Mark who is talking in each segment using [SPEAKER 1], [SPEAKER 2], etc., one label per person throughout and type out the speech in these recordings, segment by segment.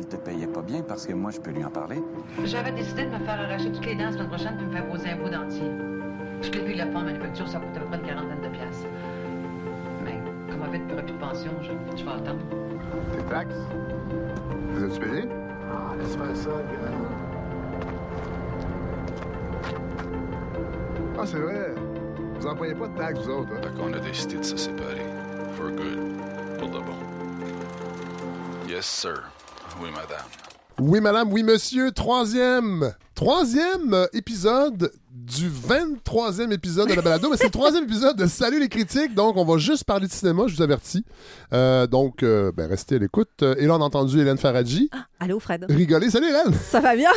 [SPEAKER 1] qu'il te payait pas bien, parce que moi, je peux lui en parler.
[SPEAKER 2] J'avais décidé de me faire arracher toutes les dents la semaine prochaine puis me faire poser un bout dentier. Je l'ai vu la femme manufacture, ça coûte à peu près une quarantaine de piastres. Mais comme avec plus de pension, je, je vais attendre.
[SPEAKER 3] Tes taxes? Vous êtes payé?
[SPEAKER 4] Ah, laisse faire ça, gars.
[SPEAKER 3] Ah, c'est vrai. Vous n'employez pas de taxes, vous autres, hein?
[SPEAKER 5] Fait qu'on a décidé de se séparer. For good. Pour de bon. Yes, sir. Oui, madame.
[SPEAKER 6] Oui, madame, oui, monsieur. Troisième, troisième épisode du 23e épisode de la balado. Mais c'est le troisième épisode de Salut les critiques. Donc, on va juste parler de cinéma, je vous avertis. Euh, donc, euh, ben, restez à l'écoute. Et là, on a entendu Hélène Faradji
[SPEAKER 7] Allô, Fred.
[SPEAKER 6] rigoler. Salut, Hélène.
[SPEAKER 7] Ça va bien?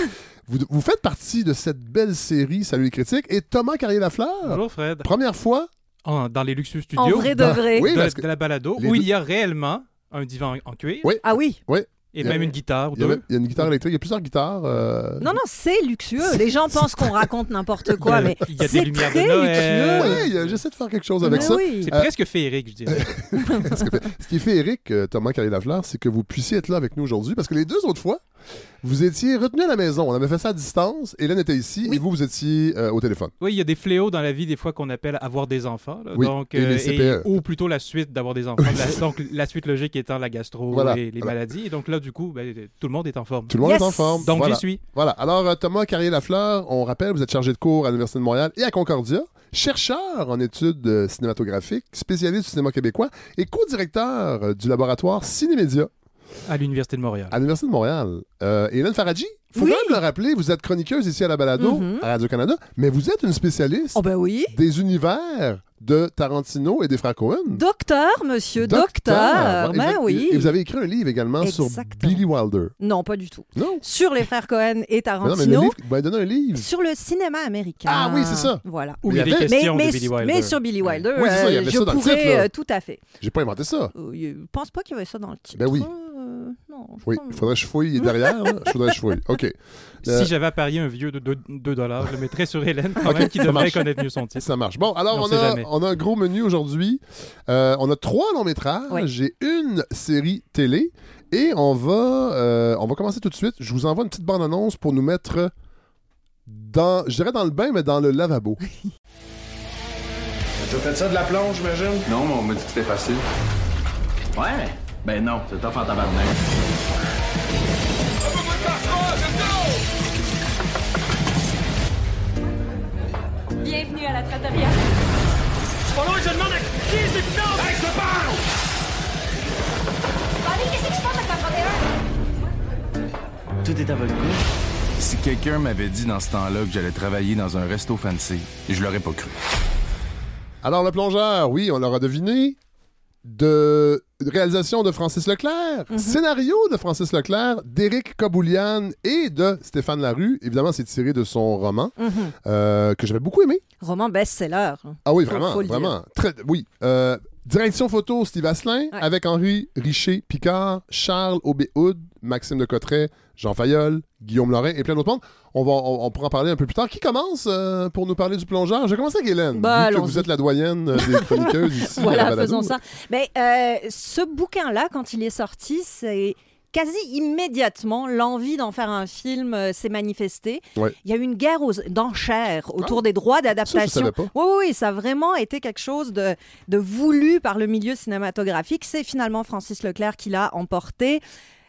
[SPEAKER 6] Vous, vous faites partie de cette belle série Salut les critiques. Et Thomas Carrier-Lafleur,
[SPEAKER 8] Bonjour Fred.
[SPEAKER 6] première fois.
[SPEAKER 8] En- dans les luxueux
[SPEAKER 7] En
[SPEAKER 8] studios
[SPEAKER 7] vrai de
[SPEAKER 6] dans-
[SPEAKER 7] vrai.
[SPEAKER 6] Oui,
[SPEAKER 8] de, de la balado, où
[SPEAKER 6] deux-
[SPEAKER 8] il y a réellement un divan en cuir
[SPEAKER 6] Oui.
[SPEAKER 7] Ah oui.
[SPEAKER 8] Et même une guitare ou
[SPEAKER 6] Il y, a,
[SPEAKER 8] deux.
[SPEAKER 6] il y a une guitare électrique. Il y a plusieurs guitares. euh,
[SPEAKER 7] Non, non, c'est luxueux. Les gens pensent qu'on raconte n'importe quoi, mais
[SPEAKER 8] il y a des
[SPEAKER 7] c'est
[SPEAKER 8] de
[SPEAKER 7] très
[SPEAKER 8] Noël.
[SPEAKER 7] luxueux.
[SPEAKER 6] Ouais, j'essaie de faire quelque chose avec
[SPEAKER 7] Mais
[SPEAKER 6] ça.
[SPEAKER 7] oui.
[SPEAKER 8] C'est
[SPEAKER 6] Euh,
[SPEAKER 8] presque féerique, je dirais.
[SPEAKER 6] Ce qui fait Eric, euh, Thomas Carrier-Lafleur, c'est que vous puissiez être là avec nous aujourd'hui parce que les deux autres fois, vous étiez retenus à la maison. On avait fait ça à distance. Hélène était ici et vous, vous étiez euh, au téléphone.
[SPEAKER 8] Oui, il y a des fléaux dans la vie des fois qu'on appelle avoir des enfants. là.
[SPEAKER 6] Oui,
[SPEAKER 8] donc,
[SPEAKER 6] et les CPE.
[SPEAKER 8] ou plutôt la suite d'avoir des enfants. La- donc la suite logique étant la gastro
[SPEAKER 6] Voilà,
[SPEAKER 8] et les
[SPEAKER 6] voilà.
[SPEAKER 8] maladies. Et donc là, du coup, ben, tout le monde est en forme.
[SPEAKER 6] Tout le monde
[SPEAKER 7] Yes!
[SPEAKER 6] est en forme.
[SPEAKER 8] Donc
[SPEAKER 6] voilà.
[SPEAKER 8] j'y suis.
[SPEAKER 6] Voilà. Alors, euh, Thomas Carrier-Lafleur, on rappelle, vous êtes chargé de cours à l'Université de Montréal et à Concordia, chercheur en études euh, cinématographiques, spécialiste du cinéma québécois et co-directeur euh, du laboratoire Cinémédia
[SPEAKER 8] À l'Université de Montréal.
[SPEAKER 6] à l'Université de Montréal. Euh, Hélène Faradji, faut
[SPEAKER 7] Oui.
[SPEAKER 6] quand même le rappeler, vous êtes chroniqueuse ici à la balado,
[SPEAKER 7] Mhm.
[SPEAKER 6] à Radio-Canada, mais vous êtes une spécialiste
[SPEAKER 7] Oh ben oui.
[SPEAKER 6] des univers de Tarantino et des frères Cohen.
[SPEAKER 7] Docteur, monsieur, docteur.
[SPEAKER 6] Et
[SPEAKER 7] Ben
[SPEAKER 6] vous-
[SPEAKER 7] oui.
[SPEAKER 6] Et vous avez écrit un livre également sur. Billy Wilder.
[SPEAKER 7] Non, pas du tout.
[SPEAKER 6] Non?
[SPEAKER 7] Sur les frères Cohen et
[SPEAKER 6] Mais non, mais le
[SPEAKER 7] Tarantino.
[SPEAKER 6] livre, ben, un livre.
[SPEAKER 7] Sur le cinéma américain.
[SPEAKER 6] Ah oui, c'est ça.
[SPEAKER 7] Voilà.
[SPEAKER 8] Où il y a des questions
[SPEAKER 7] mais,
[SPEAKER 8] de Billy Wilder.
[SPEAKER 7] mais sur Billy Wilder,
[SPEAKER 6] Oui, c'est ça, il y
[SPEAKER 7] euh,
[SPEAKER 6] avait
[SPEAKER 7] je
[SPEAKER 6] ça dans le
[SPEAKER 7] pourrais
[SPEAKER 6] titre, là.
[SPEAKER 7] euh, tout à fait.
[SPEAKER 6] J'ai pas inventé ça.
[SPEAKER 7] Euh, Je pense pas qu'il y avait ça dans le titre.
[SPEAKER 6] Ben oui.
[SPEAKER 7] Euh, non.
[SPEAKER 6] Oui, il faudrait que je fouille derrière. Il faudrait que je fouille. OK. Euh,
[SPEAKER 8] Si j'avais à parier un vieux de 2 dollars, je le mettrais sur Hélène, quand même, qui devrait
[SPEAKER 6] marche.
[SPEAKER 8] connaître mieux son titre.
[SPEAKER 6] Ça marche. Bon, alors
[SPEAKER 8] On
[SPEAKER 6] a, on a un gros menu aujourd'hui. Euh, on a trois longs métrages
[SPEAKER 7] Oui.
[SPEAKER 6] et une série télé. Et on va, euh, on va commencer tout de suite. Je vous envoie une petite bande-annonce pour nous mettre dans, je dirais dans le bain, mais dans le lavabo.
[SPEAKER 4] T'as fait ça de la plonge, j'imagine?
[SPEAKER 1] Non, mais on m'a dit que c'était facile.
[SPEAKER 9] Ouais? Ben non, c'est tough en tabarnak.
[SPEAKER 10] Bienvenue à la trattoria. Allez, qu'est-ce qui se passe avec la 31?
[SPEAKER 9] Tout est à votre goût.
[SPEAKER 5] Si quelqu'un m'avait dit dans ce temps-là que j'allais travailler dans un resto fancy, je l'aurais pas cru.
[SPEAKER 6] Alors, le plongeur, oui, on l'aura deviné. De réalisation de Francis Leclerc, scénario de Francis Leclerc, d'Éric Kaboulian et de Stéphane Larue. Évidemment, c'est tiré de son roman
[SPEAKER 7] Mhm.
[SPEAKER 6] euh, que j'avais beaucoup aimé.
[SPEAKER 7] Roman best-seller.
[SPEAKER 6] Ah oui, vraiment, vraiment. Très, oui. Euh, direction photo, Steve Asselin,
[SPEAKER 7] Ouais.
[SPEAKER 6] avec Henri Richer-Picard, Charles Aubé-Houd, Maxime de Cotteret, Jean Fayolle, Guillaume Lorrain et plein d'autres monde. On, va, on, on pourra en parler un peu plus tard. Qui commence euh, pour nous parler du plongeur? Je vais commencer avec Hélène,
[SPEAKER 7] Bah,
[SPEAKER 6] vu que vous êtes la doyenne euh, des chroniqueuses ici. à la
[SPEAKER 7] Voilà, faisons ça. Mais euh, ce bouquin-là, quand il est sorti, c'est quasi immédiatement l'envie d'en faire un film euh, s'est manifestée.
[SPEAKER 6] Ouais.
[SPEAKER 7] Il y a eu une guerre aux d'enchères autour
[SPEAKER 6] Ah.
[SPEAKER 7] des droits d'adaptation. Oui, oui, oui, ça a vraiment été quelque chose de, de voulu par le milieu cinématographique. C'est finalement Francis Leclerc qui l'a emporté.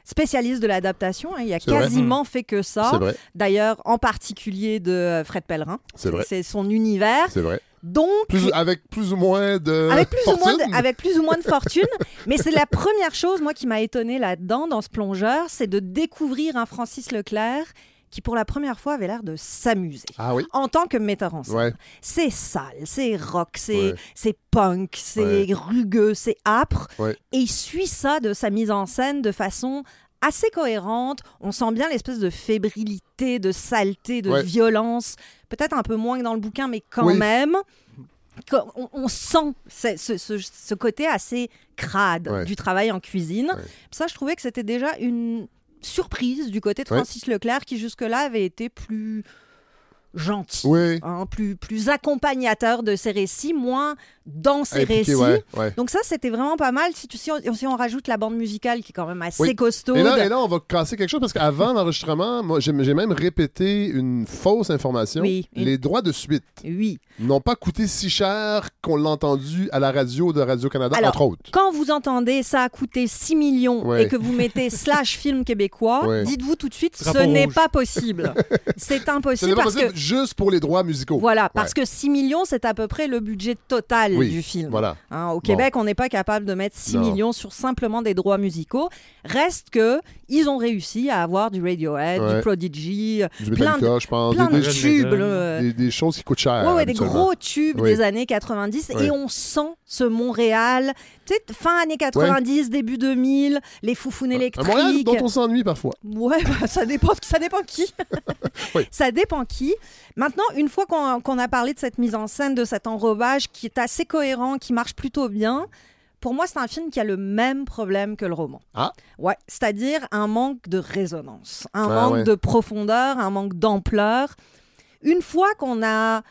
[SPEAKER 7] Spécialiste de l'adaptation, hein, il a
[SPEAKER 6] vrai.
[SPEAKER 7] quasiment fait que ça. D'ailleurs, en particulier de euh, Fred Pellerin.
[SPEAKER 6] c'est vrai,
[SPEAKER 7] C'est son univers.
[SPEAKER 6] c'est vrai.
[SPEAKER 7] Donc,
[SPEAKER 6] Plus, avec plus ou moins de
[SPEAKER 7] avec plus, ou moins
[SPEAKER 6] fortune.
[SPEAKER 7] de, avec plus ou moins de fortune. mais c'est la première chose, moi, qui m'a étonnée là-dedans, dans ce plongeur, c'est de découvrir un Francis Leclerc qui, pour la première fois, avait l'air de s'amuser.
[SPEAKER 6] Ah oui?
[SPEAKER 7] En tant que metteur en scène.
[SPEAKER 6] Ouais.
[SPEAKER 7] C'est sale, c'est rock, c'est
[SPEAKER 6] Ouais.
[SPEAKER 7] punk, c'est rugueux, c'est âpre.
[SPEAKER 6] Ouais.
[SPEAKER 7] Et il suit ça de sa mise en scène de façon assez cohérente. On sent bien l'espèce de fébrilité, de saleté, de violence. Peut-être un peu moins que dans le bouquin, mais quand
[SPEAKER 6] Oui.
[SPEAKER 7] même. On, on sent ce, ce- ce- ce côté assez crade
[SPEAKER 6] Ouais.
[SPEAKER 7] du travail en cuisine.
[SPEAKER 6] Ouais.
[SPEAKER 7] Ça, je trouvais que c'était déjà une surprise du côté de
[SPEAKER 6] Ouais.
[SPEAKER 7] Francis Leclerc qui jusque-là avait été plus gentil hein, plus, plus accompagnateur de ses récits, moins dans ses
[SPEAKER 6] Impliqué,
[SPEAKER 7] récits.
[SPEAKER 6] ouais, ouais.
[SPEAKER 7] Donc ça, c'était vraiment pas mal. Si, tu, si, on, si on rajoute la bande musicale qui est quand même assez
[SPEAKER 6] Oui.
[SPEAKER 7] costaud.
[SPEAKER 6] Et là, et là, on va casser quelque chose parce qu'avant l'enregistrement, moi, j'ai même répété une fausse information.
[SPEAKER 7] Oui, une-
[SPEAKER 6] Les droits de suite
[SPEAKER 7] Oui.
[SPEAKER 6] n'ont pas coûté si cher qu'on l'a entendu à la radio de Radio-Canada,
[SPEAKER 7] Alors,
[SPEAKER 6] entre autres.
[SPEAKER 7] Quand vous entendez ça a coûté 6 millions
[SPEAKER 6] Ouais.
[SPEAKER 7] et que vous mettez slash film québécois,
[SPEAKER 6] Ouais.
[SPEAKER 7] dites-vous tout de suite,
[SPEAKER 6] Drapeau
[SPEAKER 7] ce n'est pas possible. C'est
[SPEAKER 6] Ce
[SPEAKER 7] impossible
[SPEAKER 6] n'est pas
[SPEAKER 7] parce
[SPEAKER 6] possible
[SPEAKER 7] que
[SPEAKER 6] juste pour les droits musicaux.
[SPEAKER 7] Voilà,
[SPEAKER 6] Ouais.
[SPEAKER 7] parce que 6 millions, c'est à peu près le budget total
[SPEAKER 6] Oui,
[SPEAKER 7] du film.
[SPEAKER 6] voilà.
[SPEAKER 7] Hein, au
[SPEAKER 6] Bon.
[SPEAKER 7] Québec, on n'est pas capable de mettre 6
[SPEAKER 6] Non.
[SPEAKER 7] millions sur simplement des droits musicaux. Reste que ils ont réussi à avoir du Radiohead,
[SPEAKER 6] Ouais.
[SPEAKER 7] du Prodigy,
[SPEAKER 6] Du
[SPEAKER 7] plein
[SPEAKER 6] Metallica,
[SPEAKER 7] de,
[SPEAKER 6] je pense.
[SPEAKER 7] plein
[SPEAKER 6] des,
[SPEAKER 7] de
[SPEAKER 6] des-
[SPEAKER 7] tubes. là.
[SPEAKER 6] des- des choses qui coûtent cher.
[SPEAKER 7] Ouais, ouais, des gros tubes
[SPEAKER 6] Oui.
[SPEAKER 7] des années 90
[SPEAKER 6] Oui.
[SPEAKER 7] et on sent ce Montréal, fin années 90, début 2000, les foufounes
[SPEAKER 6] Un
[SPEAKER 7] électriques.
[SPEAKER 6] Montréal dont on s'ennuie parfois.
[SPEAKER 7] Ouais, bah, ça dépend, ça dépend qui.
[SPEAKER 6] Oui.
[SPEAKER 7] Ça dépend qui. Maintenant, une fois qu'on qu'on a parlé de cette mise en scène, de cet enrobage qui est assez cohérent, qui marche plutôt bien, pour moi, c'est un film qui a le même problème que le roman.
[SPEAKER 6] Ah.
[SPEAKER 7] Ouais, c'est-à-dire un manque de résonance, un
[SPEAKER 6] Ah,
[SPEAKER 7] manque
[SPEAKER 6] ouais.
[SPEAKER 7] de profondeur, un manque d'ampleur. Une fois qu'on a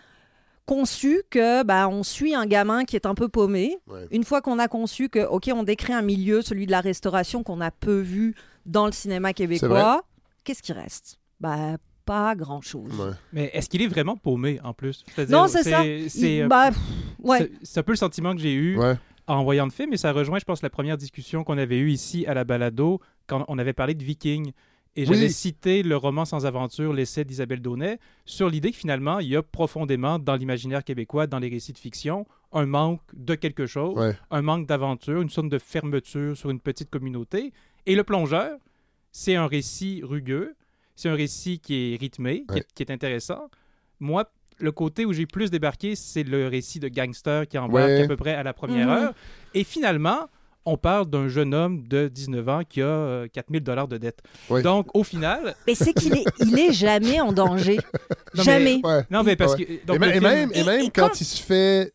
[SPEAKER 7] conçu que bah, on suit un gamin qui est un peu paumé,
[SPEAKER 6] Ouais.
[SPEAKER 7] une fois qu'on a conçu que ok on décrit un milieu, celui de la restauration qu'on a peu vu dans le cinéma québécois, qu'est-ce qui reste? Bah pas grand chose.
[SPEAKER 6] Ouais.
[SPEAKER 8] Mais est-ce qu'il est vraiment paumé en plus?
[SPEAKER 7] Non, c'est ça. Il-
[SPEAKER 8] euh,
[SPEAKER 7] bah, pff, ouais.
[SPEAKER 8] c'est- c'est un peu le sentiment que j'ai eu
[SPEAKER 6] Ouais.
[SPEAKER 8] En voyant le film et ça rejoint, je pense, la première discussion qu'on avait eue ici à la balado quand on avait parlé de Viking. Et
[SPEAKER 6] Oui.
[SPEAKER 8] j'avais cité le roman Sans aventure, l'essai d'Isabelle Daunet, sur l'idée que finalement, il y a profondément dans l'imaginaire québécois, dans les récits de fiction, un manque de quelque chose,
[SPEAKER 6] Ouais.
[SPEAKER 8] un manque d'aventure, une sorte de fermeture sur une petite communauté. Et le plongeur, c'est un récit rugueux, c'est un récit qui est rythmé, qui, est, qui est intéressant. Moi, le côté où j'ai plus débarqué, c'est le récit de gangster qui embarque
[SPEAKER 6] Ouais.
[SPEAKER 8] à peu près à la première
[SPEAKER 7] Mhm.
[SPEAKER 8] heure. Et finalement, on parle d'un jeune homme de 19 ans qui a euh, 4000 dollars de dette.
[SPEAKER 6] Ouais.
[SPEAKER 8] Donc, au final...
[SPEAKER 7] Mais c'est qu'il est, il est jamais en danger.
[SPEAKER 8] Non, mais-
[SPEAKER 7] jamais.
[SPEAKER 6] Ouais.
[SPEAKER 8] Non, mais parce
[SPEAKER 6] Ouais.
[SPEAKER 8] que... donc,
[SPEAKER 6] et, même- et
[SPEAKER 8] film-
[SPEAKER 6] même, et
[SPEAKER 7] Et-
[SPEAKER 6] même
[SPEAKER 7] et
[SPEAKER 6] quand...
[SPEAKER 7] quand-
[SPEAKER 6] il se fait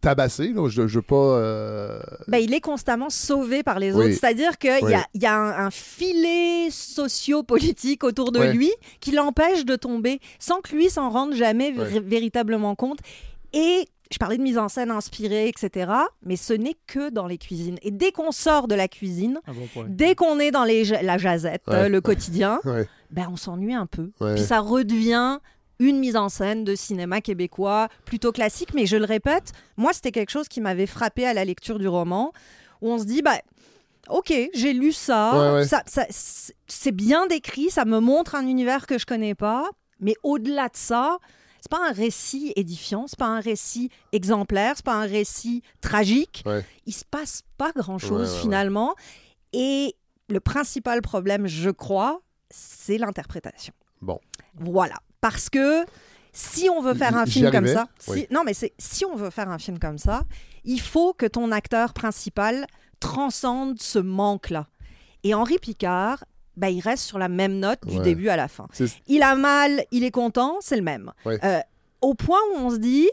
[SPEAKER 6] tabasser, là, je ne veux pas. euh,
[SPEAKER 7] Ben, il est constamment sauvé par les
[SPEAKER 6] Oui.
[SPEAKER 7] autres. C'est-à-dire qu'il
[SPEAKER 6] Oui.
[SPEAKER 7] y a, il y a un, un filet socio-politique autour de lui qui l'empêche de tomber sans que lui s'en rende jamais véritablement compte. Et je parlais de mise en scène inspirée, etc. Mais ce n'est que dans les cuisines. Et dès qu'on sort de la cuisine,
[SPEAKER 8] bon
[SPEAKER 7] dès qu'on est dans les, la jazette,
[SPEAKER 6] Ouais.
[SPEAKER 7] euh, le quotidien,
[SPEAKER 6] Ouais.
[SPEAKER 7] ben, on s'ennuie un peu.
[SPEAKER 6] Ouais.
[SPEAKER 7] Puis ça redevient une mise en scène de cinéma québécois plutôt classique. Mais je le répète, moi, c'était quelque chose qui m'avait frappé à la lecture du roman, où on se dit, bah, ok, j'ai lu ça,
[SPEAKER 6] Ouais, ouais.
[SPEAKER 7] ça, ça- c'est bien décrit, ça me montre un univers que je connais pas, mais au-delà de ça, c'est pas un récit édifiant, c'est pas un récit exemplaire, c'est pas un récit tragique.
[SPEAKER 6] Ouais.
[SPEAKER 7] Il se passe pas grand-chose finalement. Et le principal problème, je crois, c'est l'interprétation.
[SPEAKER 6] Bon.
[SPEAKER 7] Voilà. Parce que si on veut faire un film comme ça, si-
[SPEAKER 6] oui.
[SPEAKER 7] non mais c'est si on veut faire un film comme ça, il faut que ton acteur principal transcende ce manque-là. Et Henri Picard, bah, il reste sur la même note du
[SPEAKER 6] Ouais.
[SPEAKER 7] début à la fin. Il a mal, il est content, c'est le même.
[SPEAKER 6] Ouais.
[SPEAKER 7] Euh, au point où on se dit,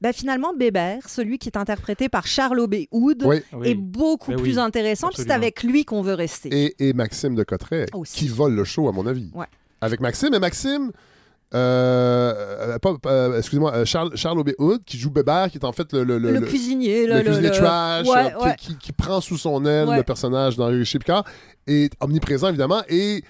[SPEAKER 7] bah, finalement, Bébert, celui qui est interprété par Charles Aubé-Oud,
[SPEAKER 6] Oui.
[SPEAKER 8] Oui.
[SPEAKER 7] est beaucoup
[SPEAKER 8] Ben
[SPEAKER 7] plus intéressant, puis c'est avec lui qu'on veut rester.
[SPEAKER 6] Et, et Maxime de Cotteret,
[SPEAKER 7] Aussi.
[SPEAKER 6] qui vole le show, à mon avis.
[SPEAKER 7] Ouais.
[SPEAKER 6] Avec Maxime. Et Maxime, euh, euh, excusez-moi, euh, Charles, Charles Aubé-Hood, qui joue Bébert, qui est en fait le, le,
[SPEAKER 7] le,
[SPEAKER 6] le-
[SPEAKER 7] cuisinier,
[SPEAKER 6] le cuisinier trash,
[SPEAKER 7] Ouais,
[SPEAKER 6] euh, qui-
[SPEAKER 7] ouais.
[SPEAKER 6] Qui, qui prend sous son aile
[SPEAKER 7] Ouais.
[SPEAKER 6] le personnage d'Henri Richer Picard, est omniprésent, évidemment, et,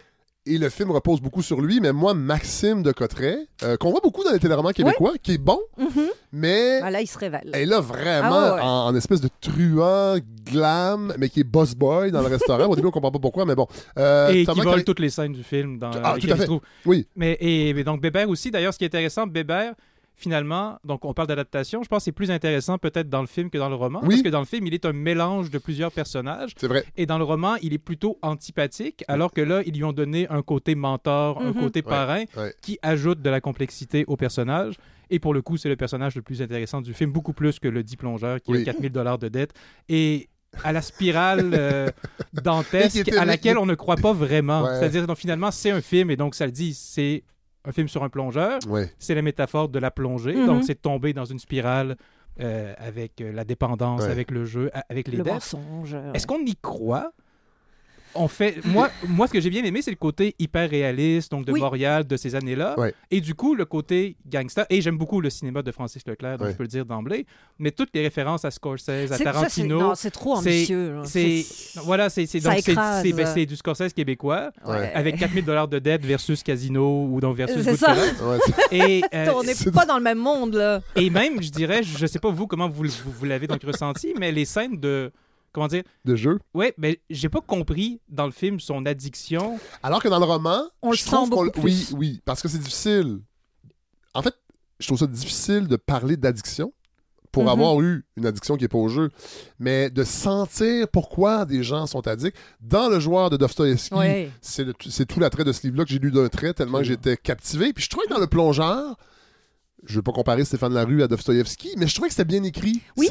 [SPEAKER 6] et le film repose beaucoup sur lui, mais moi, Maxime de Cotteret, euh, qu'on voit beaucoup dans les téléromans québécois, qui est bon,
[SPEAKER 7] Mhm.
[SPEAKER 6] mais
[SPEAKER 7] Ah, là, il se révèle.
[SPEAKER 6] elle est là vraiment
[SPEAKER 7] Ah ouais, ouais.
[SPEAKER 6] En, en espèce de truand, glam, mais qui est boss boy dans le restaurant. Au début, on comprend pas pourquoi, mais bon. Euh,
[SPEAKER 8] et qui
[SPEAKER 6] Thomas,
[SPEAKER 8] vole
[SPEAKER 6] quand-
[SPEAKER 8] toutes les scènes du film dans
[SPEAKER 6] Ah, tout à fait. Oui.
[SPEAKER 8] Mais, et, mais donc Bébert aussi, d'ailleurs, ce qui est intéressant, Bébert, finalement, donc on parle d'adaptation, je pense que c'est plus intéressant peut-être dans le film que dans le roman,
[SPEAKER 6] Oui.
[SPEAKER 8] parce que dans le film, il est un mélange de plusieurs personnages,
[SPEAKER 6] C'est vrai.
[SPEAKER 8] et dans le roman, il est plutôt antipathique, alors que là, ils lui ont donné un côté mentor, un
[SPEAKER 7] Mhm.
[SPEAKER 8] côté parrain,
[SPEAKER 6] ouais.
[SPEAKER 8] qui ajoute de la complexité au personnage. Et pour le coup, c'est le personnage le plus intéressant du film, beaucoup plus que le dit plongeur qui
[SPEAKER 6] Oui.
[SPEAKER 8] a 4000 dollars de dette. Et à la spirale euh, dantesque
[SPEAKER 6] était-
[SPEAKER 8] à laquelle on ne croit pas vraiment.
[SPEAKER 6] Ouais.
[SPEAKER 8] C'est-à-dire, donc, finalement, c'est un film, et donc ça le dit, c'est un film sur un plongeur.
[SPEAKER 6] Ouais.
[SPEAKER 8] C'est la métaphore de la plongée.
[SPEAKER 7] Mhm.
[SPEAKER 8] Donc, c'est tomber dans une spirale euh, avec euh, la dépendance,
[SPEAKER 6] Ouais.
[SPEAKER 8] avec le jeu, avec les
[SPEAKER 7] le
[SPEAKER 8] dettes.
[SPEAKER 7] mensonge.
[SPEAKER 8] Est-ce qu'on y croit? On fait. Moi, moi ce que j'ai bien aimé, c'est le côté hyper réaliste, donc de
[SPEAKER 7] Oui.
[SPEAKER 8] Montréal, de ces années-là.
[SPEAKER 6] Ouais.
[SPEAKER 8] Et du coup, le côté gangster. Et j'aime beaucoup le cinéma de Francis Leclerc, donc
[SPEAKER 6] Ouais.
[SPEAKER 8] je peux le dire d'emblée. Mais toutes les références à Scorsese, à Tarantino.
[SPEAKER 7] c'est trop ambitieux.
[SPEAKER 8] C'est voilà, c'est c'est
[SPEAKER 7] Ça
[SPEAKER 8] donc c'est
[SPEAKER 7] écrase.
[SPEAKER 8] c'est- ben, c'est du Scorsese québécois
[SPEAKER 6] Ouais.
[SPEAKER 8] avec 4000 dollars de dette versus Casino ou donc versus
[SPEAKER 7] C'est ça.
[SPEAKER 8] Et euh,
[SPEAKER 7] On n'est pas dans le même monde, là.
[SPEAKER 8] et même, je dirais, je sais pas vous comment vous, vous, vous l'avez donc ressenti, mais les scènes de comment dire,
[SPEAKER 6] de jeu.
[SPEAKER 8] ouais, mais j'ai pas compris dans le film son addiction.
[SPEAKER 6] Alors que dans le roman,
[SPEAKER 7] On le
[SPEAKER 6] je
[SPEAKER 7] sent
[SPEAKER 6] trouve qu'on-
[SPEAKER 7] beaucoup
[SPEAKER 6] Oui,
[SPEAKER 7] plus.
[SPEAKER 6] oui, parce que c'est difficile. En fait, je trouve ça difficile de parler d'addiction pour
[SPEAKER 7] Mhm.
[SPEAKER 6] avoir eu une addiction qui n'est pas au jeu, mais de sentir pourquoi des gens sont addicts. Dans Le joueur de Dostoevsky,
[SPEAKER 7] Ouais.
[SPEAKER 6] c'est tout l'attrait de ce livre-là que j'ai lu d'un trait tellement que j'étais captivé. Puis je trouvais que dans Le plongeur, je veux pas comparer Stéphane Larue à Dostoevsky, mais je trouvais que c'était bien écrit.
[SPEAKER 7] Oui.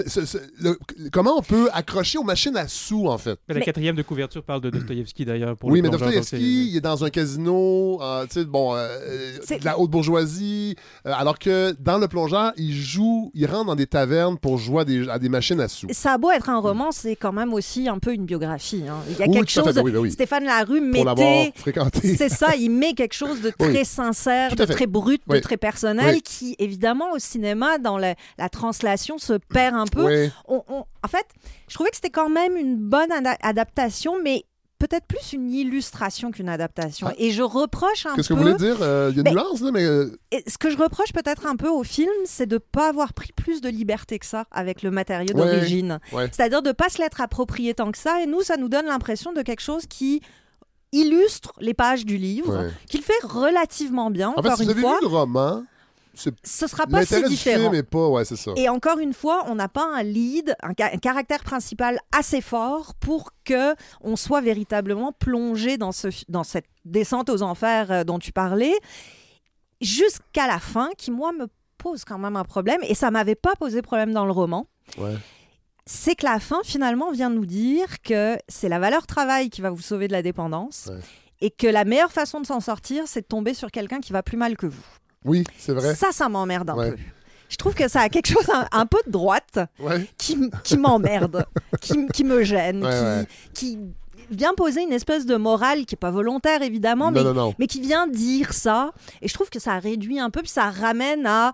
[SPEAKER 6] Le- comment on peut accrocher aux machines à sous, en fait?
[SPEAKER 8] Mais la
[SPEAKER 7] Mais-
[SPEAKER 8] quatrième de couverture parle de Dostoïevski d'ailleurs. pour
[SPEAKER 6] Oui,
[SPEAKER 8] le
[SPEAKER 6] mais Dostoevsky, il est dans un casino, euh, tu sais, bon, euh, de la haute bourgeoisie, euh, alors que dans Le Plongeur, il joue, il rentre dans des tavernes pour jouer à des, à des machines à sous.
[SPEAKER 7] Ça a beau être un roman, c'est quand même aussi un peu une biographie. hein. Il y a
[SPEAKER 6] Oui,
[SPEAKER 7] quelque
[SPEAKER 6] fait,
[SPEAKER 7] chose.
[SPEAKER 6] ben oui, ben oui.
[SPEAKER 7] Stéphane Larue mettait. C'est ça, il met quelque chose de très
[SPEAKER 6] Oui.
[SPEAKER 7] sincère, de
[SPEAKER 6] fait.
[SPEAKER 7] très brut, de très personnel,
[SPEAKER 6] Oui.
[SPEAKER 7] qui évidemment au cinéma, dans la, la translation, se perd un peu.
[SPEAKER 6] Oui.
[SPEAKER 7] On- on- en fait, je trouvais que c'était quand même une bonne ada- adaptation, mais peut-être plus une illustration qu'une adaptation.
[SPEAKER 6] Ah.
[SPEAKER 7] Et je reproche un
[SPEAKER 6] Qu'est-ce que
[SPEAKER 7] peu.
[SPEAKER 6] vous voulez dire? Euh, Il y a une nuance, là, mais... euh,
[SPEAKER 7] Et ce que je reproche peut-être un peu au film, c'est de ne pas avoir pris plus de liberté que ça avec le matériau
[SPEAKER 6] Ouais,
[SPEAKER 7] d'origine.
[SPEAKER 6] ouais.
[SPEAKER 7] C'est-à-dire de ne pas se l'être approprié tant que ça. Et nous, ça nous donne l'impression de quelque chose qui illustre les pages du livre,
[SPEAKER 6] Ouais.
[SPEAKER 7] qu'il fait relativement bien,
[SPEAKER 6] En fait, si vous
[SPEAKER 7] une
[SPEAKER 6] avez
[SPEAKER 7] fois.
[SPEAKER 6] lu le roman,
[SPEAKER 7] Ce sera pas si différent.
[SPEAKER 6] film n'est pas... Ouais, c'est ça.
[SPEAKER 7] Et encore une fois, on n'a pas un lead, un, ca- un caractère principal assez fort pour que on soit véritablement plongé dans, ce, dans cette descente aux enfers euh, dont tu parlais, jusqu'à la fin, qui moi me pose quand même un problème. Et ça m'avait pas posé problème dans le roman.
[SPEAKER 6] Ouais.
[SPEAKER 7] C'est que la fin finalement vient nous dire que c'est la valeur travail qui va vous sauver de la dépendance.
[SPEAKER 6] Ouais.
[SPEAKER 7] Et que la meilleure façon de s'en sortir, c'est de tomber sur quelqu'un qui va plus mal que vous.
[SPEAKER 6] Oui, c'est vrai.
[SPEAKER 7] Ça, ça m'emmerde un
[SPEAKER 6] Ouais.
[SPEAKER 7] peu. Je trouve que ça a quelque chose un, un peu de droite
[SPEAKER 6] Ouais.
[SPEAKER 7] qui, qui m'emmerde, qui, qui me gêne,
[SPEAKER 6] Ouais,
[SPEAKER 7] qui, vient poser une espèce de morale qui n'est pas volontaire évidemment,
[SPEAKER 6] Non,
[SPEAKER 7] mais,
[SPEAKER 6] non, non.
[SPEAKER 7] mais qui vient dire ça. Et je trouve que ça réduit un peu, puis ça ramène à.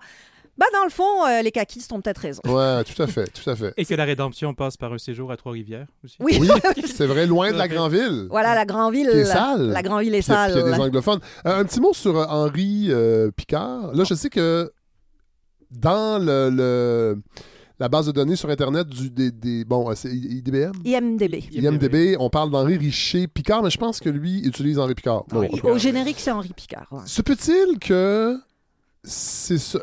[SPEAKER 7] Bah, dans le fond, euh, les caquistes ont peut-être raison.
[SPEAKER 6] Ouais, tout à fait, tout à fait.
[SPEAKER 8] Et que la rédemption passe par un séjour à Trois-Rivières aussi.
[SPEAKER 7] Oui,
[SPEAKER 6] Oui, c'est vrai, loin de la
[SPEAKER 8] Ok.
[SPEAKER 6] grande ville.
[SPEAKER 7] voilà, la grande ville.
[SPEAKER 6] Qui est sale.
[SPEAKER 7] La grande ville est sale.
[SPEAKER 6] il y a des anglophones. Euh, un petit mot sur euh, Henri euh, Picard. Là, je sais que dans le, le- la base de données sur Internet du des, des- bon, c'est IDBM,
[SPEAKER 7] IMDB.
[SPEAKER 6] IMDB, on parle d'Henri Richer Picard, mais je pense que lui utilise Henri Picard. Bon,
[SPEAKER 7] Oui,
[SPEAKER 6] ok.
[SPEAKER 7] Au générique, c'est Henri Picard. ouais.
[SPEAKER 6] Se peut-il que c'est ça-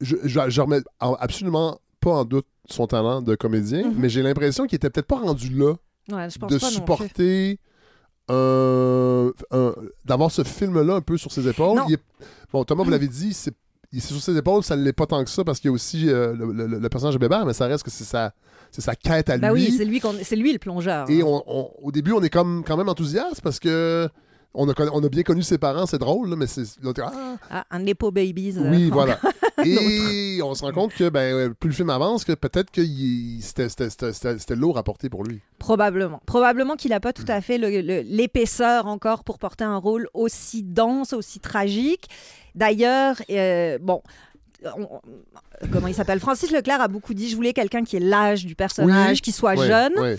[SPEAKER 6] je, je, je remets en- absolument pas en doute son talent de comédien,
[SPEAKER 7] Mhm.
[SPEAKER 6] mais j'ai l'impression qu'il était peut-être pas rendu là
[SPEAKER 7] Ouais, je pense
[SPEAKER 6] de
[SPEAKER 7] pas
[SPEAKER 6] supporter d'avoir ce film-là un peu sur ses épaules.
[SPEAKER 7] Non.
[SPEAKER 6] Il est- bon, Thomas, vous l'avez dit, c'est sur ses épaules, ça ne l'est pas tant que ça parce qu'il y a aussi euh, le, le- le personnage de Bébert, mais ça reste que c'est sa, c'est sa quête à
[SPEAKER 7] Bah
[SPEAKER 6] lui.
[SPEAKER 7] oui, c'est lui, c'est lui le plongeur.
[SPEAKER 6] Et on- on- au début, on est comme, quand même enthousiaste parce que on a, connu- on a bien connu ses parents, c'est drôle, là, mais c'est l'autre. Ah,
[SPEAKER 7] Ah, un Nepo Babies.
[SPEAKER 6] oui, voilà. Et on se rend compte que ben, euh, plus le film avance, que peut-être que c'était- lourd à porter pour lui.
[SPEAKER 7] Probablement. Probablement qu'il n'a pas tout à fait l'épaisseur encore pour porter un rôle aussi dense, aussi tragique. D'ailleurs, euh, bon. on- comment il s'appelle? Francis Leclerc a beaucoup dit je voulais quelqu'un qui ait l'âge du personnage,
[SPEAKER 6] Oui,
[SPEAKER 7] qui soit
[SPEAKER 6] Ouais,
[SPEAKER 7] jeune.
[SPEAKER 6] ouais.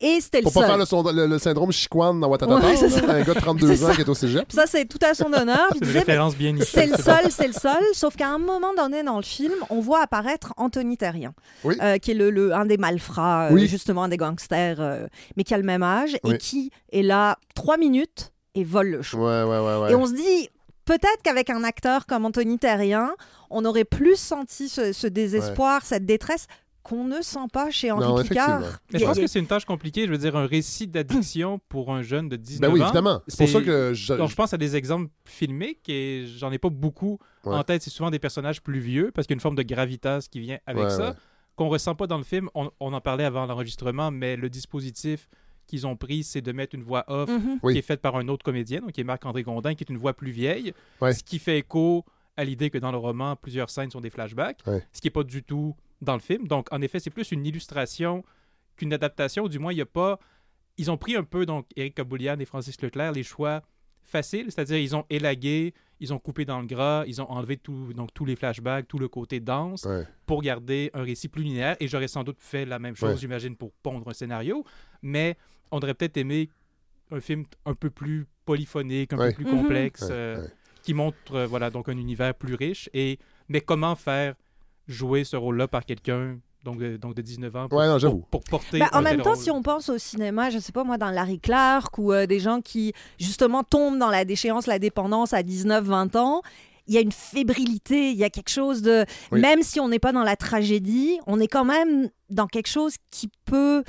[SPEAKER 7] Et c'était le
[SPEAKER 6] Pour pas faire le, son- le- le syndrome chiquan dans Watatata,
[SPEAKER 7] Ouais, c'est
[SPEAKER 6] là,
[SPEAKER 7] ça.
[SPEAKER 6] un gars de 32
[SPEAKER 7] C'est
[SPEAKER 6] ans
[SPEAKER 7] ça.
[SPEAKER 6] qui est au cégep.
[SPEAKER 7] Ça, c'est tout à son honneur. Je
[SPEAKER 8] C'est une
[SPEAKER 7] disais,
[SPEAKER 8] référence bien nichée.
[SPEAKER 7] c'est le seul, c'est le seul. Sauf qu'à un moment donné dans le film, on voit apparaître Anthony Terrien,
[SPEAKER 6] Oui.
[SPEAKER 7] euh, qui est le, le- un des malfrats, euh,
[SPEAKER 6] Oui.
[SPEAKER 7] justement un des gangsters, euh, mais qui a le même âge
[SPEAKER 6] Oui.
[SPEAKER 7] et qui est là trois minutes et vole le show.
[SPEAKER 6] Ouais, ouais, ouais. ouais.
[SPEAKER 7] Et on se dit, peut-être qu'avec un acteur comme Anthony Terrien, on aurait plus senti ce, ce désespoir, cette détresse qu'on ne sent pas chez Henri
[SPEAKER 6] Non,
[SPEAKER 7] Picard.
[SPEAKER 8] Mais je
[SPEAKER 7] a-
[SPEAKER 8] pense que c'est une tâche compliquée. Je veux dire, un récit d'addiction pour un jeune de 19
[SPEAKER 6] Ben oui,
[SPEAKER 8] ans.
[SPEAKER 6] évidemment. C'est pour ça que je-
[SPEAKER 8] Donc, je pense à des exemples filmiques et j'en ai pas beaucoup
[SPEAKER 6] Ouais.
[SPEAKER 8] en tête. C'est souvent des personnages plus vieux parce qu'il y a une forme de gravitas qui vient avec
[SPEAKER 6] Ouais,
[SPEAKER 8] ça,
[SPEAKER 6] ouais.
[SPEAKER 8] qu'on ressent pas dans le film. On, on en parlait avant l'enregistrement, mais le dispositif qu'ils ont pris, c'est de mettre une voix off
[SPEAKER 7] Mhm.
[SPEAKER 8] Qui est faite par un autre comédien, donc qui est Marc-André Gondin, qui est une voix plus vieille,
[SPEAKER 6] Ouais.
[SPEAKER 8] ce qui fait écho à l'idée que dans le roman, plusieurs scènes sont des flashbacks,
[SPEAKER 6] Ouais.
[SPEAKER 8] ce qui n'est pas du tout dans le film. Donc, en effet, c'est plus une illustration qu'une adaptation, ou du moins, il n'y a pas ils ont pris un peu, donc, Éric Caboulian et Francis Leclerc, les choix faciles, c'est-à-dire ils ont élagué, ils ont coupé dans le gras, ils ont enlevé tout, donc, tous les flashbacks, tout le côté dense,
[SPEAKER 6] Ouais.
[SPEAKER 8] pour garder un récit plus linéaire. Et j'aurais sans doute fait la même chose,
[SPEAKER 6] Ouais.
[SPEAKER 8] j'imagine, pour pondre un scénario. Mais on aurait peut-être aimé un film un peu plus polyphonique, un
[SPEAKER 6] Ouais.
[SPEAKER 8] peu plus
[SPEAKER 7] Mhm.
[SPEAKER 8] complexe,
[SPEAKER 6] Ouais,
[SPEAKER 8] euh, qui montre euh, voilà, donc un univers plus riche. Et, mais comment faire jouer ce rôle-là par quelqu'un donc de, donc de 19 ans pour,
[SPEAKER 6] Ouais, non,
[SPEAKER 8] pour-
[SPEAKER 6] j'avoue.
[SPEAKER 8] pour porter
[SPEAKER 7] Bah, en même temps,
[SPEAKER 8] rôle?
[SPEAKER 7] si on pense au cinéma, je sais pas moi, dans Larry Clark ou euh, des gens qui justement tombent dans la déchéance, la dépendance à 19-20 ans, il y a une fébrilité, il y a quelque chose de...
[SPEAKER 6] Oui.
[SPEAKER 7] Même si on n'est pas dans la tragédie, on est quand même dans quelque chose qui peut...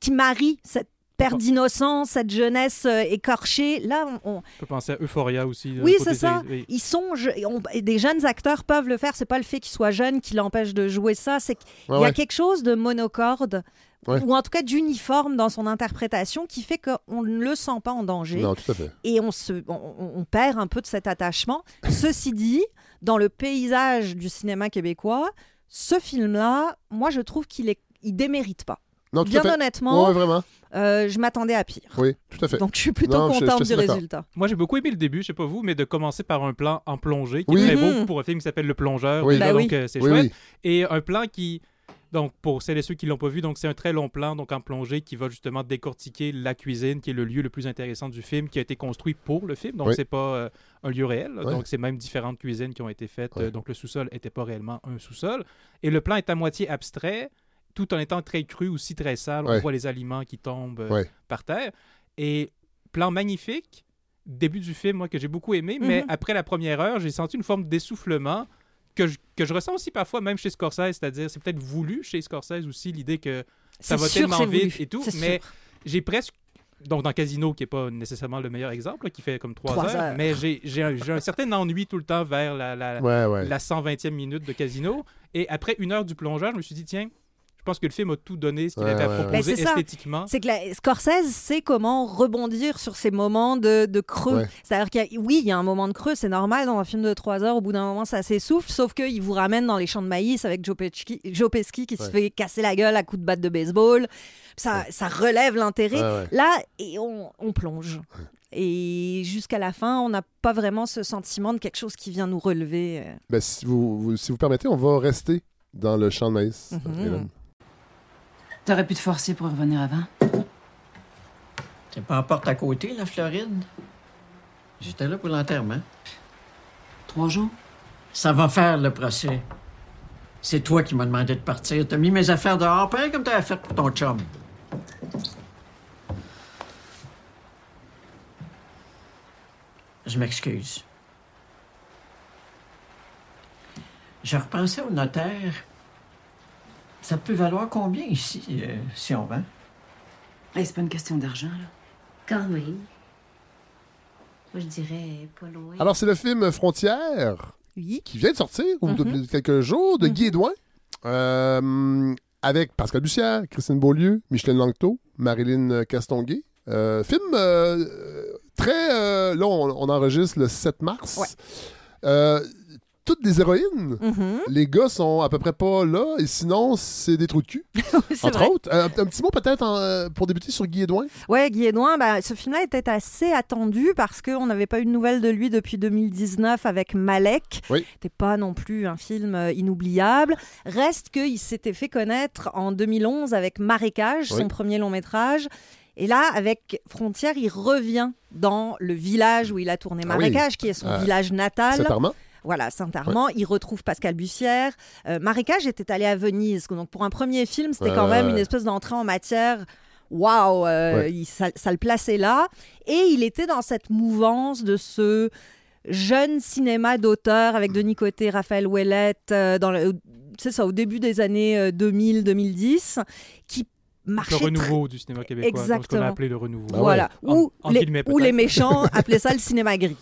[SPEAKER 7] qui marie cette perte d'innocence, cette jeunesse euh, écorchée. Là, on- on,
[SPEAKER 8] On peut penser à Euphoria aussi.
[SPEAKER 7] oui,
[SPEAKER 8] côté
[SPEAKER 7] c'est ça.
[SPEAKER 8] oui.
[SPEAKER 7] Ils sont je- on- et des jeunes acteurs peuvent le faire. C'est pas le fait qu'ils soient jeunes qui l'empêche de jouer ça. C'est qu'il
[SPEAKER 6] Ouais,
[SPEAKER 7] y a
[SPEAKER 6] ouais.
[SPEAKER 7] quelque chose de monocorde
[SPEAKER 6] Ouais.
[SPEAKER 7] ou en tout cas d'uniforme dans son interprétation qui fait qu'on ne le sent pas en danger
[SPEAKER 6] Non, tout à fait.
[SPEAKER 7] et on se on, perd un peu de cet attachement. Ceci dit, dans le paysage du cinéma québécois, ce film-là, moi je trouve qu'il est il démérite pas.
[SPEAKER 6] Non, tout
[SPEAKER 7] Bien
[SPEAKER 6] à fait.
[SPEAKER 7] honnêtement,
[SPEAKER 6] Ouais, vraiment.
[SPEAKER 7] Euh, je m'attendais à pire.
[SPEAKER 6] Oui, tout à fait.
[SPEAKER 7] Donc je suis plutôt
[SPEAKER 6] Non, je- je
[SPEAKER 7] contente
[SPEAKER 6] suis
[SPEAKER 7] du
[SPEAKER 6] d'accord.
[SPEAKER 7] résultat.
[SPEAKER 8] Moi, j'ai beaucoup aimé le début, je sais pas vous, mais de commencer par un plan en plongée, qui
[SPEAKER 6] Oui.
[SPEAKER 8] est très
[SPEAKER 7] Mhm.
[SPEAKER 8] beau pour un film qui s'appelle Le Plongeur.
[SPEAKER 6] Oui.
[SPEAKER 8] déjà, donc,
[SPEAKER 7] oui.
[SPEAKER 8] euh, c'est
[SPEAKER 6] Oui,
[SPEAKER 8] chouette.
[SPEAKER 6] oui.
[SPEAKER 8] Et un plan qui, donc pour celles et ceux qui l'ont pas vu, donc c'est un très long plan, donc en plongée, qui va justement décortiquer la cuisine, qui est le lieu le plus intéressant du film, qui a été construit pour le film. Donc
[SPEAKER 6] Oui.
[SPEAKER 8] c'est pas euh, un lieu réel. Donc c'est même différentes cuisines qui ont été faites. Euh, donc le sous-sol était pas réellement un sous-sol. Et le plan est à moitié abstrait, tout en étant très cru, aussi très sale.
[SPEAKER 6] Ouais.
[SPEAKER 8] On voit les aliments qui tombent euh,
[SPEAKER 6] Ouais.
[SPEAKER 8] par terre. Et plan magnifique. Début du film, moi, que j'ai beaucoup aimé, mais
[SPEAKER 7] Mhm.
[SPEAKER 8] après la première heure, j'ai senti une forme d'essoufflement que je, que je ressens aussi parfois, même chez Scorsese, c'est-à-dire, c'est peut-être voulu chez Scorsese aussi, l'idée que ça va
[SPEAKER 7] sûr,
[SPEAKER 8] tellement
[SPEAKER 7] voulu.
[SPEAKER 8] vite et tout, mais j'ai presque. Donc, dans Casino, qui n'est pas nécessairement le meilleur exemple, là, qui fait comme trois heures,
[SPEAKER 7] heures.
[SPEAKER 8] mais j'ai j'ai un, un certain ennui tout le temps vers la, la,
[SPEAKER 6] Ouais, ouais.
[SPEAKER 8] la 120e minute de Casino. Et après une heure du plongeur, je me suis dit, tiens, je pense que le film a tout donné ce qu'il
[SPEAKER 6] Ouais,
[SPEAKER 8] avait à
[SPEAKER 6] ouais, ouais.
[SPEAKER 8] proposer
[SPEAKER 7] Ben,
[SPEAKER 8] esthétiquement.
[SPEAKER 7] C'est que la, Scorsese sait comment rebondir sur ces moments de, de creux.
[SPEAKER 6] Ouais.
[SPEAKER 7] C'est-à-dire qu'il y a, oui, il y a un moment de creux, c'est normal dans un film de trois heures. Au bout d'un moment, ça s'essouffle, sauf qu'il vous ramène dans les champs de maïs avec Joe Pesci, Joe Pesci qui se fait casser la gueule à coups de batte de baseball. Ça, ça relève l'intérêt.
[SPEAKER 6] Ouais, ouais.
[SPEAKER 7] Là, et on, on plonge. Et jusqu'à la fin, on n'a pas vraiment ce sentiment de quelque chose qui vient nous relever. euh.
[SPEAKER 6] Ben, si, vous, vous- si vous permettez, on va rester dans le champ de maïs.
[SPEAKER 7] Mhm.
[SPEAKER 6] Hélène.
[SPEAKER 2] T'aurais pu te forcer pour revenir avant.
[SPEAKER 11] C'est pas en porte à côté, la Floride? J'étais là pour l'enterrement.
[SPEAKER 2] Trois jours?
[SPEAKER 11] Ça va faire le procès. C'est toi qui m'as demandé de partir. T'as mis mes affaires dehors, pareil comme t'avais fait pour ton chum. Je m'excuse. Je repensais au notaire. Ça peut valoir combien ici, euh, si on vend?
[SPEAKER 2] Hey, c'est pas une question d'argent, là.
[SPEAKER 12] Quand même. Moi, je dirais pas loin.
[SPEAKER 6] Alors, c'est le film Frontières
[SPEAKER 7] Oui.
[SPEAKER 6] qui vient de sortir ou
[SPEAKER 7] Mhm.
[SPEAKER 6] depuis quelques jours de Guy Edouin. euh, avec Pascal Bussière, Christine Beaulieu, Micheline Langto, Marilyn Castonguay. Euh, film euh, très... euh, là, on, on enregistre le 7 mars.
[SPEAKER 7] Ouais.
[SPEAKER 6] Toutes des héroïnes.
[SPEAKER 7] Mhm.
[SPEAKER 6] Les gars sont à peu près pas là, et sinon, c'est des trous de cul, entre
[SPEAKER 7] vrai.
[SPEAKER 6] autres. Euh, un petit mot peut-être euh, pour débuter sur Guy Edouin.
[SPEAKER 7] Ouais, Guy Edouin, bah, ce film-là était assez attendu parce qu'on n'avait pas eu de nouvelles de lui depuis 2019 avec Malek.
[SPEAKER 6] Oui.
[SPEAKER 7] C'était pas non plus un film euh, inoubliable. Reste qu'il s'était fait connaître en 2011 avec Marécage,
[SPEAKER 6] Oui.
[SPEAKER 7] son premier long métrage. Et là, avec Frontières, il revient dans le village où il a tourné
[SPEAKER 6] Ah oui.
[SPEAKER 7] Marécage, qui est son
[SPEAKER 6] Euh,
[SPEAKER 7] village natal. Voilà, Saint-Armand. Il retrouve Pascal Bussière. Euh, Marécage était allé à Venise. Donc, pour un premier film, c'était
[SPEAKER 6] Ouais,
[SPEAKER 7] quand même une espèce d'entrée en matière. Waouh, euh,
[SPEAKER 6] Ouais.
[SPEAKER 7] ça, ça le plaçait là. Et il était dans cette mouvance de ce jeune cinéma d'auteur avec Denis Côté, Raphaël Ouellette, euh, dans le, c'est ça, au début des années euh, 2000-2010, qui
[SPEAKER 8] Le
[SPEAKER 7] marchait très-
[SPEAKER 8] renouveau du cinéma québécois. donc ce qu'on
[SPEAKER 7] Exactement.
[SPEAKER 8] a appelé le renouveau.
[SPEAKER 6] Ah
[SPEAKER 7] Voilà.
[SPEAKER 8] En-
[SPEAKER 7] Ou, les, les méchants appelaient ça le cinéma gris.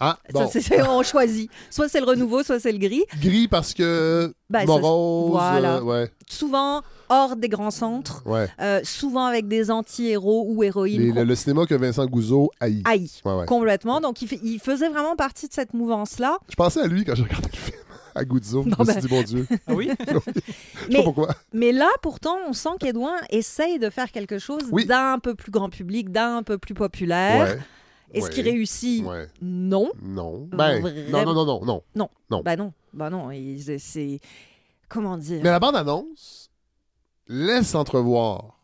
[SPEAKER 6] Ah,
[SPEAKER 7] Ça,
[SPEAKER 6] bon.
[SPEAKER 7] c'est- c'est- on choisit. Soit c'est le renouveau, soit c'est le gris.
[SPEAKER 6] Gris parce que
[SPEAKER 7] ça-
[SPEAKER 6] morose.
[SPEAKER 7] voilà.
[SPEAKER 6] euh, ouais,
[SPEAKER 7] Souvent hors des grands centres,
[SPEAKER 6] ouais.
[SPEAKER 7] euh, souvent avec des anti-héros ou héroïnes
[SPEAKER 6] Les- le, le cinéma que Vincent Gouzeau haït.
[SPEAKER 7] haït
[SPEAKER 6] Ouais, ouais.
[SPEAKER 7] complètement. Donc il, faisait vraiment partie de cette mouvance-là.
[SPEAKER 6] Je pensais à lui quand j'ai regardé le film. à Guzzo. Je
[SPEAKER 7] Bon,
[SPEAKER 6] me suis
[SPEAKER 7] ben.
[SPEAKER 6] dit, mon Dieu.
[SPEAKER 8] Ah oui?
[SPEAKER 6] Je sais
[SPEAKER 7] Mais-
[SPEAKER 6] pas pourquoi.
[SPEAKER 7] Mais là, pourtant, on sent qu'Edouin essaye de faire quelque chose
[SPEAKER 6] Oui.
[SPEAKER 7] d'un peu plus grand public, d'un peu plus populaire. Est-ce
[SPEAKER 6] Ouais.
[SPEAKER 7] qu'il réussit?
[SPEAKER 6] Ouais.
[SPEAKER 7] Non.
[SPEAKER 6] Non. Ben, non, non, non, non, non.
[SPEAKER 7] Non.
[SPEAKER 6] Non.
[SPEAKER 7] Bah non. Bah non. il- c'est-. Comment dire?
[SPEAKER 6] Mais la bande-annonce laisse entrevoir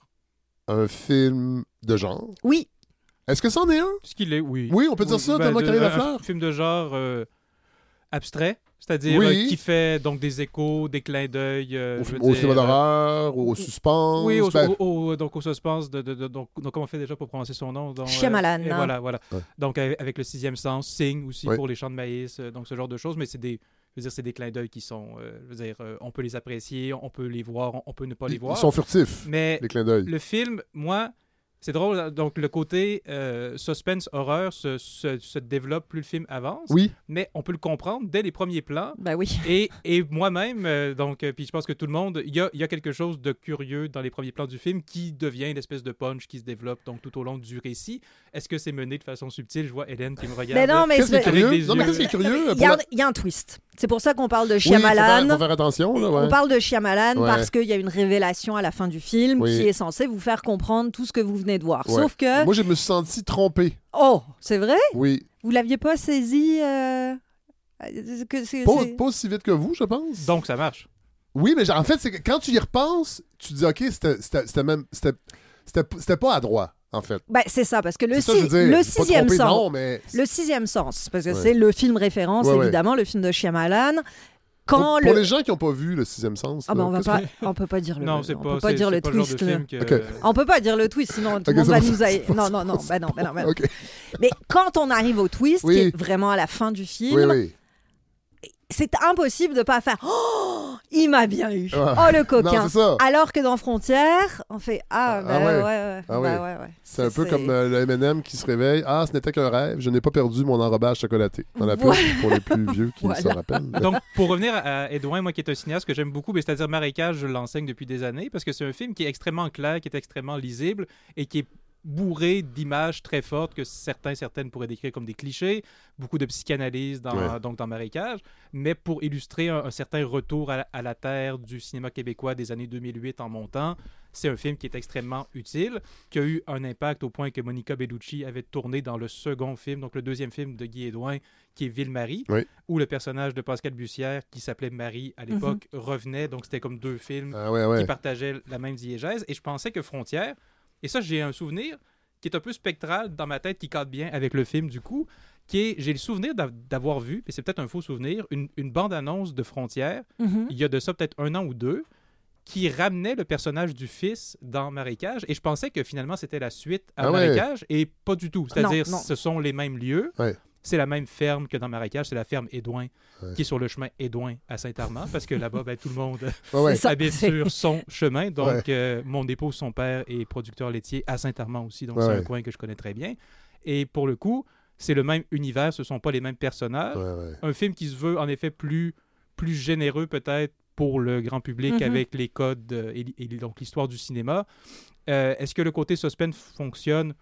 [SPEAKER 6] un film de genre.
[SPEAKER 7] Oui.
[SPEAKER 6] Est-ce que c'en est un?
[SPEAKER 8] Ce qu'il est, oui.
[SPEAKER 6] Oui, on peut dire ça,
[SPEAKER 8] ben,
[SPEAKER 6] Thomas
[SPEAKER 8] de-
[SPEAKER 6] Carré
[SPEAKER 8] un-
[SPEAKER 6] Lafleur?
[SPEAKER 8] Un film de genre euh, abstrait, c'est-à-dire
[SPEAKER 6] Oui.
[SPEAKER 8] euh, qui fait donc des échos, des clins d'œil. euh,
[SPEAKER 6] Au, au cinéma
[SPEAKER 8] euh,
[SPEAKER 6] d'horreur, au suspense?
[SPEAKER 8] Oui, au,
[SPEAKER 6] ben,
[SPEAKER 8] au- au- donc au suspense, de, de- de- donc, donc comment on fait déjà pour prononcer son nom donc,
[SPEAKER 7] Shyamalan,
[SPEAKER 8] et
[SPEAKER 7] hein.
[SPEAKER 8] Voilà, voilà.
[SPEAKER 6] Ouais.
[SPEAKER 8] Donc avec, avec le sixième sens, Sing aussi
[SPEAKER 6] Ouais.
[SPEAKER 8] pour les champs de maïs, euh, donc ce genre de choses, mais c'est des, je veux dire, c'est des clins d'œil qui sont, euh, je veux dire, euh, on peut les apprécier, on peut les voir, on, peut ne pas les voir.
[SPEAKER 6] ils sont furtifs,
[SPEAKER 8] Mais
[SPEAKER 6] les clins d'œil.
[SPEAKER 8] le film, moi, c'est drôle. Donc, le côté euh, suspense, horreur se, se- se développe plus le film avance.
[SPEAKER 6] Oui.
[SPEAKER 8] Mais on peut le comprendre dès les premiers plans.
[SPEAKER 7] Bah oui.
[SPEAKER 8] Et, et moi-même, euh, donc, euh, puis je pense que tout le monde, il y a, il y a quelque chose de curieux dans les premiers plans du film qui devient une espèce de punch qui se développe donc tout au long du récit. Est-ce que c'est mené de façon subtile? Je vois Hélène qui me regarde.
[SPEAKER 7] Mais non, mais c'est-
[SPEAKER 6] curieux? Non, mais
[SPEAKER 8] yeux.
[SPEAKER 6] qu'est-ce qui est curieux?
[SPEAKER 7] Y, il y a un twist. C'est pour ça qu'on parle de
[SPEAKER 6] Oui, faut faire,
[SPEAKER 7] Shyamalan.
[SPEAKER 6] faut faire attention, là, ouais.
[SPEAKER 7] On parle de Shyamalan
[SPEAKER 6] Ouais.
[SPEAKER 7] parce qu'il y a une révélation à la fin du film
[SPEAKER 6] Oui.
[SPEAKER 7] qui est censée vous faire comprendre tout ce que vous venez de voir.
[SPEAKER 6] Ouais.
[SPEAKER 7] Sauf que.
[SPEAKER 6] Moi, je me suis senti trompé.
[SPEAKER 7] Oh, c'est vrai?
[SPEAKER 6] Oui.
[SPEAKER 7] Vous l'aviez pas saisi euh, que c'est-
[SPEAKER 6] Pas,
[SPEAKER 7] c'est-
[SPEAKER 6] pas aussi vite que vous, je pense.
[SPEAKER 8] Donc, ça marche.
[SPEAKER 6] Oui, mais en fait, c'est que quand tu y repenses, tu te dis, OK, c'était- c'était c'était même. C'était c'était- c'était pas à droit, en fait.
[SPEAKER 7] Ben, c'est ça, parce que le,
[SPEAKER 6] ça, dire.
[SPEAKER 7] le sixième sens.
[SPEAKER 6] non, mais-
[SPEAKER 7] Le sixième sens, parce que
[SPEAKER 6] Ouais.
[SPEAKER 7] c'est le film référence,
[SPEAKER 6] Ouais, ouais.
[SPEAKER 7] évidemment, le film de Shyamalan. Quand
[SPEAKER 6] Pour,
[SPEAKER 7] le...
[SPEAKER 6] pour les gens qui n'ont pas vu le sixième sens,
[SPEAKER 7] Ah
[SPEAKER 6] là,
[SPEAKER 7] ben on va pas, on peut pas dire le,
[SPEAKER 8] Non,
[SPEAKER 7] on
[SPEAKER 8] pas-
[SPEAKER 7] peut pas dire le
[SPEAKER 8] pas le
[SPEAKER 7] twist.
[SPEAKER 8] que-
[SPEAKER 6] Ok.
[SPEAKER 7] On peut pas dire le twist, sinon tout le monde va nous haïr. Non, non, non, ben non, ben non, ben non.
[SPEAKER 6] OK.
[SPEAKER 7] Mais quand on arrive au twist,
[SPEAKER 6] Oui.
[SPEAKER 7] qui est vraiment à la fin du film,
[SPEAKER 6] Oui, oui.
[SPEAKER 7] C'est impossible de pas faire Oh, il m'a bien eu.
[SPEAKER 6] Ouais.
[SPEAKER 7] Oh le coquin.
[SPEAKER 6] Non, c'est ça.
[SPEAKER 7] Alors que dans Frontières, on fait ah,
[SPEAKER 6] Ah
[SPEAKER 7] ben
[SPEAKER 6] ouais.
[SPEAKER 7] ouais, ouais,
[SPEAKER 6] Ah
[SPEAKER 7] ben
[SPEAKER 6] ouais.
[SPEAKER 7] ouais, ouais.
[SPEAKER 6] C'est un peu comme euh, le M&M qui se réveille. Ah, ce n'était qu'un rêve. Je n'ai pas perdu mon enrobage chocolaté. Dans la pub, pour les plus vieux qui
[SPEAKER 7] Voilà.
[SPEAKER 6] s'en rappellent.
[SPEAKER 8] Donc, pour revenir à Edouin, moi qui est un cinéaste que j'aime beaucoup, mais c'est-à-dire Marécage, je l'enseigne depuis des années parce que c'est un film qui est extrêmement clair, qui est extrêmement lisible et qui est bourré d'images très fortes que certains, certaines pourraient décrire comme des clichés, beaucoup de psychanalyse dans,
[SPEAKER 6] Ouais.
[SPEAKER 8] donc dans Marécage, mais pour illustrer un, un certain retour à, à la terre du cinéma québécois des années 2008 en montant, c'est un film qui est extrêmement utile, qui a eu un impact au point que Monica Bellucci avait tourné dans le second film, donc le deuxième film de Guy Edouin, qui est Ville-Marie,
[SPEAKER 6] Oui.
[SPEAKER 8] où le personnage de Pascal Bussière, qui s'appelait Marie à l'époque, revenait. Donc c'était comme deux films
[SPEAKER 6] Ah ouais, ouais.
[SPEAKER 8] qui partageaient la même diégèse. Et je pensais que Frontières, et ça j'ai un souvenir qui est un peu spectral dans ma tête, qui cadre bien avec le film du coup, qui est, j'ai le souvenir d'av- d'avoir vu, et c'est peut-être un faux souvenir, une, une bande-annonce de Frontières,
[SPEAKER 7] Mhm.
[SPEAKER 8] il y a de ça peut-être un an ou deux, qui ramenait le personnage du fils dans Marécage, et je pensais que finalement c'était la suite à
[SPEAKER 6] Ah ouais.
[SPEAKER 8] Marécage, et pas du tout. C'est-à-dire,
[SPEAKER 7] Non, non.
[SPEAKER 8] ce sont les mêmes lieux,
[SPEAKER 6] Ouais.
[SPEAKER 8] C'est la même ferme que dans Marécage, c'est la ferme Édouin,
[SPEAKER 6] Ouais.
[SPEAKER 8] qui est sur le chemin Édouin à Saint-Armand, parce que là-bas, ben, tout le monde
[SPEAKER 6] Ouais,
[SPEAKER 8] habite sur son chemin. Donc,
[SPEAKER 6] Ouais.
[SPEAKER 8] euh, mon épouse, son père est producteur laitier à Saint-Armand aussi, donc
[SPEAKER 6] Ouais,
[SPEAKER 8] c'est
[SPEAKER 6] ouais.
[SPEAKER 8] un coin que je connais très bien. Et pour le coup, c'est le même univers, ce sont pas les mêmes personnages.
[SPEAKER 6] Ouais, ouais.
[SPEAKER 8] Un film qui se veut en effet plus, plus généreux peut-être pour le grand public
[SPEAKER 7] Mhm.
[SPEAKER 8] avec les codes euh, et, et donc l'histoire du cinéma. Euh, Est-ce que le côté suspense fonctionne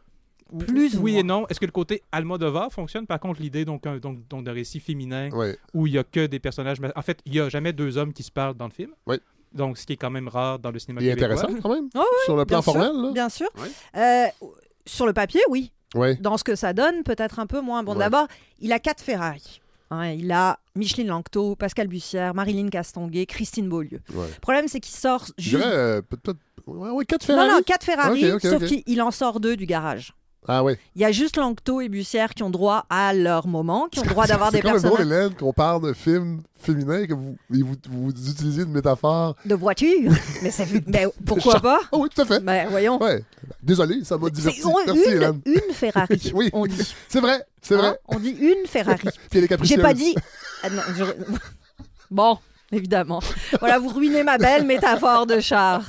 [SPEAKER 7] Plus ou
[SPEAKER 8] Oui
[SPEAKER 7] moins.
[SPEAKER 8] et non. Est-ce que le côté Almodovar fonctionne? Par contre, l'idée donc, un- donc, donc d'un récit féminin où il y a que des personnages. En fait, il y a jamais deux hommes qui se parlent dans le film.
[SPEAKER 6] Oui.
[SPEAKER 8] Donc, ce qui est quand même rare dans le cinéma
[SPEAKER 6] Il est intéressant quand même.
[SPEAKER 7] Ah oui,
[SPEAKER 6] Sur le plan
[SPEAKER 7] bien sûr,
[SPEAKER 6] formel, là.
[SPEAKER 7] Bien sûr. Euh, sur le papier, oui. Dans ce que ça donne, peut-être un peu moins. Bon, d'abord, il a quatre Ferrari. Hein, il a Micheline Langto, Pascal Bussière, Marilyn Castonguay, Christine Beaulieu.
[SPEAKER 6] Ouais.
[SPEAKER 7] Le problème, c'est qu'il sort
[SPEAKER 6] Je
[SPEAKER 7] juste.
[SPEAKER 6] dirais euh, peut-être. Ouais, ouais, quatre Ferrari.
[SPEAKER 7] Non, non, quatre Ferrari,
[SPEAKER 6] Ok, ok,
[SPEAKER 7] sauf qu'il il en sort deux du garage.
[SPEAKER 6] Ah ouais.
[SPEAKER 7] Il y a juste Langto et Bussière qui ont droit à leur moment, qui ont droit d'avoir des
[SPEAKER 6] C'est quand même drôle,
[SPEAKER 7] personnages
[SPEAKER 6] Hélène, qu'on parle de films féminins et que vous, et vous, vous utilisez une métaphore.
[SPEAKER 7] de voiture. mais c'est mais pourquoi pas?
[SPEAKER 6] Ah oui, tout à fait.
[SPEAKER 7] Ben voyons.
[SPEAKER 6] Ouais. Désolé, ça m'a diverti.
[SPEAKER 7] C'est on-
[SPEAKER 6] Merci,
[SPEAKER 7] une,
[SPEAKER 6] Hélène.
[SPEAKER 7] une Ferrari,
[SPEAKER 6] Oui.
[SPEAKER 7] on dit.
[SPEAKER 6] C'est vrai, c'est
[SPEAKER 7] Hein,
[SPEAKER 6] vrai.
[SPEAKER 7] On dit une Ferrari.
[SPEAKER 6] Puis elle est
[SPEAKER 7] J'ai pas dit. Ah non, je- Bon, évidemment. Voilà, vous ruinez ma belle métaphore de char.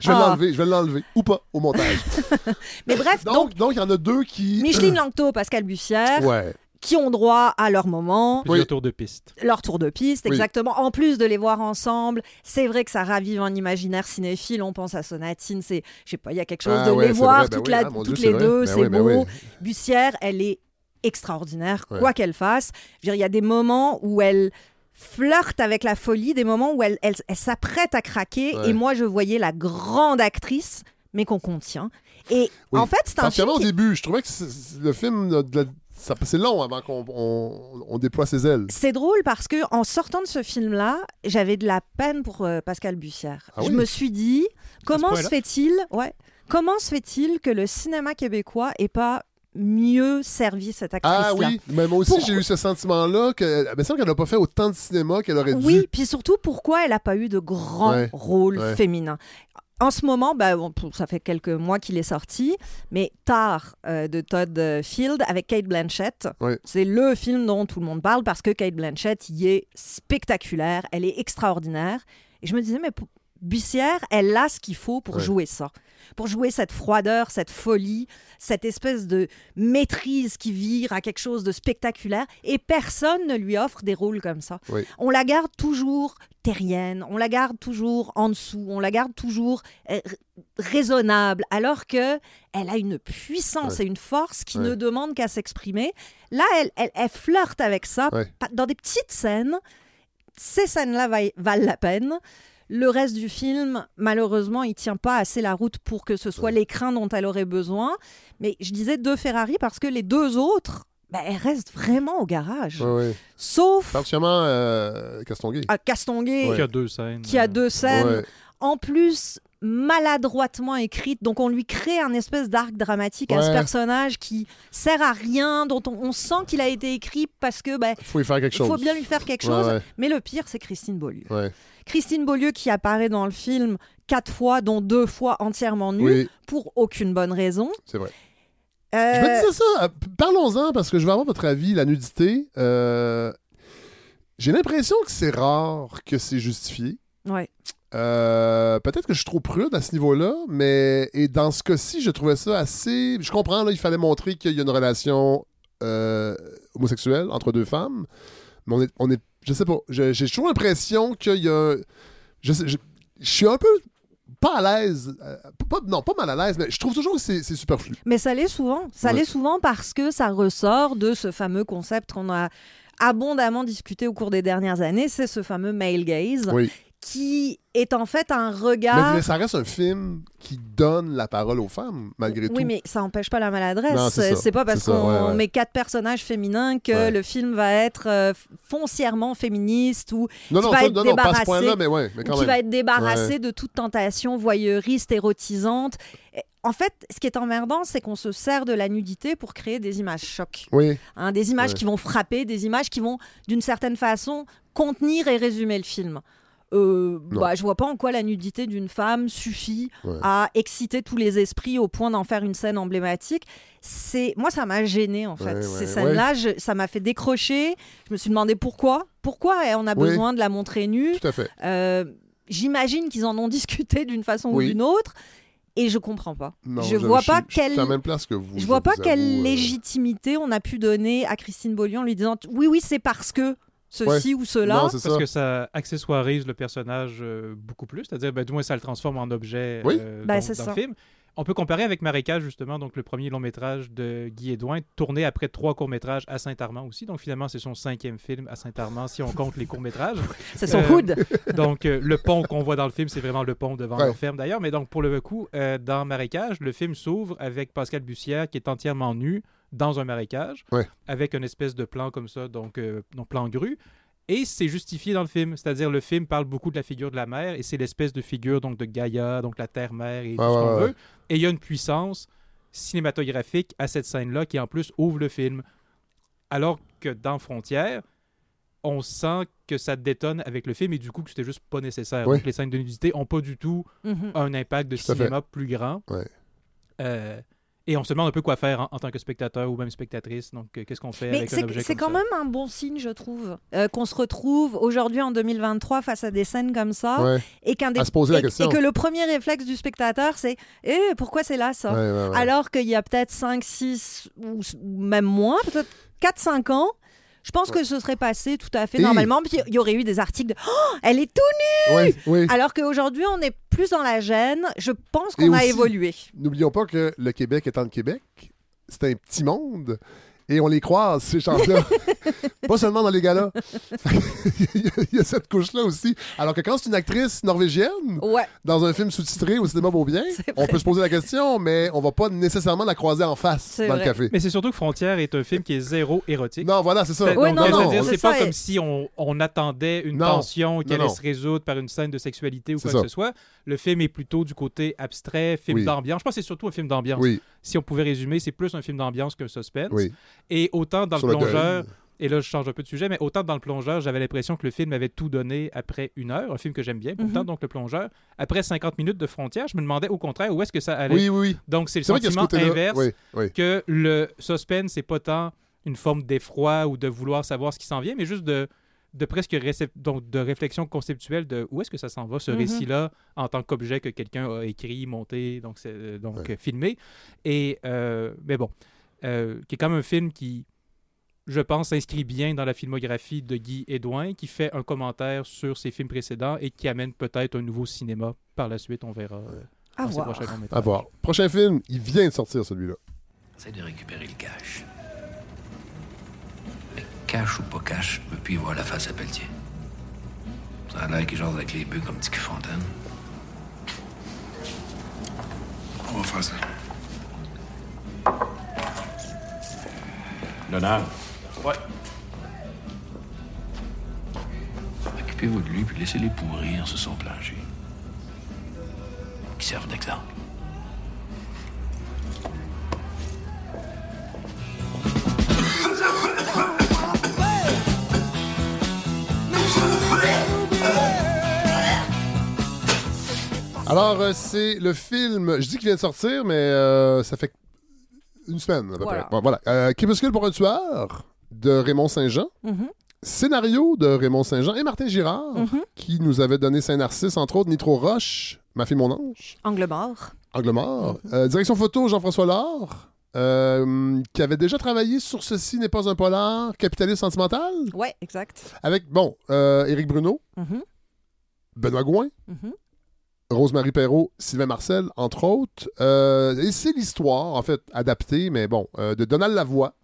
[SPEAKER 6] Je vais
[SPEAKER 7] Ah.
[SPEAKER 6] l'enlever, je vais l'enlever. Ou pas, au montage.
[SPEAKER 7] Mais bref, donc,
[SPEAKER 6] donc, il y en a deux qui.
[SPEAKER 7] Micheline Langto, Pascal Bussière,
[SPEAKER 6] Ouais.
[SPEAKER 7] qui ont droit à leur moment,
[SPEAKER 8] Plusieurs tours de piste.
[SPEAKER 7] leur tour de piste,
[SPEAKER 6] Oui.
[SPEAKER 7] exactement. En plus de les voir ensemble, c'est vrai que ça ravive un imaginaire cinéphile. On pense à Sonatine, c'est, je sais pas, il y a quelque chose
[SPEAKER 6] Ah
[SPEAKER 7] de
[SPEAKER 6] ouais,
[SPEAKER 7] les voir
[SPEAKER 6] vrai, ben
[SPEAKER 7] toutes,
[SPEAKER 6] oui,
[SPEAKER 7] la-
[SPEAKER 6] hein, mon
[SPEAKER 7] toutes
[SPEAKER 6] Dieu, c'est
[SPEAKER 7] les deux,
[SPEAKER 6] Ben
[SPEAKER 7] c'est
[SPEAKER 6] oui, ben
[SPEAKER 7] beau.
[SPEAKER 6] oui.
[SPEAKER 7] Bussière, elle est extraordinaire,
[SPEAKER 6] Ouais.
[SPEAKER 7] quoi qu'elle fasse. Je veux dire, il y a des moments où elle flirte avec la folie, des moments où elle, elle- elle s'apprête à craquer.
[SPEAKER 6] Ouais.
[SPEAKER 7] Et moi, je voyais la grande actrice, mais qu'on contient. Et
[SPEAKER 6] Oui.
[SPEAKER 7] en fait, c'est un film qui-
[SPEAKER 6] au début, je trouvais que le film, de la- ça- c'est long avant qu'on on, on déploie ses ailes.
[SPEAKER 7] C'est drôle parce que en sortant de ce film-là, j'avais de la peine pour euh, Pascal Bussière.
[SPEAKER 6] Ah
[SPEAKER 7] je me suis dit, comment se fait-il, ouais, comment se fait-il que le cinéma québécois ait pas mieux servi cette actrice-là
[SPEAKER 6] Ah oui, mais moi aussi j'ai eu ce sentiment-là que me semble qu'elle n'a pas fait autant de cinéma qu'elle aurait dû.
[SPEAKER 7] Oui, puis surtout pourquoi elle n'a pas eu de grand
[SPEAKER 6] Ouais,
[SPEAKER 7] rôle
[SPEAKER 6] ouais.
[SPEAKER 7] féminin. En ce moment, bah, pour- ça fait quelques mois qu'il est sorti, mais Tar euh, de Todd Field avec Kate Blanchett, c'est le film dont tout le monde parle parce que Kate Blanchett y est spectaculaire, elle est extraordinaire. Et je me disais, mais Bussière, elle a ce qu'il faut pour
[SPEAKER 6] Ouais.
[SPEAKER 7] jouer ça, pour jouer cette froideur, cette folie, cette espèce de maîtrise qui vire à quelque chose de spectaculaire. Et personne ne lui offre des rôles comme ça. On la garde toujours terrienne, on la garde toujours en dessous, on la garde toujours euh, raisonnable, alors que elle a une puissance
[SPEAKER 6] Ouais.
[SPEAKER 7] et une force qui ne demande qu'à s'exprimer. Là, elle, elle, elle flirte avec ça dans des petites scènes. Ces scènes-là va- valent la peine. Le reste du film, malheureusement, il tient pas assez la route pour que ce soit l'écran dont elle aurait besoin. Mais je disais deux Ferrari parce que les deux autres, ben, elles restent vraiment au garage.
[SPEAKER 6] Ouais, ouais.
[SPEAKER 7] Sauf
[SPEAKER 6] Particulièrement euh, Castonguay.
[SPEAKER 7] à Castonguay,
[SPEAKER 8] Qui a deux scènes.
[SPEAKER 7] qui a deux scènes,
[SPEAKER 6] Ouais.
[SPEAKER 7] en plus maladroitement écrites. Donc on lui crée un espèce d'arc dramatique à ce personnage qui sert à rien, dont on, on sent qu'il a été écrit parce que ben,
[SPEAKER 6] Faut y faire quelque
[SPEAKER 7] il
[SPEAKER 6] chose.
[SPEAKER 7] faut bien lui faire quelque
[SPEAKER 6] Ouais,
[SPEAKER 7] chose.
[SPEAKER 6] ouais.
[SPEAKER 7] Mais le pire, c'est Christine Beaulieu. Christine Beaulieu qui apparaît dans le film quatre fois, dont deux fois entièrement nue,
[SPEAKER 6] Oui.
[SPEAKER 7] pour aucune bonne raison.
[SPEAKER 6] C'est vrai.
[SPEAKER 7] Euh,
[SPEAKER 6] Je me disais ça. euh, Parlons-en parce que je veux avoir votre avis. La nudité, euh, j'ai l'impression que c'est rare que c'est justifié.
[SPEAKER 7] ouais.
[SPEAKER 6] Euh, Peut-être que je suis trop prude à ce niveau-là, mais et dans ce cas-ci, je trouvais ça assez. Je comprends, là, il fallait montrer qu'il y a une relation euh, homosexuelle entre deux femmes, mais on est, on est je sais pas, j'ai toujours l'impression qu'il y a. Je, sais- je, je suis un peu pas à l'aise, euh, pas, non, pas mal à l'aise, mais je trouve toujours que c'est c'est superflu.
[SPEAKER 7] Mais ça l'est souvent. Ça
[SPEAKER 6] Ouais.
[SPEAKER 7] l'est souvent parce que ça ressort de ce fameux concept qu'on a abondamment discuté au cours des dernières années, c'est ce fameux male gaze,
[SPEAKER 6] Oui.
[SPEAKER 7] Qui est en fait un regard...
[SPEAKER 6] mais ça reste un film qui donne la parole aux femmes, malgré tout.
[SPEAKER 7] Oui, mais ça n'empêche pas la maladresse.
[SPEAKER 6] C'est
[SPEAKER 7] pas parce qu'on
[SPEAKER 6] ouais, ouais.
[SPEAKER 7] met quatre personnages féminins que
[SPEAKER 6] Ouais.
[SPEAKER 7] le film va être euh, foncièrement féministe ou
[SPEAKER 6] Non,
[SPEAKER 7] qui
[SPEAKER 6] non,
[SPEAKER 7] va
[SPEAKER 6] ça-
[SPEAKER 7] être
[SPEAKER 6] non, non, pas ce
[SPEAKER 7] débarrassé,
[SPEAKER 6] mais quand
[SPEAKER 7] qui
[SPEAKER 6] même.
[SPEAKER 7] va être débarrassé de toute tentation voyeuriste, érotisante. En fait, ce qui est emmerdant, c'est qu'on se sert de la nudité pour créer des images chocs.
[SPEAKER 6] Oui.
[SPEAKER 7] Hein, des images qui vont frapper, des images qui vont, d'une certaine façon, contenir et résumer le film. Euh, bah, je vois pas en quoi la nudité d'une femme suffit
[SPEAKER 6] Ouais.
[SPEAKER 7] à exciter tous les esprits au point d'en faire une scène emblématique. C'est moi, ça m'a gêné en fait.
[SPEAKER 6] Ouais,
[SPEAKER 7] Ces
[SPEAKER 6] ouais,
[SPEAKER 7] scènes-là, je- ça m'a fait décrocher. Je me suis demandé pourquoi. Pourquoi on a besoin de la montrer nue
[SPEAKER 6] Tout à fait.
[SPEAKER 7] Euh, J'imagine qu'ils en ont discuté d'une façon
[SPEAKER 6] Oui.
[SPEAKER 7] ou d'une autre. Et je comprends pas.
[SPEAKER 6] Non,
[SPEAKER 7] je vois
[SPEAKER 6] suis-
[SPEAKER 7] pas
[SPEAKER 6] je suis
[SPEAKER 7] quelle
[SPEAKER 6] à la même place que vous.
[SPEAKER 7] je vois pas quelle
[SPEAKER 6] avoue, euh,
[SPEAKER 7] légitimité on a pu donner à Christine Beaulieu en lui disant oui, oui, c'est parce que ceci
[SPEAKER 6] Ouais.
[SPEAKER 7] ou cela.
[SPEAKER 6] Non, c'est
[SPEAKER 8] Parce
[SPEAKER 6] ça.
[SPEAKER 8] que ça accessoirise le personnage euh, beaucoup plus, c'est-à-dire, ben, du moins, ça le transforme en objet
[SPEAKER 6] Oui.
[SPEAKER 8] euh,
[SPEAKER 7] Ben,
[SPEAKER 8] dans,
[SPEAKER 7] c'est
[SPEAKER 8] dans
[SPEAKER 7] ça.
[SPEAKER 8] le film. On peut comparer avec Marécage, justement, donc le premier long métrage de Guy Edouin, tourné après trois courts-métrages à Saint-Armand aussi. Donc finalement, c'est son cinquième film à Saint-Armand, si on compte les courts-métrages.
[SPEAKER 7] C'est son
[SPEAKER 8] Euh,
[SPEAKER 7] hood.
[SPEAKER 8] Donc euh, le pont qu'on voit dans le film, c'est vraiment le pont devant
[SPEAKER 6] Ouais.
[SPEAKER 8] leur ferme d'ailleurs. Mais donc pour le coup, euh, dans Marécage, le film s'ouvre avec Pascal Bussière qui est entièrement nu dans un marécage,
[SPEAKER 6] Ouais.
[SPEAKER 8] avec une espèce de plan comme ça, donc, euh, donc plan grue. Et c'est justifié dans le film, c'est-à-dire le film parle beaucoup de la figure de la mère et c'est l'espèce de figure donc de Gaïa, donc la terre-mère et tout ce qu'on
[SPEAKER 6] ouais, ouais.
[SPEAKER 8] veut. Et il y a une puissance cinématographique à cette scène-là qui en plus ouvre le film. Alors que dans Frontières, on sent que ça détonne avec le film et du coup que c'était juste pas nécessaire.
[SPEAKER 6] Oui.
[SPEAKER 8] Donc les scènes de nudité ont pas du tout
[SPEAKER 7] Mhm.
[SPEAKER 8] un impact de
[SPEAKER 6] Tout à fait.
[SPEAKER 8] cinéma plus grand.
[SPEAKER 6] Ouais.
[SPEAKER 8] Euh, et on se demande un peu quoi faire en, en tant que spectateur ou même spectatrice. Donc euh, qu'est-ce qu'on fait
[SPEAKER 7] Mais
[SPEAKER 8] avec un
[SPEAKER 7] c'est
[SPEAKER 8] objet
[SPEAKER 7] c'est
[SPEAKER 8] comme
[SPEAKER 7] quand
[SPEAKER 8] ça?
[SPEAKER 7] même un bon signe, je trouve, euh, qu'on se retrouve aujourd'hui en 2023 face à des scènes comme ça.
[SPEAKER 6] Ouais.
[SPEAKER 7] Et, qu'un des-
[SPEAKER 6] À se poser la
[SPEAKER 7] et-
[SPEAKER 6] question.
[SPEAKER 7] et que le premier réflexe du spectateur, c'est Eh, pourquoi c'est là ça?
[SPEAKER 6] Ouais, ouais, ouais.
[SPEAKER 7] Alors qu'il y a peut-être 5, 6 ou même moins, peut-être 4, 5 ans. Je pense que ce serait passé tout à fait
[SPEAKER 6] Et-
[SPEAKER 7] normalement. Puis il y aurait eu des articles de Oh, elle est tout nue. Alors qu'aujourd'hui, on est plus dans la gêne. Je pense qu'on a
[SPEAKER 6] aussi-
[SPEAKER 7] évolué.
[SPEAKER 6] N'oublions pas que le Québec étant le Québec, c'est un petit monde et on les croise, ces gens-là. Pas seulement dans les galas. il, y a, il y a cette couche-là aussi. Alors que quand c'est une actrice norvégienne,
[SPEAKER 7] Ouais.
[SPEAKER 6] dans un film sous-titré au cinéma Beaubien, on peut se poser la question, mais on va pas nécessairement la croiser en face dans
[SPEAKER 7] vrai.
[SPEAKER 6] le café.
[SPEAKER 8] Mais c'est surtout que Frontière est un film qui est zéro érotique.
[SPEAKER 6] Non, voilà, c'est ça.
[SPEAKER 7] Oui, non, c'est
[SPEAKER 8] pas
[SPEAKER 7] ça,
[SPEAKER 8] comme
[SPEAKER 7] et-
[SPEAKER 8] si on, on attendait une
[SPEAKER 6] Non.
[SPEAKER 8] tension qui allait se résoudre par une scène de sexualité ou quoi
[SPEAKER 6] ça.
[SPEAKER 8] que ce soit. Le film est plutôt du côté abstrait, film
[SPEAKER 6] Oui.
[SPEAKER 8] d'ambiance. Je pense que c'est surtout un film d'ambiance.
[SPEAKER 6] Oui,
[SPEAKER 8] Si on pouvait résumer, c'est plus un film d'ambiance qu'un suspense.
[SPEAKER 6] oui.
[SPEAKER 8] Et autant dans
[SPEAKER 6] Sur
[SPEAKER 8] le plongeur, et là je change un peu de sujet, mais autant dans le plongeur, j'avais l'impression que le film avait tout donné après une heure, un film que j'aime bien pourtant,
[SPEAKER 7] Mhm.
[SPEAKER 8] donc le plongeur. Après 50 minutes de frontière, je me demandais au contraire où est-ce que ça allait.
[SPEAKER 6] Oui, oui, oui.
[SPEAKER 8] Donc c'est le
[SPEAKER 6] ce
[SPEAKER 8] sentiment inverse
[SPEAKER 6] Oui, oui.
[SPEAKER 8] que le suspense, c'est pas tant une forme d'effroi ou de vouloir savoir ce qui s'en vient, mais juste de, de presque récep- donc de réflexion conceptuelle de où est-ce que ça s'en va, ce
[SPEAKER 7] Mhm.
[SPEAKER 8] récit-là, en tant qu'objet que quelqu'un a écrit, monté, donc, c'est- euh, donc
[SPEAKER 6] Ouais.
[SPEAKER 8] euh, filmé. Et, euh, mais bon, euh, qui est quand même un film qui, je pense, s'inscrit bien dans la filmographie de Guy Edouin, qui fait un commentaire sur ses films précédents et qui amène peut-être un nouveau cinéma par la suite, on verra. euh,
[SPEAKER 7] À
[SPEAKER 8] ses
[SPEAKER 7] voir.
[SPEAKER 8] prochains
[SPEAKER 6] À voir. Prochain film, il vient de sortir celui-là.
[SPEAKER 13] Essaye de récupérer le cash. Cash ou pas cash, je peux plus y voir la face à Pelletier. Ça a l'air qu'il jase avec les bœufs comme petit cul fontaine.
[SPEAKER 5] On va faire ça.
[SPEAKER 9] L'honneur.
[SPEAKER 13] Ouais. Occupez-vous de lui puis laissez-les pourrir sur son plancher. Qui servent d'exemple.
[SPEAKER 6] Alors, euh, c'est le film, je dis qu'il vient de sortir, mais euh, ça fait une semaine à peu
[SPEAKER 7] Voilà.
[SPEAKER 6] près. Bon, voilà. Euh, Crépuscule pour un tueur de Raymond Saint-Jean.
[SPEAKER 7] Mhm.
[SPEAKER 6] Scénario de Raymond Saint-Jean et Martin Girard,
[SPEAKER 7] Mhm.
[SPEAKER 6] qui nous avait donné Saint-Narcisse, entre autres, Nitro Roche, Ma fille, mon ange,
[SPEAKER 7] Angle mort.
[SPEAKER 6] Angle mort.
[SPEAKER 7] Mhm.
[SPEAKER 6] Direction photo, Jean-François Laure, euh, qui avait déjà travaillé sur Ceci n'est pas un polar, Capitaliste sentimental,
[SPEAKER 7] Ouais, exact.
[SPEAKER 6] avec, bon, euh, Éric Bruno. Benoît Gouin. Rosemary Perrault, Sylvain Marcel, entre autres. Euh, et c'est l'histoire, en fait, adaptée, mais bon, euh, de Donald Lavoie.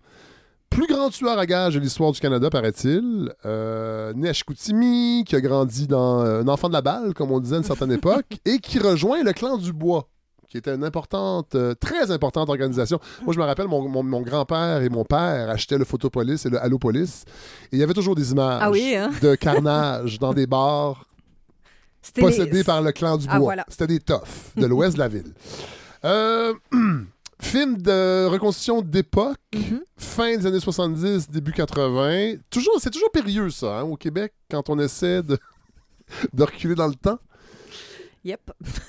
[SPEAKER 6] Plus grand tueur à gages de l'histoire du Canada, paraît-il. Euh, né à Chicoutimi, qui a grandi dans euh, un enfant de la balle, comme on disait à une certaine époque, et qui rejoint le clan du bois, qui était une importante, très importante organisation. Moi, je me rappelle, mon, mon- mon grand-père et mon père achetaient le Photopolis et le Allopolis, et il y avait toujours des images
[SPEAKER 7] Ah oui, hein?
[SPEAKER 6] de carnage dans des bars
[SPEAKER 7] Les-
[SPEAKER 6] par le clan du bois.
[SPEAKER 7] Ah, voilà.
[SPEAKER 6] C'était des toughs de l'ouest de la ville. Euh, film de reconstitution d'époque,
[SPEAKER 7] Mhm.
[SPEAKER 6] fin des années 70, début 80. Toujours, c'est toujours périlleux, ça, hein, au Québec, quand on essaie de, de reculer dans le temps.
[SPEAKER 7] Yep.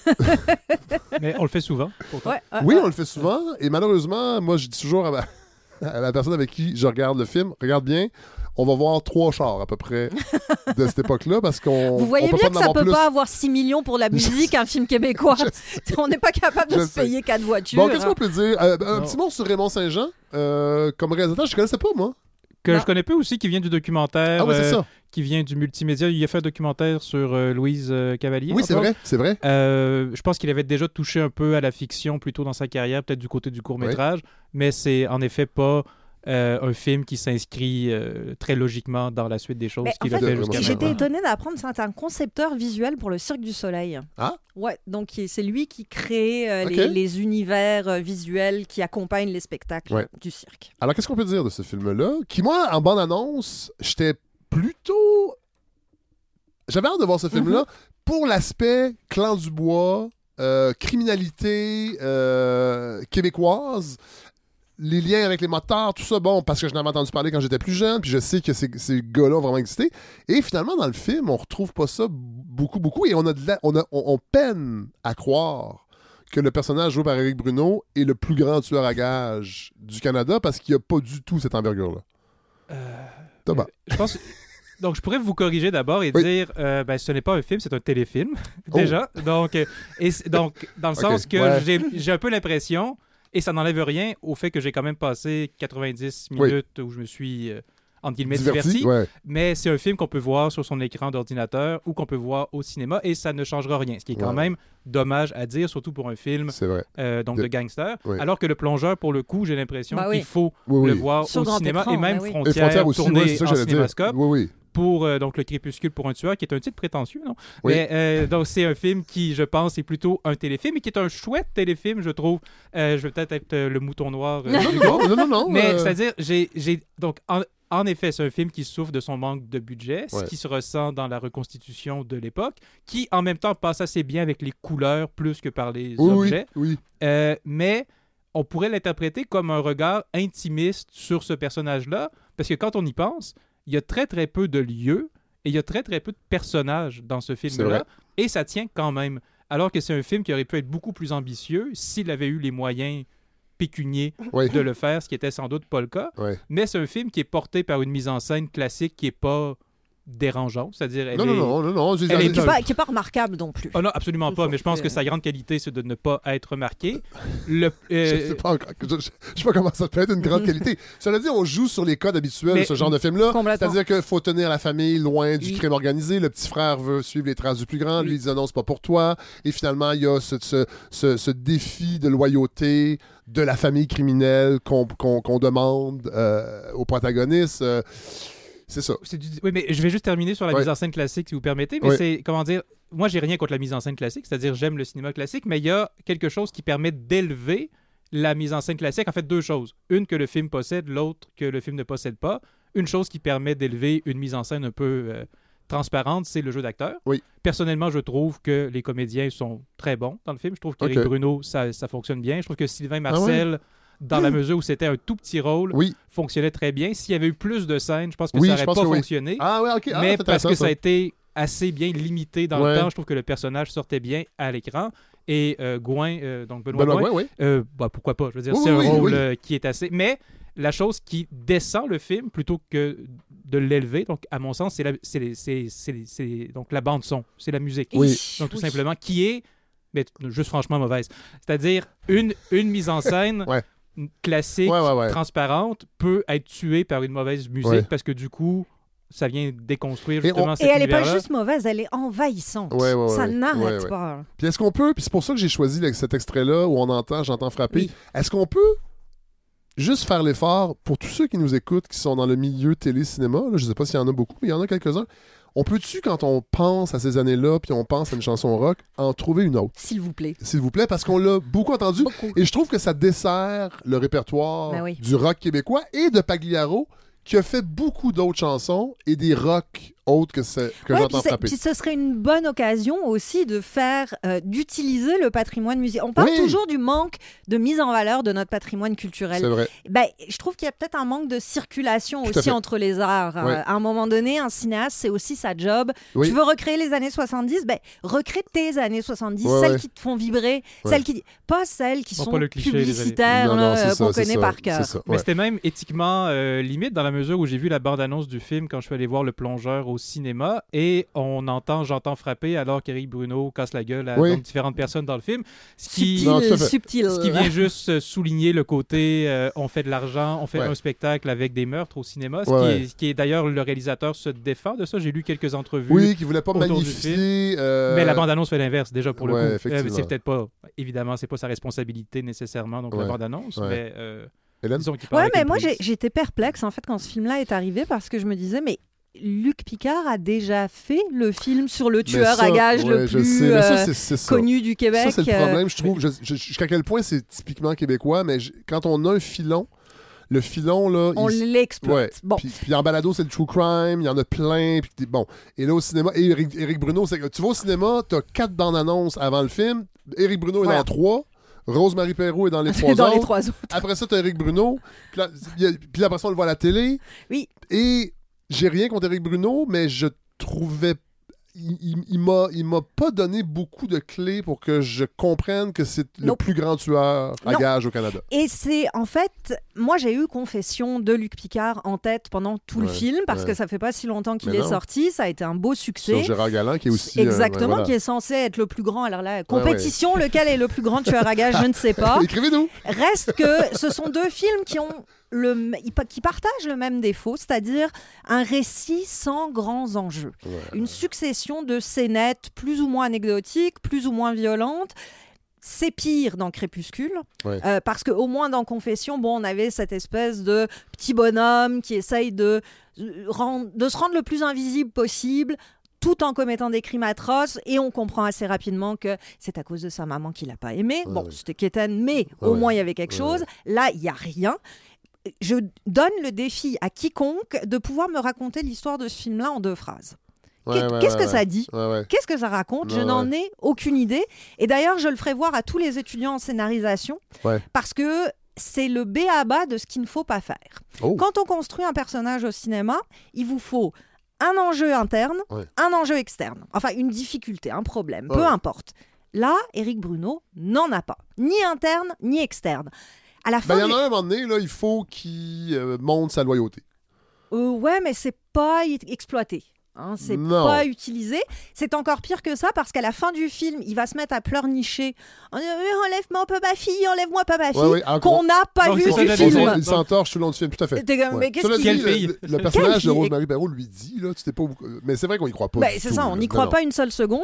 [SPEAKER 8] Mais on le fait souvent. pourtant.
[SPEAKER 7] Ouais,
[SPEAKER 6] Oui, on le fait souvent. Et malheureusement, moi, je dis toujours à, ma- à la personne avec qui je regarde le film, regarde bien, on va voir trois chars à peu près de cette époque-là parce qu'on
[SPEAKER 7] Vous voyez
[SPEAKER 6] on peut
[SPEAKER 7] bien
[SPEAKER 6] pas
[SPEAKER 7] que ça
[SPEAKER 6] avoir
[SPEAKER 7] peut
[SPEAKER 6] plus.
[SPEAKER 7] pas avoir 6 millions pour la musique, un film québécois. On n'est pas capable de
[SPEAKER 6] Je
[SPEAKER 7] se
[SPEAKER 6] sais.
[SPEAKER 7] payer quatre voitures.
[SPEAKER 6] Bon, qu'est-ce qu'on peut dire? Euh, un
[SPEAKER 8] Non.
[SPEAKER 6] petit mot sur Raymond Saint-Jean. euh, comme réalisateur, je connaissais pas, moi.
[SPEAKER 8] Que
[SPEAKER 7] Non.
[SPEAKER 8] je connais peu aussi, qui vient du documentaire,
[SPEAKER 6] Ah oui, c'est
[SPEAKER 8] euh,
[SPEAKER 6] ça.
[SPEAKER 8] qui vient du multimédia. Il a fait un documentaire sur euh, Louise euh, Cavalier.
[SPEAKER 6] Oui, c'est vrai, c'est vrai.
[SPEAKER 8] Euh, je pense qu'il avait déjà touché un peu à la fiction plus tôt dans sa carrière, peut-être du côté du court-métrage, mais c'est en effet pas euh, un film qui s'inscrit euh, très logiquement dans la suite des choses qu'il a
[SPEAKER 7] fait,
[SPEAKER 8] fait jusqu'à
[SPEAKER 7] J'étais étonnée d'apprendre que c'est un concepteur visuel pour le Cirque du Soleil.
[SPEAKER 6] Ah?
[SPEAKER 7] Ouais, donc c'est lui qui crée euh, les, les univers euh, visuels qui accompagnent les spectacles
[SPEAKER 6] Ouais.
[SPEAKER 7] du cirque.
[SPEAKER 6] Alors, qu'est-ce qu'on peut dire de ce film-là? Qui, moi, en bande-annonce, j'étais plutôt. J'avais hâte de voir ce film-là pour l'aspect clan du bois, euh, criminalité euh, québécoise. Les liens avec les moteurs, tout ça, bon, parce que je n'avais entendu parler quand j'étais plus jeune, puis je sais que ces, ces gars-là ont vraiment existé. Et finalement, dans le film, on retrouve pas ça beaucoup, beaucoup, et on, a de la- on, a- on- on peine à croire que le personnage joué par Eric Bruno est le plus grand tueur à gages du Canada parce qu'il n'y a pas du tout cette envergure-là. Thomas.
[SPEAKER 8] Je pense. Donc, je pourrais vous corriger d'abord et
[SPEAKER 6] Oui.
[SPEAKER 8] dire euh, ben, ce n'est pas un film, c'est un téléfilm,
[SPEAKER 6] Oh.
[SPEAKER 8] déjà. Donc, euh, et donc, dans le sens que
[SPEAKER 6] ouais.
[SPEAKER 8] j'ai- j'ai un peu l'impression, et ça n'enlève rien au fait que j'ai quand même passé 90
[SPEAKER 6] Oui.
[SPEAKER 8] minutes où je me suis euh, entre guillemets,
[SPEAKER 6] Diverti,
[SPEAKER 8] diverti.
[SPEAKER 6] ouais.
[SPEAKER 8] Mais c'est un film qu'on peut voir sur son écran d'ordinateur ou qu'on peut voir au cinéma et ça ne changera rien. Ce qui est quand
[SPEAKER 6] Ouais.
[SPEAKER 8] même dommage à dire, surtout pour un film
[SPEAKER 6] vrai.
[SPEAKER 8] euh, donc
[SPEAKER 6] De-
[SPEAKER 8] de, gangster.
[SPEAKER 6] Oui.
[SPEAKER 8] Alors que le plongeur, pour le coup, j'ai l'impression
[SPEAKER 7] Bah oui.
[SPEAKER 8] qu'il faut
[SPEAKER 6] Oui,
[SPEAKER 8] le voir
[SPEAKER 7] Sur
[SPEAKER 8] au cinéma
[SPEAKER 7] écran,
[SPEAKER 8] et même
[SPEAKER 7] bah oui.
[SPEAKER 6] Et
[SPEAKER 8] Frontières,
[SPEAKER 6] aussi,
[SPEAKER 8] tourné en cinémascope
[SPEAKER 6] Oui, oui.
[SPEAKER 8] Pour euh, donc le crépuscule pour un tueur qui est un titre prétentieux non?
[SPEAKER 6] Oui.
[SPEAKER 8] mais euh, donc c'est un film qui je pense est plutôt un téléfilm et qui est un chouette téléfilm je trouve Euh, je vais peut-être être le mouton noir
[SPEAKER 6] Non, non, non, non.
[SPEAKER 8] mais c'est-à-dire j'ai j'ai donc en, en effet, c'est un film qui souffre de son manque de budget, ce
[SPEAKER 6] Ouais.
[SPEAKER 8] qui se ressent dans la reconstitution de l'époque, qui en même temps passe assez bien avec les couleurs plus que par les
[SPEAKER 6] Oui, oui,
[SPEAKER 8] objets.
[SPEAKER 6] oui.
[SPEAKER 8] Euh, mais on pourrait l'interpréter comme un regard intimiste sur ce personnage-là, parce que quand on y pense, il y a très très peu de lieux et il y a très très peu de personnages dans ce film-là, et ça tient quand même. Alors que c'est un film qui aurait pu être beaucoup plus ambitieux s'il avait eu les moyens pécuniers
[SPEAKER 6] Oui.
[SPEAKER 8] de le faire, ce qui était sans doute pas le cas. Mais c'est un film qui est porté par une mise en scène classique qui est pas dérangeante, c'est-à-dire elle
[SPEAKER 6] Non, non,
[SPEAKER 8] est-
[SPEAKER 6] non, non, non. j'ai-
[SPEAKER 8] elle est
[SPEAKER 7] Qui n'est pas, qui est pas remarquable non plus.
[SPEAKER 8] Oh non, absolument pas, mais je pense que sa grande qualité, c'est de ne pas être remarqué. Le,
[SPEAKER 6] Je
[SPEAKER 8] euh,
[SPEAKER 6] sais pas encore. Je, je- je sais pas comment ça peut être une grande qualité. Cela dit, on joue sur les codes habituels
[SPEAKER 8] Mais-
[SPEAKER 6] de ce genre de film-là. C'est-à-dire qu'il faut tenir la famille loin du
[SPEAKER 7] Oui.
[SPEAKER 6] crime organisé. Le petit frère veut suivre les traces du plus grand. Lui, il dit non, c'est pas pour toi. Et finalement, il y a ce, ce- ce- ce défi de loyauté de la famille criminelle qu'on demande euh, au protagoniste. Euh, c'est ça.
[SPEAKER 8] du- Oui, mais je vais juste terminer sur la
[SPEAKER 6] Ouais.
[SPEAKER 8] mise en scène classique, si vous permettez. Mais
[SPEAKER 6] Ouais.
[SPEAKER 8] c'est, comment dire, moi, j'ai rien contre la mise en scène classique, c'est-à-dire j'aime le cinéma classique, mais il y a quelque chose qui permet d'élever la mise en scène classique. En fait, deux choses. Une que le film possède, l'autre que le film ne possède pas. Une chose qui permet d'élever une mise en scène un peu euh, transparente, c'est le jeu d'acteur.
[SPEAKER 6] Oui.
[SPEAKER 8] Personnellement, je trouve que les comédiens sont très bons dans le film. Je trouve qu'Éric
[SPEAKER 6] Ok.
[SPEAKER 8] Bruno, ça, ça fonctionne bien. Je trouve que Sylvain Marcel, dans la mesure où c'était un tout petit rôle,
[SPEAKER 6] Oui.
[SPEAKER 8] fonctionnait très bien. S'il y avait eu plus de scènes, je pense que
[SPEAKER 6] Oui,
[SPEAKER 8] ça n'aurait pas
[SPEAKER 6] oui.
[SPEAKER 8] fonctionné.
[SPEAKER 6] Ah, ouais. Ah,
[SPEAKER 8] mais parce que ça a été assez bien limité dans
[SPEAKER 6] Ouais.
[SPEAKER 8] le temps, je trouve que le personnage sortait bien à l'écran. Et euh, Gouin, euh, donc Benoît,
[SPEAKER 6] Benoît
[SPEAKER 8] Gouin,
[SPEAKER 6] Gouin, oui.
[SPEAKER 8] euh, bah, pourquoi pas? Je veux dire,
[SPEAKER 6] Oui,
[SPEAKER 8] c'est
[SPEAKER 6] oui,
[SPEAKER 8] un rôle
[SPEAKER 6] oui.
[SPEAKER 8] euh, qui est assez. Mais la chose qui descend le film plutôt que de l'élever, donc à mon sens, c'est la, c'est les- c'est- c'est les- c'est donc la bande son, c'est la musique.
[SPEAKER 6] Oui.
[SPEAKER 8] Donc tout
[SPEAKER 7] Oui.
[SPEAKER 8] simplement, qui est, mais juste franchement mauvaise. C'est-à-dire une, une mise en scène
[SPEAKER 6] Ouais.
[SPEAKER 8] Classique,
[SPEAKER 6] Ouais, ouais, ouais.
[SPEAKER 8] transparente, peut être tuée par une mauvaise musique
[SPEAKER 6] Ouais.
[SPEAKER 8] parce que du coup, ça vient déconstruire
[SPEAKER 6] Et on-
[SPEAKER 8] justement
[SPEAKER 7] Et elle n'est pas juste mauvaise, elle est envahissante.
[SPEAKER 6] Ouais, ouais,
[SPEAKER 7] ça
[SPEAKER 6] ouais.
[SPEAKER 7] n'arrête
[SPEAKER 6] Ouais, ouais.
[SPEAKER 7] pas.
[SPEAKER 6] Puis est-ce qu'on peut, puis c'est pour ça que j'ai choisi cet extrait-là où on entend J'entends frapper,
[SPEAKER 7] Oui.
[SPEAKER 6] est-ce qu'on peut juste faire l'effort pour tous ceux qui nous écoutent, qui sont dans le milieu télé-cinéma, je sais pas s'il y en a beaucoup, mais il y en a quelques-uns, on peut-tu, quand on pense à ces années-là, puis on pense à une chanson rock, en trouver une autre,
[SPEAKER 7] S'il vous plaît.
[SPEAKER 6] s'il vous plaît, parce qu'on l'a beaucoup entendu,
[SPEAKER 7] Beaucoup.
[SPEAKER 6] et je trouve que ça dessert le répertoire
[SPEAKER 7] Ben oui.
[SPEAKER 6] du rock québécois et de Pagliaro, qui a fait beaucoup d'autres chansons et des rocks autres que, c'est- que
[SPEAKER 7] Ouais,
[SPEAKER 6] j'entends
[SPEAKER 7] puis, c'est-
[SPEAKER 6] frapper.
[SPEAKER 7] puis ce serait une bonne occasion aussi de faire, euh, d'utiliser le patrimoine musical. On parle
[SPEAKER 6] Oui.
[SPEAKER 7] toujours du manque de mise en valeur de notre patrimoine culturel.
[SPEAKER 6] C'est vrai.
[SPEAKER 7] Ben, je trouve qu'il y a peut-être un manque de circulation
[SPEAKER 6] Tout
[SPEAKER 7] aussi entre les arts.
[SPEAKER 6] Ouais.
[SPEAKER 7] Euh, à un moment donné, un cinéaste, c'est aussi sa job.
[SPEAKER 6] Oui.
[SPEAKER 7] Tu veux recréer les années 70, ben, recrée tes années 70,
[SPEAKER 6] Ouais,
[SPEAKER 7] celles
[SPEAKER 6] ouais.
[SPEAKER 7] qui te font vibrer,
[SPEAKER 6] Ouais.
[SPEAKER 7] celles qui... pas celles qui sont
[SPEAKER 8] cliché,
[SPEAKER 7] publicitaires, euh,
[SPEAKER 6] ça,
[SPEAKER 7] qu'on connaît
[SPEAKER 6] ça,
[SPEAKER 7] par
[SPEAKER 6] c'est
[SPEAKER 7] cœur.
[SPEAKER 6] ça,
[SPEAKER 8] Mais c'était même éthiquement euh, limite dans la mesure où j'ai vu la bande-annonce du film quand je suis allé voir Le Plongeur au cinéma et on entend J'entends frapper alors qu'Éric Bruno casse la gueule à
[SPEAKER 6] Oui.
[SPEAKER 8] donc, différentes personnes dans le film. Ce qui,
[SPEAKER 7] Subtil,
[SPEAKER 6] Non,
[SPEAKER 7] subtil.
[SPEAKER 8] ce qui vient juste euh, souligner le côté euh, on fait de l'argent, on fait
[SPEAKER 6] Ouais.
[SPEAKER 8] un spectacle avec des meurtres au cinéma. Ce
[SPEAKER 6] Ouais,
[SPEAKER 8] qui, est, ce qui est d'ailleurs le réalisateur se défend de ça. J'ai lu quelques entrevues.
[SPEAKER 6] Oui, qui voulait pas
[SPEAKER 8] autour du
[SPEAKER 6] magnifier. euh,
[SPEAKER 8] Mais la bande-annonce fait l'inverse, déjà, pour le
[SPEAKER 6] ouais,
[SPEAKER 8] coup. Euh, c'est peut-être pas, évidemment, c'est pas sa responsabilité nécessairement, donc la bande-annonce,
[SPEAKER 6] ouais.
[SPEAKER 8] mais euh,
[SPEAKER 6] Hélène?
[SPEAKER 8] disons qu'il parle
[SPEAKER 7] Ouais, mais moi, j'étais perplexe en fait quand ce film-là est arrivé parce que je me disais, mais Luc Picard a déjà fait le film sur le tueur
[SPEAKER 6] ça,
[SPEAKER 7] à gages
[SPEAKER 6] ouais,
[SPEAKER 7] le plus
[SPEAKER 6] ça,
[SPEAKER 7] euh, connu du Québec.
[SPEAKER 6] Ça, c'est le
[SPEAKER 7] euh,
[SPEAKER 6] problème, je trouve. Jusqu'à quel point c'est typiquement québécois, mais je- quand on a un filon, le filon, là.
[SPEAKER 7] on
[SPEAKER 6] il-
[SPEAKER 7] l'exploite.
[SPEAKER 6] Ouais.
[SPEAKER 7] Bon,
[SPEAKER 6] Puis, puis en balado, c'est le true crime, il y en a plein. Puis bon. Et là, au cinéma, et Éric Bruno, c'est que tu vas au cinéma, t'as quatre bandes annonces avant le film. Éric Bruno est dans trois. Rose-Marie Perrault est dans les trois
[SPEAKER 7] dans
[SPEAKER 6] autres.
[SPEAKER 7] les trois autres.
[SPEAKER 6] Après ça, t'as Éric Bruno. Puis, là, a- puis après ça, on le voit à la télé.
[SPEAKER 7] Oui.
[SPEAKER 6] Et j'ai rien contre Éric Bruno, mais je trouvais. Il, il- il m'a, pas donné beaucoup de clés pour que je comprenne que c'est le plus grand tueur à
[SPEAKER 7] Non.
[SPEAKER 6] gages au Canada.
[SPEAKER 7] Et c'est en fait, moi j'ai eu Confession de Luc Picard en tête pendant tout le film parce
[SPEAKER 6] ouais.
[SPEAKER 7] que ça fait pas si longtemps qu'il est
[SPEAKER 6] non.
[SPEAKER 7] sorti, ça a été un beau
[SPEAKER 6] Sur
[SPEAKER 7] succès.
[SPEAKER 6] Gérard Galland, qui est aussi. euh,
[SPEAKER 7] Exactement,
[SPEAKER 6] ouais, voilà.
[SPEAKER 7] qui est censé être le plus grand. Alors là, compétition, lequel est le plus grand tueur à gages, je ne sais pas.
[SPEAKER 6] Écrivez-nous.
[SPEAKER 7] Reste que ce sont deux films qui ont le, qui partagent le même défaut, c'est-à-dire un récit sans grands enjeux. Une succession de scénettes plus ou moins anecdotiques, plus ou moins violentes. C'est pire dans Crépuscule,
[SPEAKER 6] Ouais.
[SPEAKER 7] euh, parce qu'au moins dans Confession, bon, on avait cette espèce de petit bonhomme qui essaye de, euh, de se rendre le plus invisible possible tout en commettant des crimes atroces et on comprend assez rapidement que c'est à cause de sa maman qu'il n'a pas aimé. bon, c'était quétaine, mais
[SPEAKER 6] Ouais,
[SPEAKER 7] au
[SPEAKER 6] ouais.
[SPEAKER 7] moins il y avait quelque
[SPEAKER 6] Ouais,
[SPEAKER 7] chose. Là, il n'y a rien. Je donne le défi à quiconque de pouvoir me raconter l'histoire de ce film-là en deux phrases.
[SPEAKER 6] Ouais,
[SPEAKER 7] Qu'est-
[SPEAKER 6] ouais,
[SPEAKER 7] Qu'est-ce
[SPEAKER 6] ouais,
[SPEAKER 7] que ça dit. Qu'est-ce que ça raconte Je n'en ai aucune idée. Et d'ailleurs, je le ferai voir à tous les étudiants en scénarisation parce que c'est le B à bas de ce qu'il ne faut pas faire.
[SPEAKER 6] Oh.
[SPEAKER 7] Quand on construit un personnage au cinéma, il vous faut un enjeu interne, un enjeu externe. Enfin, une difficulté, un problème, peu importe. Là, Éric Bruno n'en a pas, ni interne ni externe. À la
[SPEAKER 6] Ben,
[SPEAKER 7] fin,
[SPEAKER 6] il y en a un, moment donné, là, il faut qu'il euh, montre sa loyauté.
[SPEAKER 7] Euh, ouais, mais c'est pas exploité. Hein, c'est
[SPEAKER 6] Non.
[SPEAKER 7] pas utilisé. C'est encore pire que ça parce qu'à la fin du film, il va se mettre à pleurnicher. En disant, Enlève-moi pas ma fille, enlève-moi pas ma fille.
[SPEAKER 6] Ouais, ouais, alors
[SPEAKER 7] qu'on n'a pas
[SPEAKER 8] Donc,
[SPEAKER 7] vu
[SPEAKER 8] c'est
[SPEAKER 7] du film.
[SPEAKER 6] Il s'entorche tout le long du film, tout à fait.
[SPEAKER 7] Mais qu'est-ce qu'il-
[SPEAKER 6] le-
[SPEAKER 8] fille?
[SPEAKER 6] Le, le personnage de? Rosemary Perrault lui dit, là, tu t'es pas beaucoup- Mais c'est vrai qu'on y croit pas. Du
[SPEAKER 7] c'est ça, on n'y
[SPEAKER 6] Non,
[SPEAKER 7] croit
[SPEAKER 6] non.
[SPEAKER 7] pas une seule seconde.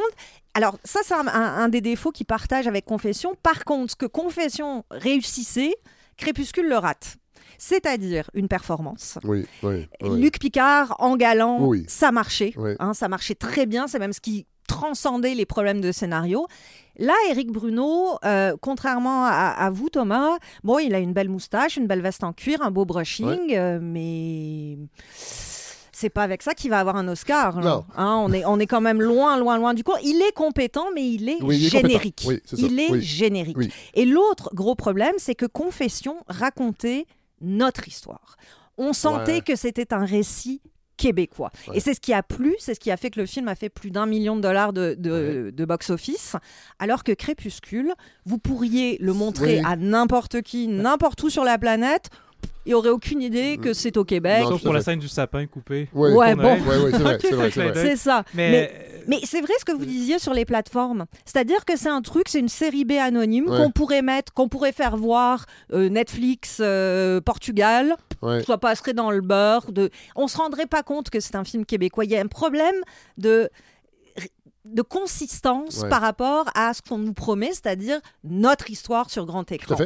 [SPEAKER 7] Alors, ça, c'est un, un- un des défauts qu'il partage avec Confession. Par contre, ce que Confession réussissait, Crépuscule le rate. C'est-à-dire une performance.
[SPEAKER 6] Oui, oui. oui.
[SPEAKER 7] Luc Picard en galant,
[SPEAKER 6] Oui.
[SPEAKER 7] ça marchait. Hein, ça marchait très bien. C'est même ce qui transcendait les problèmes de scénario. Là, Éric Bruno, euh, contrairement à, à vous, Thomas, bon, il a une belle moustache, une belle veste en cuir, un beau brushing, euh, mais c'est pas avec ça qu'il va avoir un Oscar. là.
[SPEAKER 6] Non.
[SPEAKER 7] Hein, on, est, on est quand même loin, loin, loin du compte. Il est compétent, mais il est
[SPEAKER 6] Oui, il est compétent.
[SPEAKER 7] générique.
[SPEAKER 6] Oui,
[SPEAKER 7] il est
[SPEAKER 6] Oui.
[SPEAKER 7] générique. Et l'autre gros problème, c'est que Confession racontait notre histoire. On sentait
[SPEAKER 6] Ouais.
[SPEAKER 7] que c'était un récit québécois.
[SPEAKER 6] Ouais.
[SPEAKER 7] Et c'est ce qui a plu, c'est ce qui a fait que le film a fait plus d'un million de dollars de, de- de box-office, alors que Crépuscule, vous pourriez le montrer
[SPEAKER 6] Oui.
[SPEAKER 7] à n'importe qui, n'importe où sur la planète, il aurait aucune idée que c'est au Québec.
[SPEAKER 6] Non,
[SPEAKER 8] Sauf pour la scène du sapin coupé.
[SPEAKER 6] Ouais,
[SPEAKER 7] Ouais, bon.
[SPEAKER 8] Noël.
[SPEAKER 6] Ouais, ouais, c'est vrai, c'est vrai, c'est vrai.
[SPEAKER 7] C'est ça.
[SPEAKER 8] Mais,
[SPEAKER 7] Mais, mais c'est vrai ce que vous disiez sur les plateformes. C'est-à-dire que c'est un truc, c'est une série B anonyme
[SPEAKER 6] Ouais.
[SPEAKER 7] qu'on pourrait mettre, qu'on pourrait faire voir euh, Netflix, euh, Portugal.
[SPEAKER 6] Ouais.
[SPEAKER 7] Ça passerait dans le beurre. De... On se rendrait pas compte que c'est un film québécois. Il y a un problème de de consistance
[SPEAKER 6] Ouais.
[SPEAKER 7] par rapport à ce qu'on nous promet, c'est-à-dire notre histoire sur grand écran.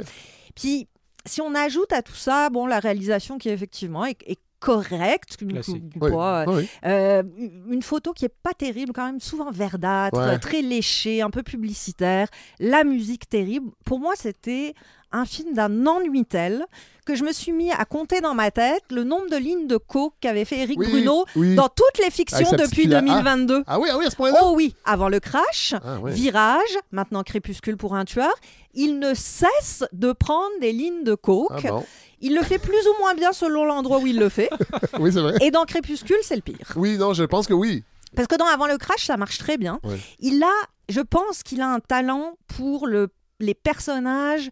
[SPEAKER 7] Puis, si on ajoute à tout ça, bon, la réalisation qui effectivement est, est correcte.
[SPEAKER 6] Oui. Oui,
[SPEAKER 7] euh, une photo qui est pas terrible, quand même souvent verdâtre,
[SPEAKER 6] Ouais.
[SPEAKER 7] très léchée, un peu publicitaire, la musique terrible. Pour moi, c'était un film d'un ennui tel que je me suis mis à compter dans ma tête le nombre de lignes de coke qu'avait fait Eric
[SPEAKER 6] Oui,
[SPEAKER 7] Bruno
[SPEAKER 6] oui.
[SPEAKER 7] dans toutes les
[SPEAKER 6] Avec
[SPEAKER 7] fictions depuis
[SPEAKER 6] fille à-
[SPEAKER 7] 2022.
[SPEAKER 6] Ah oui, ah oui, à ce point-là.
[SPEAKER 7] Oh oui, avant le crash,
[SPEAKER 6] Ah
[SPEAKER 7] virage, maintenant crépuscule pour un tueur, il ne cesse de prendre des lignes de coke.
[SPEAKER 6] Ah bon.
[SPEAKER 7] Il le fait plus ou moins bien selon l'endroit où il le fait.
[SPEAKER 6] Oui, c'est vrai.
[SPEAKER 7] Et dans Crépuscule, c'est le pire.
[SPEAKER 6] Oui, non, je pense que oui.
[SPEAKER 7] Parce que dans Avant le crash, ça marche très bien.
[SPEAKER 6] Ouais.
[SPEAKER 7] Il a, je pense qu'il a un talent pour le, les personnages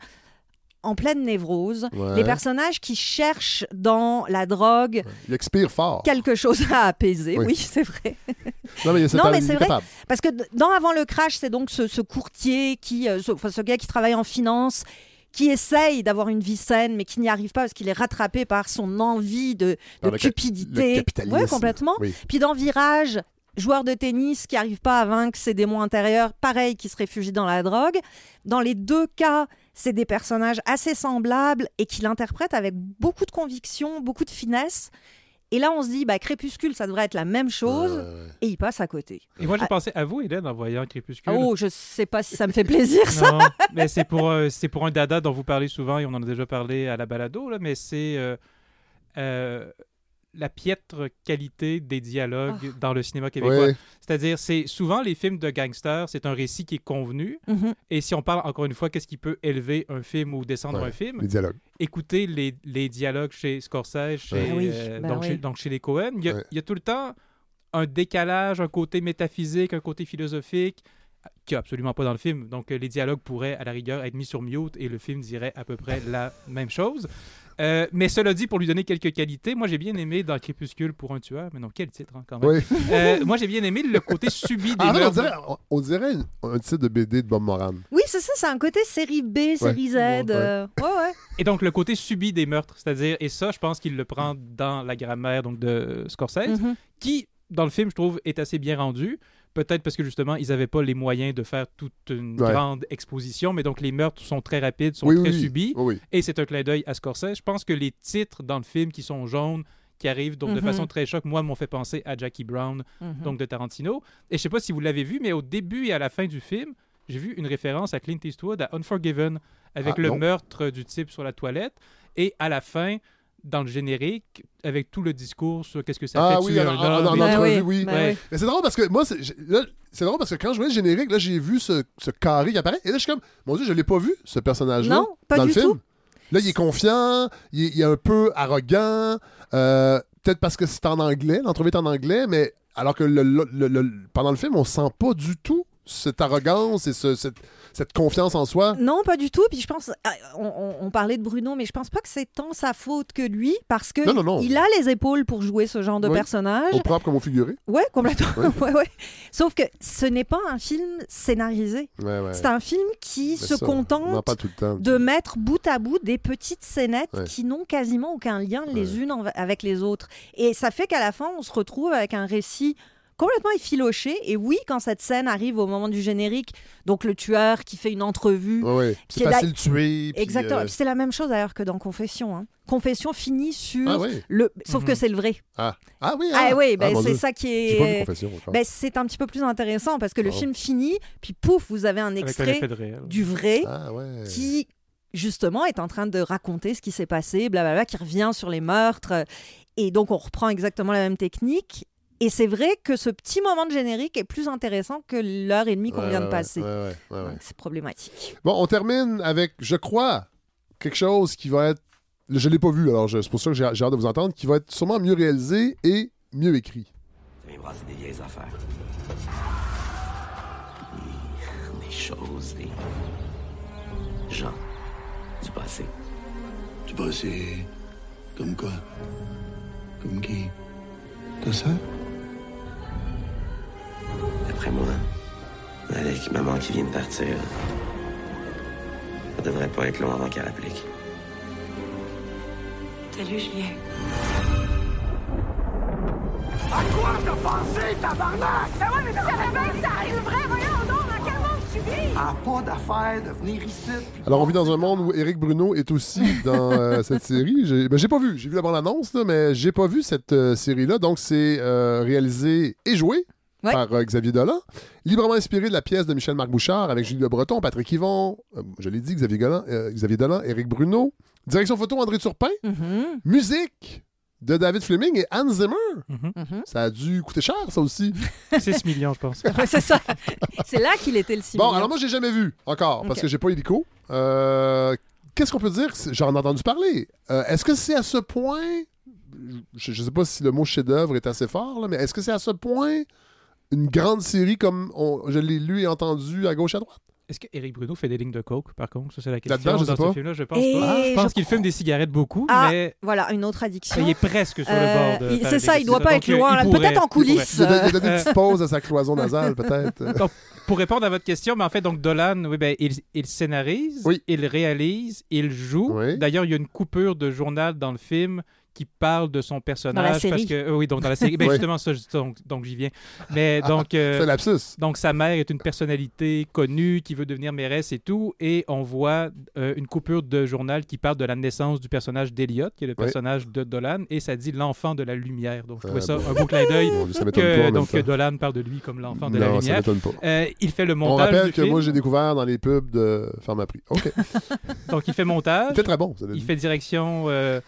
[SPEAKER 7] en pleine névrose,
[SPEAKER 6] Ouais.
[SPEAKER 7] les personnages qui cherchent dans la drogue
[SPEAKER 6] Il expire fort.
[SPEAKER 7] quelque chose à apaiser.
[SPEAKER 6] Oui.
[SPEAKER 7] Oui, c'est vrai.
[SPEAKER 6] Non, mais,
[SPEAKER 7] c'est vrai.
[SPEAKER 6] capable.
[SPEAKER 7] Parce que dans Avant le crash, c'est donc ce, ce courtier qui, euh, ce, enfin, ce gars qui travaille en finance, qui essaye d'avoir une vie saine, mais qui n'y arrive pas parce qu'il est rattrapé par son envie de, cupidité. Ouais, complètement.
[SPEAKER 6] Oui.
[SPEAKER 7] Puis dans Virage, joueur de tennis qui n'arrive pas à vaincre ses démons intérieurs, pareil, qui se réfugie dans la drogue. Dans les deux cas, c'est des personnages assez semblables et qui l'interprètent avec beaucoup de conviction, beaucoup de finesse. Et là, on se dit, bah, Crépuscule, ça devrait être la même chose,
[SPEAKER 6] Ouais, ouais, ouais.
[SPEAKER 7] et il passe à côté.
[SPEAKER 8] Et moi, j'ai
[SPEAKER 7] Ah.
[SPEAKER 8] pensé à vous, Hélène, en voyant Crépuscule.
[SPEAKER 7] Oh, je sais pas si ça me fait plaisir, ça.
[SPEAKER 8] Non, mais c'est pour, euh, c'est pour un dada dont vous parlez souvent et on en a déjà parlé à la balado, là, mais c'est euh, euh, la piètre qualité des dialogues dans le cinéma québécois. C'est-à-dire, c'est souvent les films de gangsters, c'est un récit qui est convenu.
[SPEAKER 7] Mhm.
[SPEAKER 8] Et si on parle encore une fois, qu'est-ce qui peut élever un film ou descendre
[SPEAKER 6] Ouais,
[SPEAKER 8] un film?
[SPEAKER 6] Les dialogues.
[SPEAKER 8] Écoutez les, les dialogues chez Scorsese, chez,
[SPEAKER 6] Ouais.
[SPEAKER 7] Oui,
[SPEAKER 8] euh,
[SPEAKER 7] ben
[SPEAKER 8] donc,
[SPEAKER 7] oui.
[SPEAKER 8] chez, donc chez les Cohen. Il y, a,
[SPEAKER 6] Ouais.
[SPEAKER 8] il y a tout le temps un décalage, un côté métaphysique, un côté philosophique qui n'y a absolument pas dans le film. Donc, euh, les dialogues pourraient, à la rigueur, être mis sur mute et le film dirait à peu près la même chose. Euh, mais cela dit, pour lui donner quelques qualités, moi j'ai bien aimé dans Crépuscule pour un tueur, mais non, quel titre hein, quand même.
[SPEAKER 6] Oui.
[SPEAKER 8] Euh, moi j'ai bien aimé le côté subi des
[SPEAKER 6] Ah, en fait, on
[SPEAKER 8] meurtres.
[SPEAKER 6] dirait, on, on dirait un titre de BD de Bob Moran.
[SPEAKER 7] Oui, c'est ça, c'est un côté série B, série Z.
[SPEAKER 6] Ouais.
[SPEAKER 7] euh, ouais, ouais.
[SPEAKER 8] Et donc le côté subi des meurtres, c'est-à-dire, et ça, je pense qu'il le prend dans la grammaire donc de Scorsese,
[SPEAKER 7] Mhm.
[SPEAKER 8] qui, dans le film, je trouve, est assez bien rendu. Peut-être parce que justement, ils n'avaient pas les moyens de faire toute une
[SPEAKER 6] Ouais.
[SPEAKER 8] grande exposition, mais donc les meurtres sont très rapides, sont
[SPEAKER 6] Oui,
[SPEAKER 8] très
[SPEAKER 6] oui,
[SPEAKER 8] subis,
[SPEAKER 6] Oui,
[SPEAKER 8] et c'est un clin d'œil à Scorsese. Je pense que les titres dans le film qui sont jaunes, qui arrivent donc de
[SPEAKER 7] Mhm.
[SPEAKER 8] façon très choc, moi, m'ont fait penser à Jackie Brown,
[SPEAKER 7] Mhm.
[SPEAKER 8] donc de Tarantino. Et je sais pas si vous l'avez vu, mais au début et à la fin du film, j'ai vu une référence à Clint Eastwood, à Unforgiven, avec
[SPEAKER 6] Ah,
[SPEAKER 8] le
[SPEAKER 6] non.
[SPEAKER 8] meurtre du type sur la toilette, et à la fin, dans le générique, avec tout le discours sur qu'est-ce que ça
[SPEAKER 6] Ah
[SPEAKER 8] fait
[SPEAKER 6] oui,
[SPEAKER 8] tuer
[SPEAKER 6] en,
[SPEAKER 8] un
[SPEAKER 6] en- en-
[SPEAKER 8] homme.
[SPEAKER 6] en
[SPEAKER 8] et-
[SPEAKER 6] entrevue,
[SPEAKER 7] oui,
[SPEAKER 6] oui.
[SPEAKER 7] ben
[SPEAKER 8] Ouais.
[SPEAKER 7] oui.
[SPEAKER 6] Mais c'est drôle parce que moi, c'est j'ai- là, c'est drôle parce que quand je voyais le générique, là, j'ai vu ce, ce carré qui apparaît. Et là, je suis comme, mon Dieu, je l'ai pas vu, ce personnage-là.
[SPEAKER 7] Non, pas
[SPEAKER 6] dans
[SPEAKER 7] du
[SPEAKER 6] le film.
[SPEAKER 7] tout.
[SPEAKER 6] Là, il est confiant, il est, il est un peu arrogant. euh, Peut-être parce que c'est en anglais, l'entrevue est en anglais, mais alors que le- le- le- le- pendant le film, on sent pas du tout cette arrogance et ce- cette, cette confiance en soi?
[SPEAKER 7] Non, pas du tout. Puis je pense, ah, on, on- on parlait de Bruno, mais je pense pas que c'est tant sa faute que lui, parce que
[SPEAKER 6] Non, non, non.
[SPEAKER 7] il a les épaules pour jouer ce genre de
[SPEAKER 6] Oui.
[SPEAKER 7] personnage.
[SPEAKER 6] Au propre comme au figuré.
[SPEAKER 7] Ouais, complètement.
[SPEAKER 6] Ouais.
[SPEAKER 7] Ouais, ouais. Sauf que ce n'est pas un film scénarisé.
[SPEAKER 6] Ouais, ouais.
[SPEAKER 7] C'est un film qui
[SPEAKER 6] Mais
[SPEAKER 7] se
[SPEAKER 6] ça,
[SPEAKER 7] contente
[SPEAKER 6] parle tout le temps.
[SPEAKER 7] de mettre bout à bout des petites scénettes qui n'ont quasiment aucun lien les unes avec les autres. Et ça fait qu'à la fin, on se retrouve avec un récit complètement effiloché. Et oui, quand cette scène arrive au moment du générique, donc le tueur qui fait une entrevue.
[SPEAKER 6] Ouais, ouais.
[SPEAKER 7] qui
[SPEAKER 6] C'est
[SPEAKER 7] est là-
[SPEAKER 6] facile de tuer. puis,
[SPEAKER 7] Exactement.
[SPEAKER 6] euh,
[SPEAKER 7] Puis C'est la même chose d'ailleurs que dans Confession. hein. Confession finit sur
[SPEAKER 6] Ah oui.
[SPEAKER 7] le. Sauf que
[SPEAKER 8] Mhm.
[SPEAKER 7] c'est le vrai.
[SPEAKER 6] Ah. ah oui,
[SPEAKER 7] Ah, oui, ben,
[SPEAKER 6] mon
[SPEAKER 7] c'est ça qui est. Ben, c'est un petit peu plus intéressant parce que le
[SPEAKER 6] Oh.
[SPEAKER 7] film finit, puis pouf, vous avez un extrait du vrai
[SPEAKER 6] Ah ouais.
[SPEAKER 7] qui justement est en train de raconter ce qui s'est passé, blablabla, qui revient sur les meurtres. Et donc on reprend exactement la même technique. Et c'est vrai que ce petit moment de générique est plus intéressant que l'heure et demie qu'on
[SPEAKER 6] Ouais,
[SPEAKER 7] vient
[SPEAKER 6] ouais,
[SPEAKER 7] de passer.
[SPEAKER 6] ouais, ouais, ouais, ouais.
[SPEAKER 7] Donc, C'est problématique.
[SPEAKER 6] Bon, on termine avec, je crois, quelque chose qui va être. Je l'ai pas vu, alors je- c'est pour ça que j'ai hâte de vous entendre, qui va être sûrement mieux réalisé et mieux écrit.
[SPEAKER 13] Ça vient brasser des vieilles affaires. Des, des choses, des gens du passé.
[SPEAKER 14] Du passé? Comme quoi? Comme qui? Ta sœur
[SPEAKER 13] D'après moi, avec maman qui vient de partir, ça devrait pas être long avant qu'elle applique.
[SPEAKER 10] Salut, Julien.
[SPEAKER 14] À quoi t'as pensé, tabarnak?
[SPEAKER 10] Ben ouais, mais tu savais bien que ça arriverait, voyons donc?
[SPEAKER 14] Ah, pas d'affaire de venir ici.
[SPEAKER 6] Alors, on vit dans un monde où Éric Bruno est aussi dans euh, cette série. J'ai ben, j'ai pas vu, j'ai vu la bande-annonce, là, mais j'ai pas vu cette euh, série-là. Donc, c'est euh, réalisé et joué
[SPEAKER 7] Ouais.
[SPEAKER 6] par euh, Xavier Dolan. Librement inspiré de la pièce de Michel-Marc Bouchard avec Julie Le Breton, Patrick Yvon, euh, je l'ai dit, Xavier, Dolan, euh, Xavier Dolan, Éric Bruno. Direction photo, André Turpin.
[SPEAKER 7] Mhm,
[SPEAKER 6] Musique de David Fleming et Hans Zimmer.
[SPEAKER 8] Mhm.
[SPEAKER 7] mhm.
[SPEAKER 6] Ça a dû coûter cher, ça aussi.
[SPEAKER 8] 6 millions, je pense.
[SPEAKER 7] Ouais, c'est ça. c'est là qu'il était le
[SPEAKER 6] Bon,
[SPEAKER 7] simili.
[SPEAKER 6] alors moi, j'ai jamais vu encore, parce
[SPEAKER 7] Ok.
[SPEAKER 6] que j'ai pas hélico. Euh, Qu'est-ce qu'on peut dire? J'en ai entendu parler. Euh, est-ce que c'est à ce point... Je, je sais pas si le mot chef-d'œuvre est assez fort, là, mais est-ce que c'est à ce point une grande série comme on- je l'ai lu et entendu à gauche à droite?
[SPEAKER 8] Est-ce que Eric Bruno fait des lignes de coke, par contre? Ça, c'est la question.
[SPEAKER 6] Là-dedans, je sais
[SPEAKER 8] dans ce film-là, je pense
[SPEAKER 7] Et
[SPEAKER 8] pas. Ah, je pense qu'il fume des cigarettes beaucoup,
[SPEAKER 7] Ah,
[SPEAKER 8] mais
[SPEAKER 7] voilà, une autre addiction.
[SPEAKER 8] il est presque sur le
[SPEAKER 7] Euh,
[SPEAKER 8] bord de.
[SPEAKER 7] il- c'est ça, il doit
[SPEAKER 8] exercices.
[SPEAKER 7] pas être loin,
[SPEAKER 8] il
[SPEAKER 7] peut-être en
[SPEAKER 8] il
[SPEAKER 7] coulisses.
[SPEAKER 6] Il il y a des petites pauses à sa cloison nasale, peut-être.
[SPEAKER 8] Donc, pour répondre à votre question, mais en fait, donc Dolan, oui, ben, il, il scénarise,
[SPEAKER 6] Oui.
[SPEAKER 8] il réalise, il joue.
[SPEAKER 6] Oui.
[SPEAKER 8] D'ailleurs, il y a une coupure de journal dans le film qui parle de son personnage
[SPEAKER 7] série.
[SPEAKER 8] parce que euh, oui donc dans la série ben,
[SPEAKER 6] Oui.
[SPEAKER 8] justement ça donc, donc j'y viens mais donc euh,
[SPEAKER 6] C'est un lapsus.
[SPEAKER 8] donc sa mère est une personnalité connue qui veut devenir mairesse et tout et on voit euh, une coupure de journal qui parle de la naissance du personnage d'Eliot qui est le
[SPEAKER 6] Oui.
[SPEAKER 8] personnage de Dolan et ça dit l'enfant de la lumière donc je trouvais
[SPEAKER 6] Ah,
[SPEAKER 8] ça
[SPEAKER 6] bon.
[SPEAKER 8] un beau clin d'œil
[SPEAKER 6] ça
[SPEAKER 8] que donc que Dolan parle de lui comme l'enfant de la
[SPEAKER 6] Non, ça
[SPEAKER 8] lumière
[SPEAKER 6] m'étonne pas.
[SPEAKER 8] Euh, il fait le
[SPEAKER 6] On
[SPEAKER 8] montage
[SPEAKER 6] rappelle
[SPEAKER 8] du
[SPEAKER 6] que
[SPEAKER 8] film.
[SPEAKER 6] moi, j'ai découvert dans les pubs de Pharmaprix. OK.
[SPEAKER 8] donc il fait montage
[SPEAKER 6] Il fait très bon, ça
[SPEAKER 8] il fait direction euh,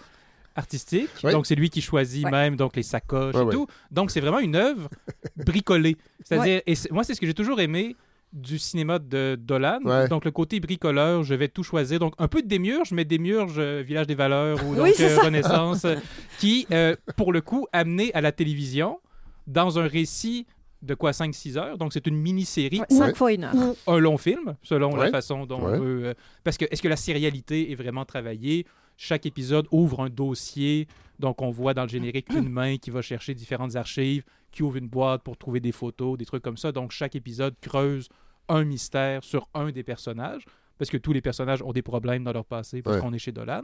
[SPEAKER 8] artistique.
[SPEAKER 6] Oui.
[SPEAKER 8] Donc, c'est lui qui choisit
[SPEAKER 7] Ouais.
[SPEAKER 8] même donc les sacoches
[SPEAKER 6] Ouais,
[SPEAKER 8] et
[SPEAKER 6] ouais.
[SPEAKER 8] tout. Donc, c'est vraiment une œuvre bricolée. C'est-à-dire, et c'est- moi, c'est ce que j'ai toujours aimé du cinéma de Dolan.
[SPEAKER 6] Ouais.
[SPEAKER 8] Donc, le côté bricoleur, je vais tout choisir. Donc, un peu de Démiurge, mais Démiurge, euh, Village des Valeurs ou donc
[SPEAKER 7] Oui, c'est
[SPEAKER 8] euh. Renaissance, euh, qui, euh, pour le coup, amené à la télévision dans un récit de quoi 5-6 heures. Donc, c'est une mini-série
[SPEAKER 7] Ouais,
[SPEAKER 8] ou
[SPEAKER 7] cinq fois une heure.
[SPEAKER 8] ou un long film, selon
[SPEAKER 6] Ouais.
[SPEAKER 8] la façon dont
[SPEAKER 6] Ouais.
[SPEAKER 8] on veut. euh, parce que est-ce que la sérialité est vraiment travaillée chaque épisode ouvre un dossier. Donc, on voit dans le générique une main qui va chercher différentes archives, qui ouvre une boîte pour trouver des photos, des trucs comme ça. Donc, chaque épisode creuse un mystère sur un des personnages, parce que tous les personnages ont des problèmes dans leur passé, parce
[SPEAKER 6] Ouais.
[SPEAKER 8] qu'on est chez Dolan.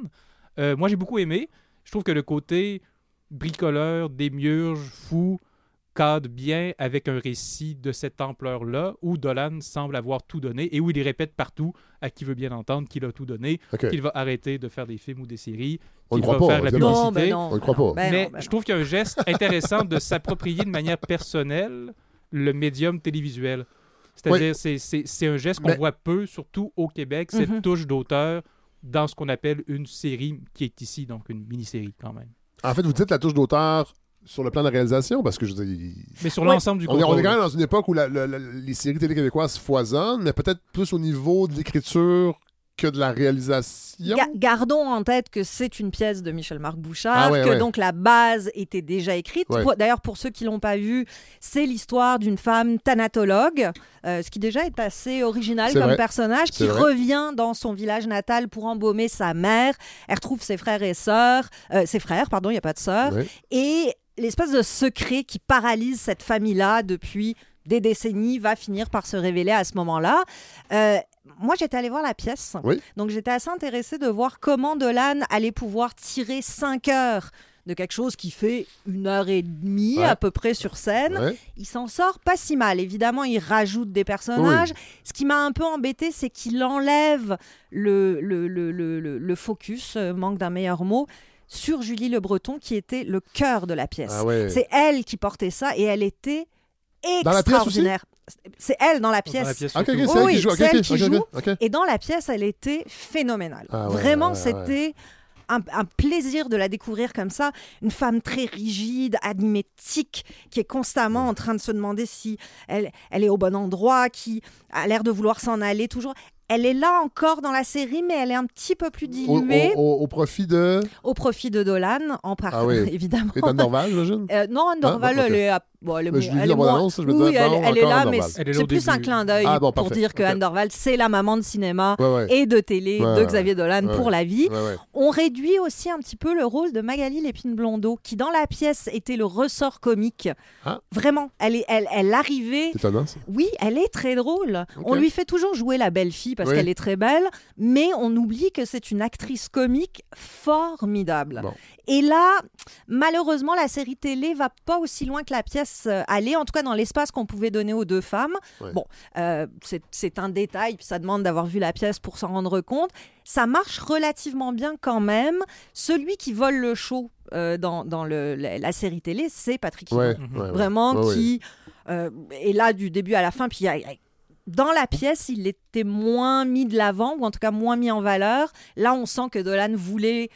[SPEAKER 8] Euh, moi, j'ai beaucoup aimé. Je trouve que le côté bricoleur, démiurge, fou, cadre bien avec un récit de cette ampleur-là, où Dolan semble avoir tout donné et où il répète partout à qui veut bien entendre qu'il a tout donné, qu'il va arrêter de faire des films ou des séries,
[SPEAKER 6] On ne
[SPEAKER 8] qu'il
[SPEAKER 6] croit
[SPEAKER 8] va
[SPEAKER 6] pas,
[SPEAKER 8] faire la publicité.
[SPEAKER 6] Non, ben non, On ne croit pas. ben
[SPEAKER 8] Mais
[SPEAKER 6] non, ben
[SPEAKER 8] je trouve qu'il y a un geste intéressant de s'approprier de manière personnelle le médium télévisuel. C'est-à-dire, c'est- c'est c'est un geste qu'on
[SPEAKER 6] Mais-
[SPEAKER 8] voit peu, surtout au Québec, cette
[SPEAKER 6] Mhm.
[SPEAKER 8] touche d'auteur dans ce qu'on appelle une série qui est ici, donc une mini-série quand même.
[SPEAKER 6] En fait, vous dites la touche d'auteur sur le plan de réalisation, parce que je veux dire,
[SPEAKER 8] Mais sur l'ensemble du
[SPEAKER 6] on est, on est quand même dans une époque où la- la- la- les séries télé québécoises foisonnent, mais peut-être plus au niveau de l'écriture que de la réalisation.
[SPEAKER 7] Ga- gardons en tête que c'est une pièce de Michel-Marc Bouchard,
[SPEAKER 6] Ah ouais,
[SPEAKER 7] que
[SPEAKER 6] ouais.
[SPEAKER 7] donc la base était déjà écrite.
[SPEAKER 6] Ouais.
[SPEAKER 7] D'ailleurs, pour ceux qui l'ont pas vu, c'est l'histoire d'une femme thanatologue, euh, ce qui déjà est assez original comme
[SPEAKER 6] vrai.
[SPEAKER 7] personnage, qui
[SPEAKER 6] vrai.
[SPEAKER 7] revient dans son village natal pour embaumer sa mère. Elle retrouve ses frères et sœurs, euh, ses frères, pardon, il n'y a pas de sœurs,
[SPEAKER 6] Ouais.
[SPEAKER 7] et l'espèce de secret qui paralyse cette famille-là depuis des décennies va finir par se révéler à ce moment-là. Euh, moi, j'étais allée voir la pièce.
[SPEAKER 6] Oui.
[SPEAKER 7] Donc, j'étais assez intéressée de voir comment Dolan allait pouvoir tirer 5 heures de quelque chose qui fait une heure et demie
[SPEAKER 6] Ouais.
[SPEAKER 7] à peu près sur scène.
[SPEAKER 6] Ouais.
[SPEAKER 7] Il s'en sort pas si mal. Évidemment, il rajoute des personnages. Ce qui m'a un peu embêté, c'est qu'il enlève le, le, le, le, le- le focus, euh, manque d'un meilleur mot, sur Julie Le Breton, qui était le cœur de la pièce.
[SPEAKER 6] Ah ouais.
[SPEAKER 7] C'est elle qui portait ça et elle était extraordinaire. C'est elle dans la pièce.
[SPEAKER 8] la
[SPEAKER 7] Oui,
[SPEAKER 6] c'est elle
[SPEAKER 7] oui,
[SPEAKER 6] qui joue.
[SPEAKER 7] C'est elle qui. Et dans la pièce, elle était phénoménale.
[SPEAKER 6] Ah ouais,
[SPEAKER 7] Vraiment,
[SPEAKER 6] ouais, ouais.
[SPEAKER 7] c'était un, un plaisir de la découvrir comme ça. Une femme très rigide, animétique, qui est constamment en train de se demander si elle, elle est au bon endroit, qui a l'air de vouloir s'en aller toujours. Elle est là encore dans la série, mais elle est un petit peu plus diluée
[SPEAKER 6] au- au- au profit de.
[SPEAKER 7] au profit de Dolan, en part,
[SPEAKER 6] Ah oui.
[SPEAKER 7] évidemment.
[SPEAKER 6] Et d'Anne Dorval, j'imagine?
[SPEAKER 7] Euh, non, Anne
[SPEAKER 6] Ah,
[SPEAKER 7] Dorval,
[SPEAKER 6] bon, ok.
[SPEAKER 7] elle est, à- bon, elle est,
[SPEAKER 6] Mais je l'ai
[SPEAKER 7] elle
[SPEAKER 6] vu
[SPEAKER 7] est
[SPEAKER 6] dans
[SPEAKER 7] moins-
[SPEAKER 6] l'annonce, je me
[SPEAKER 7] oui,
[SPEAKER 6] disais,
[SPEAKER 7] elle,
[SPEAKER 6] bon,
[SPEAKER 7] elle est
[SPEAKER 6] encore
[SPEAKER 7] là,
[SPEAKER 6] Anne
[SPEAKER 7] mais
[SPEAKER 6] Dorval.
[SPEAKER 7] c'est plus un clin d'œil
[SPEAKER 6] Ah, bon,
[SPEAKER 7] pour dire que. Anne Dorval, c'est la maman de cinéma
[SPEAKER 6] Ouais, ouais.
[SPEAKER 7] et de télé
[SPEAKER 6] Ouais,
[SPEAKER 7] de Xavier Dolan
[SPEAKER 6] ouais,
[SPEAKER 7] pour
[SPEAKER 6] ouais.
[SPEAKER 7] la vie.
[SPEAKER 6] Ouais, ouais.
[SPEAKER 7] On réduit aussi un petit peu le rôle de Magali Lépine-Blondeau, qui dans la pièce était le ressort comique.
[SPEAKER 6] Ah.
[SPEAKER 7] Vraiment, elle, est, elle, elle arrivait... Oui, elle est très drôle. On lui fait toujours jouer la belle fille parce
[SPEAKER 6] Oui.
[SPEAKER 7] qu'elle est très belle, mais on oublie que c'est une actrice comique formidable.
[SPEAKER 6] Bon.
[SPEAKER 7] Et là, malheureusement, la série télé va pas aussi loin que la pièce euh, allait, en tout cas dans l'espace qu'on pouvait donner aux deux femmes.
[SPEAKER 6] Ouais.
[SPEAKER 7] Bon, euh, c'est- un détail, puis ça demande d'avoir vu la pièce pour s'en rendre compte. Ça marche relativement bien quand même. Celui qui vole le show euh, dans, dans le- la, la série télé, c'est Patrick
[SPEAKER 6] Ouais.
[SPEAKER 7] Vraiment, qui euh, est là du début à la fin, puis il y a- dans la pièce, il était moins mis de l'avant, ou en tout cas moins mis en valeur. Là, on sent que Dolan voulait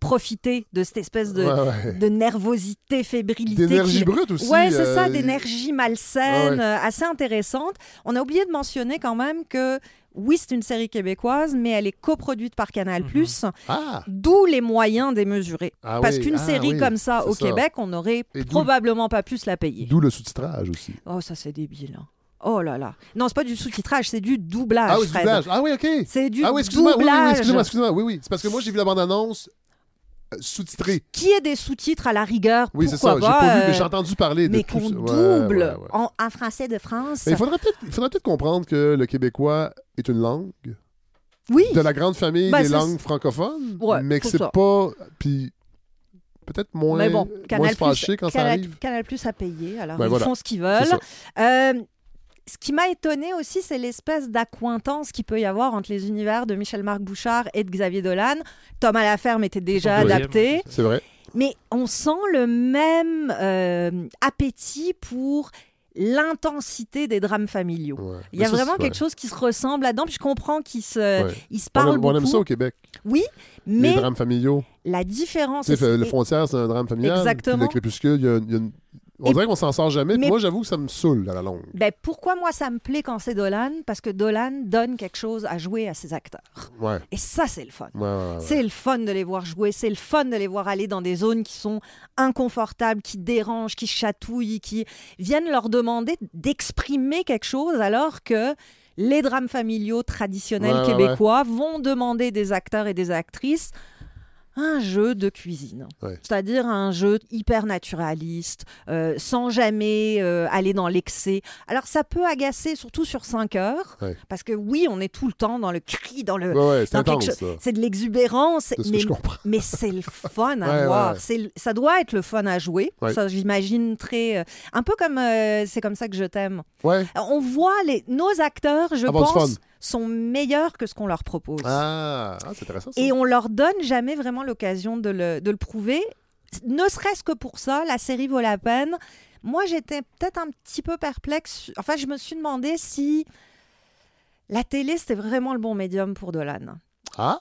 [SPEAKER 7] profiter de cette espèce de,
[SPEAKER 6] Ouais, ouais.
[SPEAKER 7] de nervosité, fébrilité.
[SPEAKER 6] D'énergie
[SPEAKER 7] qui-
[SPEAKER 6] brute aussi,
[SPEAKER 7] Ouais, c'est
[SPEAKER 6] euh,
[SPEAKER 7] ça, d'énergie malsaine,
[SPEAKER 6] Ouais,
[SPEAKER 7] euh, assez intéressante. On a oublié de mentionner quand même que oui, c'est une série québécoise, mais elle est coproduite par Canal+.
[SPEAKER 6] Ah!
[SPEAKER 7] D'où les moyens démesurés.
[SPEAKER 6] Ah
[SPEAKER 7] Parce
[SPEAKER 6] oui,
[SPEAKER 7] qu'une
[SPEAKER 6] ah
[SPEAKER 7] série
[SPEAKER 6] oui,
[SPEAKER 7] comme ça au
[SPEAKER 6] ça.
[SPEAKER 7] Québec, on n'aurait probablement pas pu se la payer.
[SPEAKER 6] D'où le sous-titrage aussi.
[SPEAKER 7] Oh, ça c'est débile. hein. Oh là là. Non, c'est pas du sous-titrage, c'est du doublage.
[SPEAKER 6] Ah oui,
[SPEAKER 7] Fred.
[SPEAKER 6] doublage. Ah oui, OK.
[SPEAKER 7] C'est du
[SPEAKER 6] Ah oui, excuse-moi. Oui, oui, oui,
[SPEAKER 7] doublage.
[SPEAKER 6] excusez-moi, excusez-moi. Oui, oui. C'est parce que moi, j'ai vu la bande-annonce euh, sous-titrée.
[SPEAKER 7] Qui est des sous-titres à la rigueur?
[SPEAKER 6] Oui, c'est ça. J'ai pas vu,
[SPEAKER 7] euh,
[SPEAKER 6] mais j'ai entendu parler de
[SPEAKER 7] Mais
[SPEAKER 6] tout
[SPEAKER 7] qu'on
[SPEAKER 6] ça. Ouais,
[SPEAKER 7] double
[SPEAKER 6] ouais, ouais.
[SPEAKER 7] En, en français de France.
[SPEAKER 6] Mais il faudrait peut-être comprendre que le québécois est une langue.
[SPEAKER 7] Oui.
[SPEAKER 6] De la grande famille
[SPEAKER 7] Ben,
[SPEAKER 6] des langues francophones. Mais que
[SPEAKER 7] c'est ça.
[SPEAKER 6] pas. Puis peut-être moins,
[SPEAKER 7] Mais bon,
[SPEAKER 6] moins
[SPEAKER 7] Canal+,
[SPEAKER 6] se fâcher quand ça
[SPEAKER 7] Canal,
[SPEAKER 6] arrive.
[SPEAKER 7] Canal Plus a payé, alors
[SPEAKER 6] Ben
[SPEAKER 7] ils
[SPEAKER 6] voilà.
[SPEAKER 7] font ce qu'ils veulent. Euh, ce qui m'a étonné aussi, c'est l'espèce d'accointance qu'il peut y avoir entre les univers de Michel-Marc Bouchard et de Xavier Dolan. Thomas Laferme était déjà adapté.
[SPEAKER 6] C'est vrai.
[SPEAKER 7] Mais on sent le même euh, appétit pour l'intensité des drames familiaux. Il y a
[SPEAKER 6] ça,
[SPEAKER 7] vraiment quelque
[SPEAKER 6] ouais.
[SPEAKER 7] chose qui se ressemble là-dedans. Puis je comprends qu'ils se,
[SPEAKER 6] Ouais.
[SPEAKER 7] ils se
[SPEAKER 6] On aime-
[SPEAKER 7] parlent
[SPEAKER 6] on aime, ça au Québec.
[SPEAKER 7] Oui, mais
[SPEAKER 6] Les drames familiaux.
[SPEAKER 7] la différence...
[SPEAKER 6] Tu sais, le frontière, c'est un drame familial.
[SPEAKER 7] Exactement.
[SPEAKER 6] Puis le crépuscule, il y a, il y a une- On
[SPEAKER 7] Et-
[SPEAKER 6] dirait qu'on s'en sort jamais.
[SPEAKER 7] Mais-
[SPEAKER 6] Moi, j'avoue que ça me saoule à la longue.
[SPEAKER 7] Ben, pourquoi moi ça me plaît quand c'est Dolan? Parce que Dolan donne quelque chose à jouer à ses acteurs.
[SPEAKER 6] Ouais.
[SPEAKER 7] Et ça, c'est le fun.
[SPEAKER 6] Ouais.
[SPEAKER 7] C'est le fun de les voir jouer, c'est le fun de les voir aller dans des zones qui sont inconfortables, qui dérangent, qui chatouillent, qui viennent leur demander d'exprimer quelque chose alors que les drames familiaux traditionnels québécois vont demander des acteurs et des actrices un jeu de cuisine.
[SPEAKER 6] Ouais.
[SPEAKER 7] C'est-à-dire un jeu hyper naturaliste, euh, sans jamais euh, aller dans l'excès. Alors ça peut agacer, surtout sur 5 heures,
[SPEAKER 6] Ouais.
[SPEAKER 7] parce que oui, on est tout le temps dans le cri, dans le...
[SPEAKER 6] Ouais, c'est
[SPEAKER 7] de l'exubérance, mais, c'est le fun à voir. Ça doit être le fun à jouer. Ça, j'imagine très... euh, un peu comme C'est comme ça que je t'aime. On voit les, nos acteurs, je
[SPEAKER 6] du
[SPEAKER 7] pense. Sont meilleurs que ce qu'on leur propose.
[SPEAKER 6] Ah, ah, c'est intéressant. Ça.
[SPEAKER 7] Et on leur donne jamais vraiment l'occasion de le, de le prouver. Ne serait-ce que pour ça, la série vaut la peine. Moi, j'étais peut-être un petit peu perplexe. Enfin, je me suis demandé si la télé, c'était vraiment le bon médium pour Dolan.
[SPEAKER 6] Ah,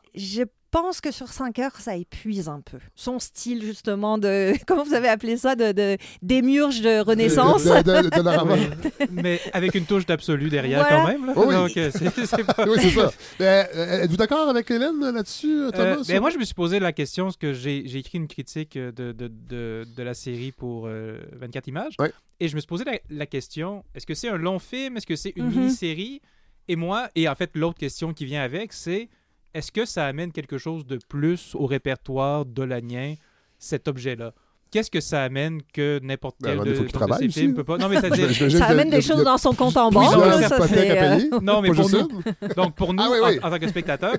[SPEAKER 7] pense que sur 5 heures, ça épuise un peu. Son style, justement, de. Comment vous avez appelé ça De, de Démiurge de Renaissance?
[SPEAKER 6] De- de- de- de la Rama.
[SPEAKER 8] Mais avec une touche d'absolu derrière
[SPEAKER 7] Voilà.
[SPEAKER 8] quand même. là.
[SPEAKER 6] Oh oui.
[SPEAKER 8] Donc, euh, c'est- pas-
[SPEAKER 6] oui, c'est ça. Mais, euh, Êtes-vous d'accord avec Hélène là-dessus, Thomas?
[SPEAKER 8] Euh, ben moi, je me suis posé la question, parce que j'ai écrit une critique euh, de, de, de, de la série pour euh, 24 images.
[SPEAKER 6] Ouais.
[SPEAKER 8] Et je me suis posé la, la question est-ce que c'est un long film? Est-ce que c'est une
[SPEAKER 7] Mhm.
[SPEAKER 8] mini-série? Et moi, et en fait, l'autre question qui vient avec, c'est est-ce que ça amène quelque chose de plus au répertoire dolanien, cet objet-là? Qu'est-ce que ça amène que n'importe
[SPEAKER 6] Ben,
[SPEAKER 8] quel de, ces
[SPEAKER 6] aussi,
[SPEAKER 8] films peut pas. Non, mais c'est-à-dire.
[SPEAKER 6] J'imagine
[SPEAKER 7] Ça amène des choses dans son compte en
[SPEAKER 8] Oui,
[SPEAKER 7] banque.
[SPEAKER 8] non,
[SPEAKER 7] ça, euh,
[SPEAKER 6] payer.
[SPEAKER 8] Non, mais pour nous, donc pour nous,
[SPEAKER 6] Ah oui,
[SPEAKER 8] en-
[SPEAKER 6] oui.
[SPEAKER 8] En, tant que spectateurs.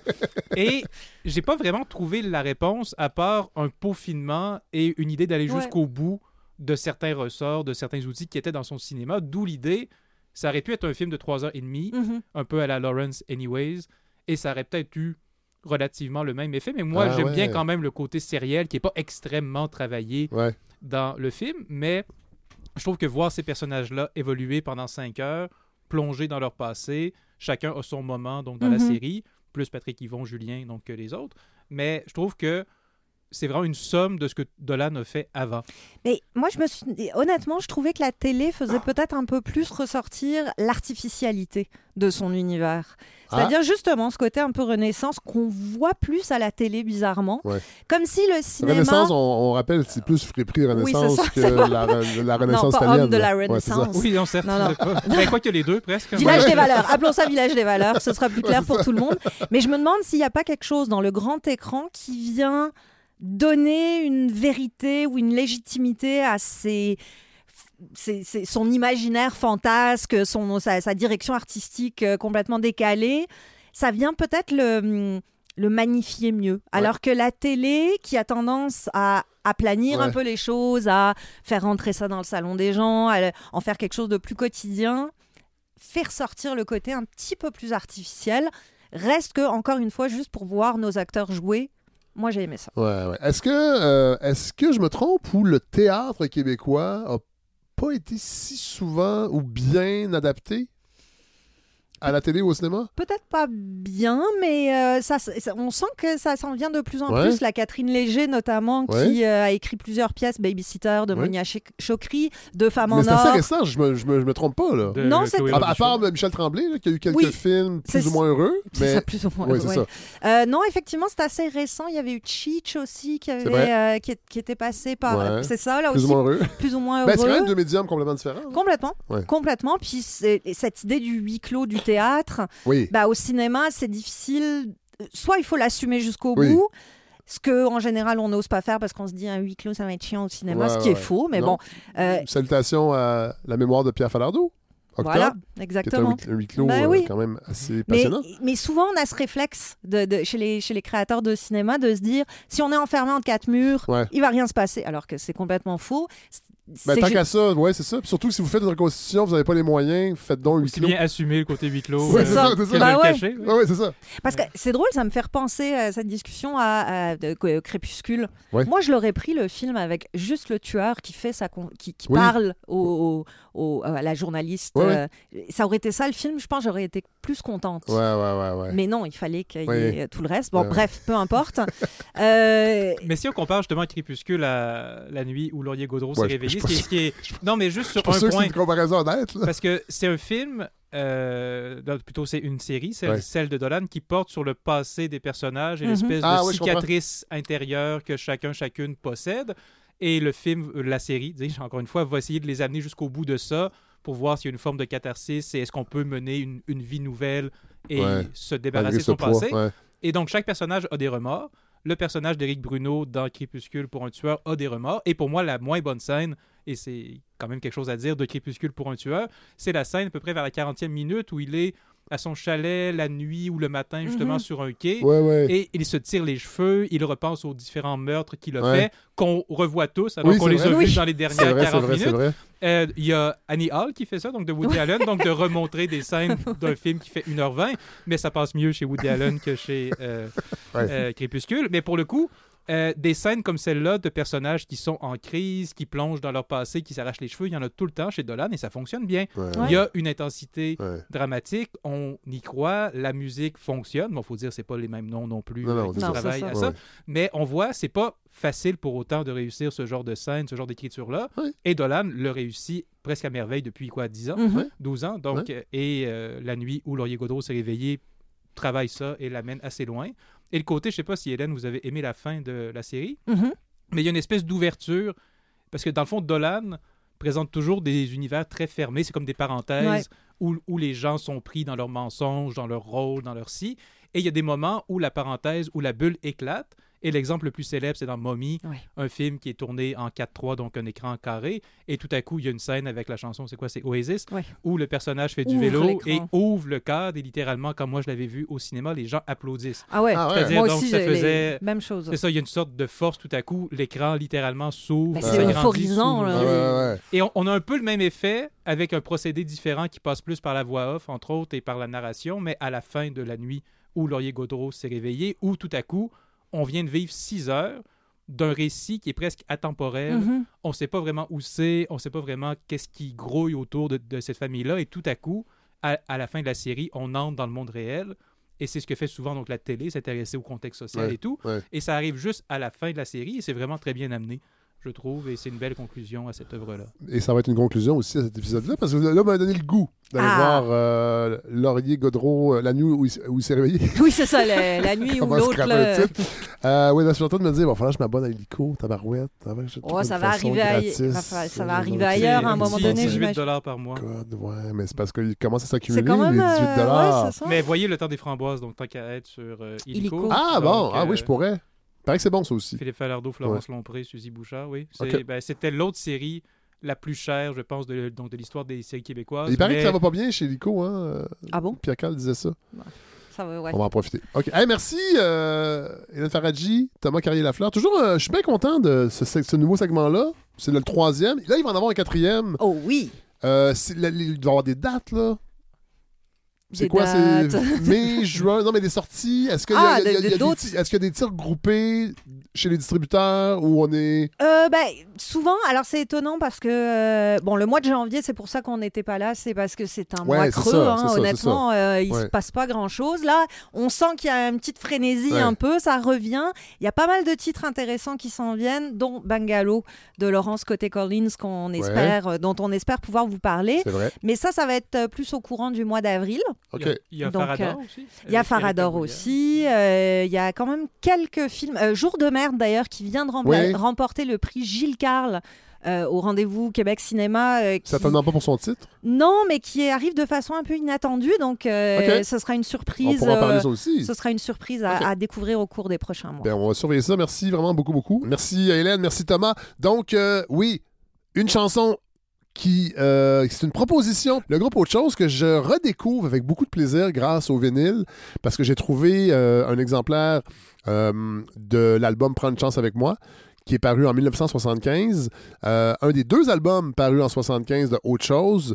[SPEAKER 8] et j'ai pas vraiment trouvé la réponse à part un peaufinement et une idée d'aller
[SPEAKER 7] Ouais.
[SPEAKER 8] jusqu'au bout de certains ressorts, de certains outils qui étaient dans son cinéma. D'où l'idée, ça aurait pu être un film de 3h30,
[SPEAKER 7] Mhm.
[SPEAKER 8] un peu à la Lawrence Anyways, et ça aurait peut-être eu relativement le même effet. Mais moi,
[SPEAKER 6] Ah
[SPEAKER 8] j'aime
[SPEAKER 6] ouais.
[SPEAKER 8] bien quand même le côté sériel qui est pas extrêmement travaillé
[SPEAKER 6] Ouais.
[SPEAKER 8] dans le film, mais je trouve que voir ces personnages-là évoluer pendant cinq heures, plonger dans leur passé, chacun a son moment donc dans la
[SPEAKER 7] Mhm.
[SPEAKER 8] série, plus Patrick Yvon, Julien donc que les autres, mais je trouve que c'est vraiment une somme de ce que Dolan a fait avant.
[SPEAKER 7] Mais moi, je me suis dit- honnêtement, je trouvais que la télé faisait peut-être un peu plus ressortir l'artificialité de son univers. C'est-à-dire justement ce côté un peu renaissance qu'on voit plus à la télé bizarrement,
[SPEAKER 6] Ouais.
[SPEAKER 7] comme si le cinéma.
[SPEAKER 6] Renaissance, on, on rappelle, c'est plus friperie Renaissance
[SPEAKER 7] ça,
[SPEAKER 6] que la, re- la Renaissance
[SPEAKER 7] pas
[SPEAKER 6] italienne.
[SPEAKER 7] homme de la.
[SPEAKER 6] Ouais.
[SPEAKER 7] Renaissance.
[SPEAKER 8] Oui, non, certes.
[SPEAKER 7] Non, non.
[SPEAKER 8] Mais quoi que les deux, presque?
[SPEAKER 7] Village
[SPEAKER 6] Ouais.
[SPEAKER 7] des valeurs. Appelons ça village des valeurs. Ce sera plus clair
[SPEAKER 6] Ouais,
[SPEAKER 7] pour tout le monde. Mais je me demande s'il n'y a pas quelque chose dans le grand écran qui vient donner une vérité ou une légitimité à c'est son imaginaire fantasque, son, sa, sa direction artistique euh, complètement décalée, ça vient peut-être le, le magnifier mieux. Alors que la télé, qui a tendance à aplanir un peu les choses, à faire rentrer ça dans le salon des gens, à en faire quelque chose de plus quotidien, fait ressortir le côté un petit peu plus artificiel. Reste que, encore une fois, juste pour voir nos acteurs jouer, moi j'ai aimé ça.
[SPEAKER 6] Euh, est-ce que je me trompe ou le théâtre québécois a pas été si souvent ou bien adapté? À la télé ou au cinéma?
[SPEAKER 7] Peut-être pas bien, mais euh, ça, ça- on sent que ça s'en vient de plus en
[SPEAKER 6] Ouais.
[SPEAKER 7] plus. La Catherine Léger, notamment,
[SPEAKER 6] Ouais.
[SPEAKER 7] qui euh, a écrit plusieurs pièces, Babysitter de
[SPEAKER 6] Ouais.
[SPEAKER 7] Monia Ch- Chokri, de Femmes
[SPEAKER 6] Mais
[SPEAKER 7] en
[SPEAKER 6] c'est assez
[SPEAKER 7] or.
[SPEAKER 6] récent, je me, je me, je me trompe pas, là.
[SPEAKER 8] De
[SPEAKER 7] Non, c'est-
[SPEAKER 6] À, à part Michel Tremblay, là, qui a eu quelques
[SPEAKER 7] Oui.
[SPEAKER 6] films plus
[SPEAKER 7] C'est-
[SPEAKER 6] ou moins heureux.
[SPEAKER 7] C'est
[SPEAKER 6] Mais...
[SPEAKER 7] ça, plus ou moins.
[SPEAKER 6] Oui, c'est
[SPEAKER 7] ouais.
[SPEAKER 6] ça.
[SPEAKER 7] Euh, non, effectivement, c'est assez récent. Il y avait eu Cheech aussi, qui, avait, euh, qui, était passé par.
[SPEAKER 6] Ouais.
[SPEAKER 7] C'est ça, là
[SPEAKER 6] Plus
[SPEAKER 7] aussi.
[SPEAKER 6] ou moins heureux.
[SPEAKER 7] Plus ou moins
[SPEAKER 6] Ben, c'est quand
[SPEAKER 7] heureux.
[SPEAKER 6] même deux médiums complètement différents. hein.
[SPEAKER 7] Complètement, complètement. Puis c'est- cette idée du huis clos du théâtre,
[SPEAKER 6] Oui.
[SPEAKER 7] bah, au cinéma, c'est difficile. Soit il faut l'assumer jusqu'au
[SPEAKER 6] Oui.
[SPEAKER 7] bout, ce que en général on n'ose pas faire parce qu'on se dit un huis clos ça va être chiant au cinéma,
[SPEAKER 6] Ouais,
[SPEAKER 7] ce qui est faux. Mais
[SPEAKER 6] Non.
[SPEAKER 7] bon, euh,
[SPEAKER 6] Salutations à la mémoire de Pierre Falardeau. Octobre,
[SPEAKER 7] voilà, exactement.
[SPEAKER 6] un huis clos
[SPEAKER 7] Ben
[SPEAKER 6] euh,
[SPEAKER 7] oui.
[SPEAKER 6] quand même assez
[SPEAKER 7] Mais,
[SPEAKER 6] passionnant.
[SPEAKER 7] mais souvent, on a ce réflexe de, de- chez, les, chez les créateurs de cinéma de se dire si on est enfermé entre quatre murs,
[SPEAKER 6] Ouais.
[SPEAKER 7] il va rien se passer. Alors que c'est complètement faux.
[SPEAKER 6] Ben, tant qu'à ça, ouais, c'est ça. Puis surtout, si vous faites une reconstitution, vous n'avez pas les moyens, faites donc huis clos.
[SPEAKER 8] bien assumer le côté huis clos. Euh,
[SPEAKER 6] c'est ça, c'est ça.
[SPEAKER 7] Bah
[SPEAKER 8] le
[SPEAKER 7] ouais.
[SPEAKER 8] cacher, oui.
[SPEAKER 6] Ouais, ouais, c'est ça.
[SPEAKER 7] Parce que c'est drôle, ça me fait repenser à cette discussion à, euh, Crépuscule.
[SPEAKER 6] Ouais.
[SPEAKER 7] Moi, je l'aurais pris le film avec juste le tueur qui fait sa con- qui, qui
[SPEAKER 6] Oui.
[SPEAKER 7] parle au, au- au- à la journaliste.
[SPEAKER 6] Ouais,
[SPEAKER 7] euh, ça aurait été ça le film. Je pense j'aurais été plus contente.
[SPEAKER 6] Ouais, ouais, ouais, ouais.
[SPEAKER 7] Mais non, il fallait qu'il y ait tout le reste. Bon,
[SPEAKER 6] Ouais, ouais.
[SPEAKER 7] bref, peu importe. Euh,
[SPEAKER 8] Mais si on compare justement Crépuscule à la nuit où Laurier Gaudreau s'est réveillé,
[SPEAKER 6] je
[SPEAKER 8] ce qui est-
[SPEAKER 6] pense-
[SPEAKER 8] ce qui est... Non, mais juste
[SPEAKER 6] Je
[SPEAKER 8] sur
[SPEAKER 6] suis pas
[SPEAKER 8] un
[SPEAKER 6] sûr que c'est
[SPEAKER 8] point.
[SPEAKER 6] une comparaison honnête. Là.
[SPEAKER 8] Parce que c'est un film, euh, non, plutôt c'est une série, celle,
[SPEAKER 6] Ouais.
[SPEAKER 8] celle de Dolan, qui porte sur le passé des personnages et
[SPEAKER 7] Mhm.
[SPEAKER 8] l'espèce
[SPEAKER 6] Ah
[SPEAKER 8] de
[SPEAKER 6] oui,
[SPEAKER 8] cicatrice intérieure que chacun, chacune possède. Et le film, euh, la série, dis, encore une fois, va essayer de les amener jusqu'au bout de ça pour voir s'il y a une forme de catharsis et est-ce qu'on peut mener une, une vie nouvelle et
[SPEAKER 6] Ouais.
[SPEAKER 8] se débarrasser de son
[SPEAKER 6] poids.
[SPEAKER 8] passé.
[SPEAKER 6] ouais.
[SPEAKER 8] Et donc, chaque personnage a des remords. Le personnage d'Éric Bruno dans Crépuscule pour un tueur a des remords. Et pour moi, la moins bonne scène, et c'est quand même quelque chose à dire de Crépuscule pour un tueur, c'est la scène à peu près vers la 40e minute où il est à son chalet la nuit ou le matin, justement,
[SPEAKER 6] Mhm.
[SPEAKER 8] sur un quai.
[SPEAKER 6] Ouais, ouais.
[SPEAKER 8] Et il se tire les cheveux, il repense aux différents meurtres qu'il a
[SPEAKER 6] Ouais.
[SPEAKER 8] fait, qu'on revoit tous, alors
[SPEAKER 6] Oui,
[SPEAKER 8] qu'on les
[SPEAKER 6] vrai.
[SPEAKER 8] a vus
[SPEAKER 6] Oui.
[SPEAKER 8] dans les
[SPEAKER 6] C'est
[SPEAKER 8] dernières
[SPEAKER 6] vrai, c'est
[SPEAKER 8] 40
[SPEAKER 6] vrai, c'est
[SPEAKER 8] minutes. Euh, Il y a Annie Hall qui fait ça, donc de Woody Allen, donc de remontrer des scènes d'un film qui fait 1h20, mais ça passe mieux chez Woody Allen que chez euh,
[SPEAKER 6] Ouais.
[SPEAKER 8] euh, Crépuscule. Mais pour le coup, euh, des scènes comme celle-là de personnages qui sont en crise, qui plongent dans leur passé, qui s'arrachent les cheveux, il y en a tout le temps chez Dolan et ça fonctionne bien.
[SPEAKER 6] Ouais.
[SPEAKER 8] Il y a une intensité
[SPEAKER 6] Ouais.
[SPEAKER 8] dramatique, on y croit, la musique fonctionne. Bon, faut dire, c'est pas les mêmes noms non plus
[SPEAKER 6] Non,
[SPEAKER 8] euh, qui travaillent à ça. Mais on voit, c'est pas facile pour autant de réussir ce genre de scène, ce genre d'écriture-là. Et Dolan le réussit presque à merveille depuis quoi, 10 ans,
[SPEAKER 7] Mhm. Ouais.
[SPEAKER 8] 12 ans. Donc, et euh, la nuit où Laurier Gaudreau s'est réveillé travaille ça et l'amène assez loin. Et le côté, je sais pas si Hélène, vous avez aimé la fin de la série,
[SPEAKER 7] Mhm.
[SPEAKER 8] mais il y a une espèce d'ouverture parce que dans le fond, Dolan présente toujours des univers très fermés. C'est comme des parenthèses où, où les gens sont pris dans leurs mensonges, dans leur rôle, dans leur si. Et il y a des moments où la parenthèse, où la bulle éclate. Et l'exemple le plus célèbre, c'est dans Mommy, un film qui est tourné en 4-3, donc un écran carré. Et tout à coup, il y a une scène avec la chanson, c'est quoi? C'est Oasis, où le personnage fait du
[SPEAKER 7] Ouvre
[SPEAKER 8] vélo et ouvre le cadre. Et littéralement, quand moi je l'avais vu au cinéma, les gens applaudissent.
[SPEAKER 7] Ah ouais. Ah ouais. Moi
[SPEAKER 8] donc,
[SPEAKER 7] aussi,
[SPEAKER 8] ça
[SPEAKER 7] les
[SPEAKER 8] faisait.
[SPEAKER 7] mêmes choses.
[SPEAKER 8] C'est ça, il y a une sorte de force tout à coup. L'écran littéralement s'ouvre.
[SPEAKER 7] Mais
[SPEAKER 8] ça
[SPEAKER 7] c'est
[SPEAKER 8] grandit
[SPEAKER 7] euphorisant, là.
[SPEAKER 6] ouais, ouais.
[SPEAKER 8] Et on, on a un peu le même effet avec un procédé différent qui passe plus par la voix off, entre autres, et par la narration, mais à la fin de la nuit où Laurier Gaudreau s'est réveillé, où tout à coup, on vient de vivre six heures d'un récit qui est presque atemporel.
[SPEAKER 7] Mhm.
[SPEAKER 8] On ne sait pas vraiment où c'est, on ne sait pas vraiment qu'est-ce qui grouille autour de, de cette famille-là, et tout à coup, à, à la fin de la série, on entre dans le monde réel. Et c'est ce que fait souvent donc la télé, s'intéresser au contexte social
[SPEAKER 6] Ouais,
[SPEAKER 8] et tout.
[SPEAKER 6] ouais.
[SPEAKER 8] Et ça arrive juste à la fin de la série, et c'est vraiment très bien amené, je trouve, et c'est une belle conclusion à cette œuvre-là.
[SPEAKER 6] Et ça va être une conclusion aussi à cet épisode-là, parce que là, on m'a donné le goût d'aller
[SPEAKER 7] Ah.
[SPEAKER 6] voir euh, Laurier Godreau euh, la nuit où il, il s'est réveillé.
[SPEAKER 7] Oui, c'est ça, la, la nuit où
[SPEAKER 6] Comment
[SPEAKER 7] l'autre.
[SPEAKER 6] le titre. Euh, oui, là, je suis en train de me dire, il va falloir que je m'abonne à l'hélico, tabarouette. ça
[SPEAKER 7] Oh, ça va
[SPEAKER 6] façon
[SPEAKER 7] arriver,
[SPEAKER 6] gratis.
[SPEAKER 7] va fa- ça va
[SPEAKER 6] Euh,
[SPEAKER 7] arriver ailleurs à un moment donné.
[SPEAKER 8] 18
[SPEAKER 7] j'imagine.
[SPEAKER 8] dollars par mois.
[SPEAKER 6] God, ouais, mais c'est parce qu'il commence à s'accumuler, les 18
[SPEAKER 7] euh,
[SPEAKER 6] dollars.
[SPEAKER 7] ouais, ça.
[SPEAKER 8] Mais voyez le temps des framboises, donc tant qu'à être sur euh, Illico.
[SPEAKER 7] Illico.
[SPEAKER 6] Ah
[SPEAKER 8] Donc,
[SPEAKER 6] bon, ah oui,
[SPEAKER 8] euh,
[SPEAKER 6] je pourrais. Il paraît que c'est bon, ça aussi.
[SPEAKER 8] Philippe Falardeau, Florence Lompré, Suzy Bouchard, oui. Ben, C'était l'autre série la plus chère, je pense, de, donc, de l'histoire des séries québécoises.
[SPEAKER 6] Il paraît
[SPEAKER 8] mais-
[SPEAKER 6] que ça va pas bien chez Lico, hein. euh,
[SPEAKER 7] Ah bon?
[SPEAKER 6] Pierre Cal disait ça.
[SPEAKER 7] Ça va, ouais.
[SPEAKER 6] On va en profiter. OK. Hey, merci, euh, Hélène Faradji, Thomas Carrier-Lafleur. Toujours, euh, je suis bien content de ce, ce nouveau segment-là. C'est le troisième. Là, il va en avoir un quatrième.
[SPEAKER 7] Oh oui!
[SPEAKER 6] Euh, il doit y avoir des dates, là. C'est quoi? C'est mai, juin? Non, mais des sorties. Est-ce qu'il y,
[SPEAKER 7] Ah,
[SPEAKER 6] a- y a- il y a est-ce qu'il y a des tirs groupés chez les distributeurs où on est.
[SPEAKER 7] Euh, ben, souvent, alors c'est étonnant parce que euh, bon, le mois de janvier, c'est pour ça qu'on n'était pas là, c'est parce que c'est un
[SPEAKER 6] Ouais,
[SPEAKER 7] mois creux.
[SPEAKER 6] ça,
[SPEAKER 7] hein,
[SPEAKER 6] ça,
[SPEAKER 7] honnêtement, euh, il
[SPEAKER 6] Ouais.
[SPEAKER 7] se passe pas grand chose. Là, on sent qu'il y a une petite frénésie
[SPEAKER 6] Ouais.
[SPEAKER 7] un peu, ça revient. Il y a pas mal de titres intéressants qui s'en viennent, dont Bungalow de Laurence Côté Collins, qu'on espère, euh, dont on espère pouvoir vous parler. Mais ça, ça va être plus au courant du mois d'avril.
[SPEAKER 6] OK.
[SPEAKER 8] Il y a, il y a
[SPEAKER 7] Donc,
[SPEAKER 8] Farador
[SPEAKER 7] euh,
[SPEAKER 8] aussi.
[SPEAKER 7] Il y a Farador aussi. euh, Il y a quand même quelques films. euh, Jour de merde, d'ailleurs, qui vient de
[SPEAKER 6] Oui.
[SPEAKER 7] remporter le prix Gilles Carle euh, au rendez-vous Québec Cinéma. euh, qui-
[SPEAKER 6] Certainement pas pour son titre.
[SPEAKER 7] Non, mais qui arrive de façon un peu inattendue. Donc, euh, ce sera une surprise.
[SPEAKER 6] On pourra en parler,
[SPEAKER 7] euh,
[SPEAKER 6] ça aussi.
[SPEAKER 7] Ce sera une surprise à, à découvrir au cours des prochains mois.
[SPEAKER 6] Ben, on va surveiller ça. Merci vraiment beaucoup, beaucoup. Merci à Hélène, merci Thomas. Donc, euh, oui, une chanson qui. euh, c'est une proposition. Le groupe Autre chose que je redécouvre avec beaucoup de plaisir grâce au vinyle parce que j'ai trouvé euh, un exemplaire euh, de l'album Prendre une chance avec moi qui est paru en 1975. Euh, un des deux albums parus en 75 de Autre chose.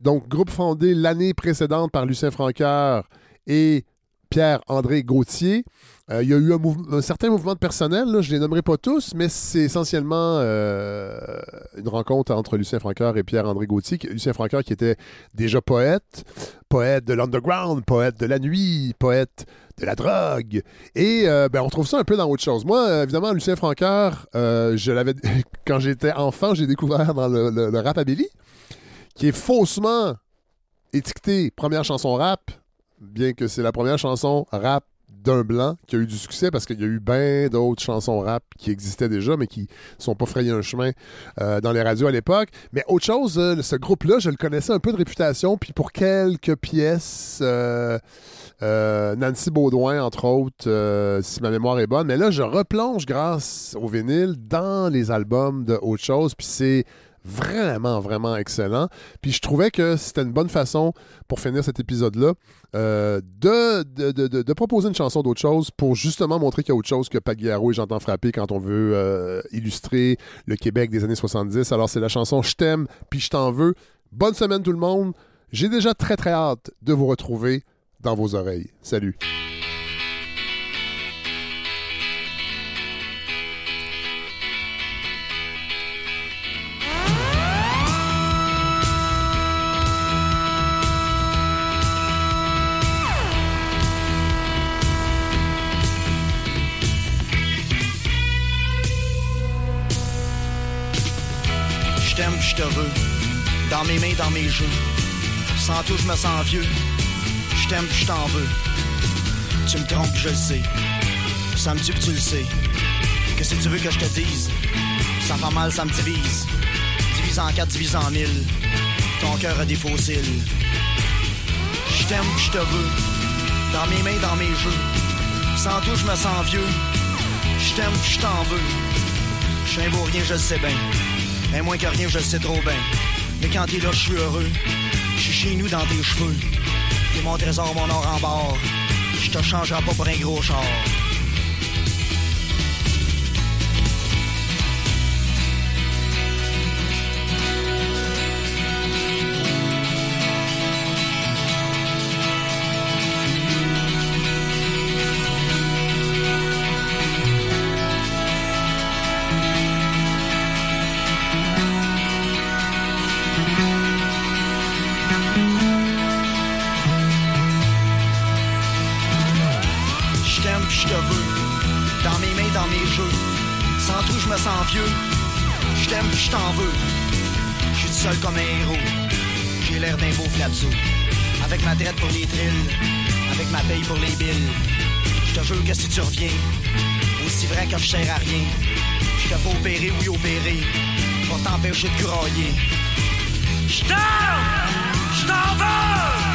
[SPEAKER 6] Donc, groupe fondé l'année précédente par Lucien Francoeur et Pierre-André Gauthier. Euh, il y a eu un, certain mouvement de personnel, je ne les nommerai pas tous, mais c'est essentiellement euh, une rencontre entre Lucien Francoeur et Pierre-André Gauthier. Lucien Francoeur qui était déjà poète, poète de l'underground, poète de la nuit, poète de la drogue. Et euh, ben, on trouve ça un peu dans autre chose. Moi, évidemment, Lucien Francoeur, euh, je l'avais quand j'étais enfant, j'ai découvert dans le, le, le Rapabilly, qui est faussement étiqueté première chanson rap, bien que c'est la première chanson rap d'un blanc qui a eu du succès parce qu'il y a eu bien d'autres chansons rap qui existaient déjà, mais qui sont pas frayé un chemin euh, dans les radios à l'époque. Mais autre chose, euh, ce groupe-là, je le connaissais un peu de réputation, puis pour quelques pièces, euh, Nancy Baudouin, entre autres, si ma mémoire est bonne. Mais là, je replonge grâce au vinyle dans les albums de autre chose, puis c'est vraiment, vraiment excellent. Puis je trouvais que c'était une bonne façon pour finir cet épisode-là euh, de, proposer une chanson d'autre chose pour justement montrer qu'il y a autre chose que Pagliaro et J'entends frapper quand on veut euh, illustrer le Québec des années 70. Alors c'est la chanson Je t'aime, puis je t'en veux. Bonne semaine tout le monde. J'ai déjà très très hâte de vous retrouver dans vos oreilles. Salut.
[SPEAKER 15] Je t'aime, je te veux. Dans mes mains, dans mes jeux. Sans tout, je me sens vieux. Je t'aime, je t'en veux. Tu me trompes, je le sais. Ça me tue, tu le sais. Que tu veux que je te dise? Ça fait mal, ça me divise. Divise en quatre, divise en mille. Ton cœur a des fossiles. Je t'aime, je te veux. Dans mes mains, dans mes jeux. Sans tout, je me sens vieux. Je t'aime, je t'en veux. Je suis un beau rien, je le sais bien. Mais moins que rien, je le sais trop bien. Mais quand t'es là, je suis heureux. Je suis chez nous dans tes cheveux. T'es mon trésor, mon or en bord. Je te changerai pas pour un gros char. Beau. Avec ma traite pour les trilles. Avec ma paye pour les billes. Je te jure que si tu reviens, aussi vrai que je sers à rien. Je te fais opérer, oui opérer. Pour t'empêcher de grailler. Je! Je t'en veux!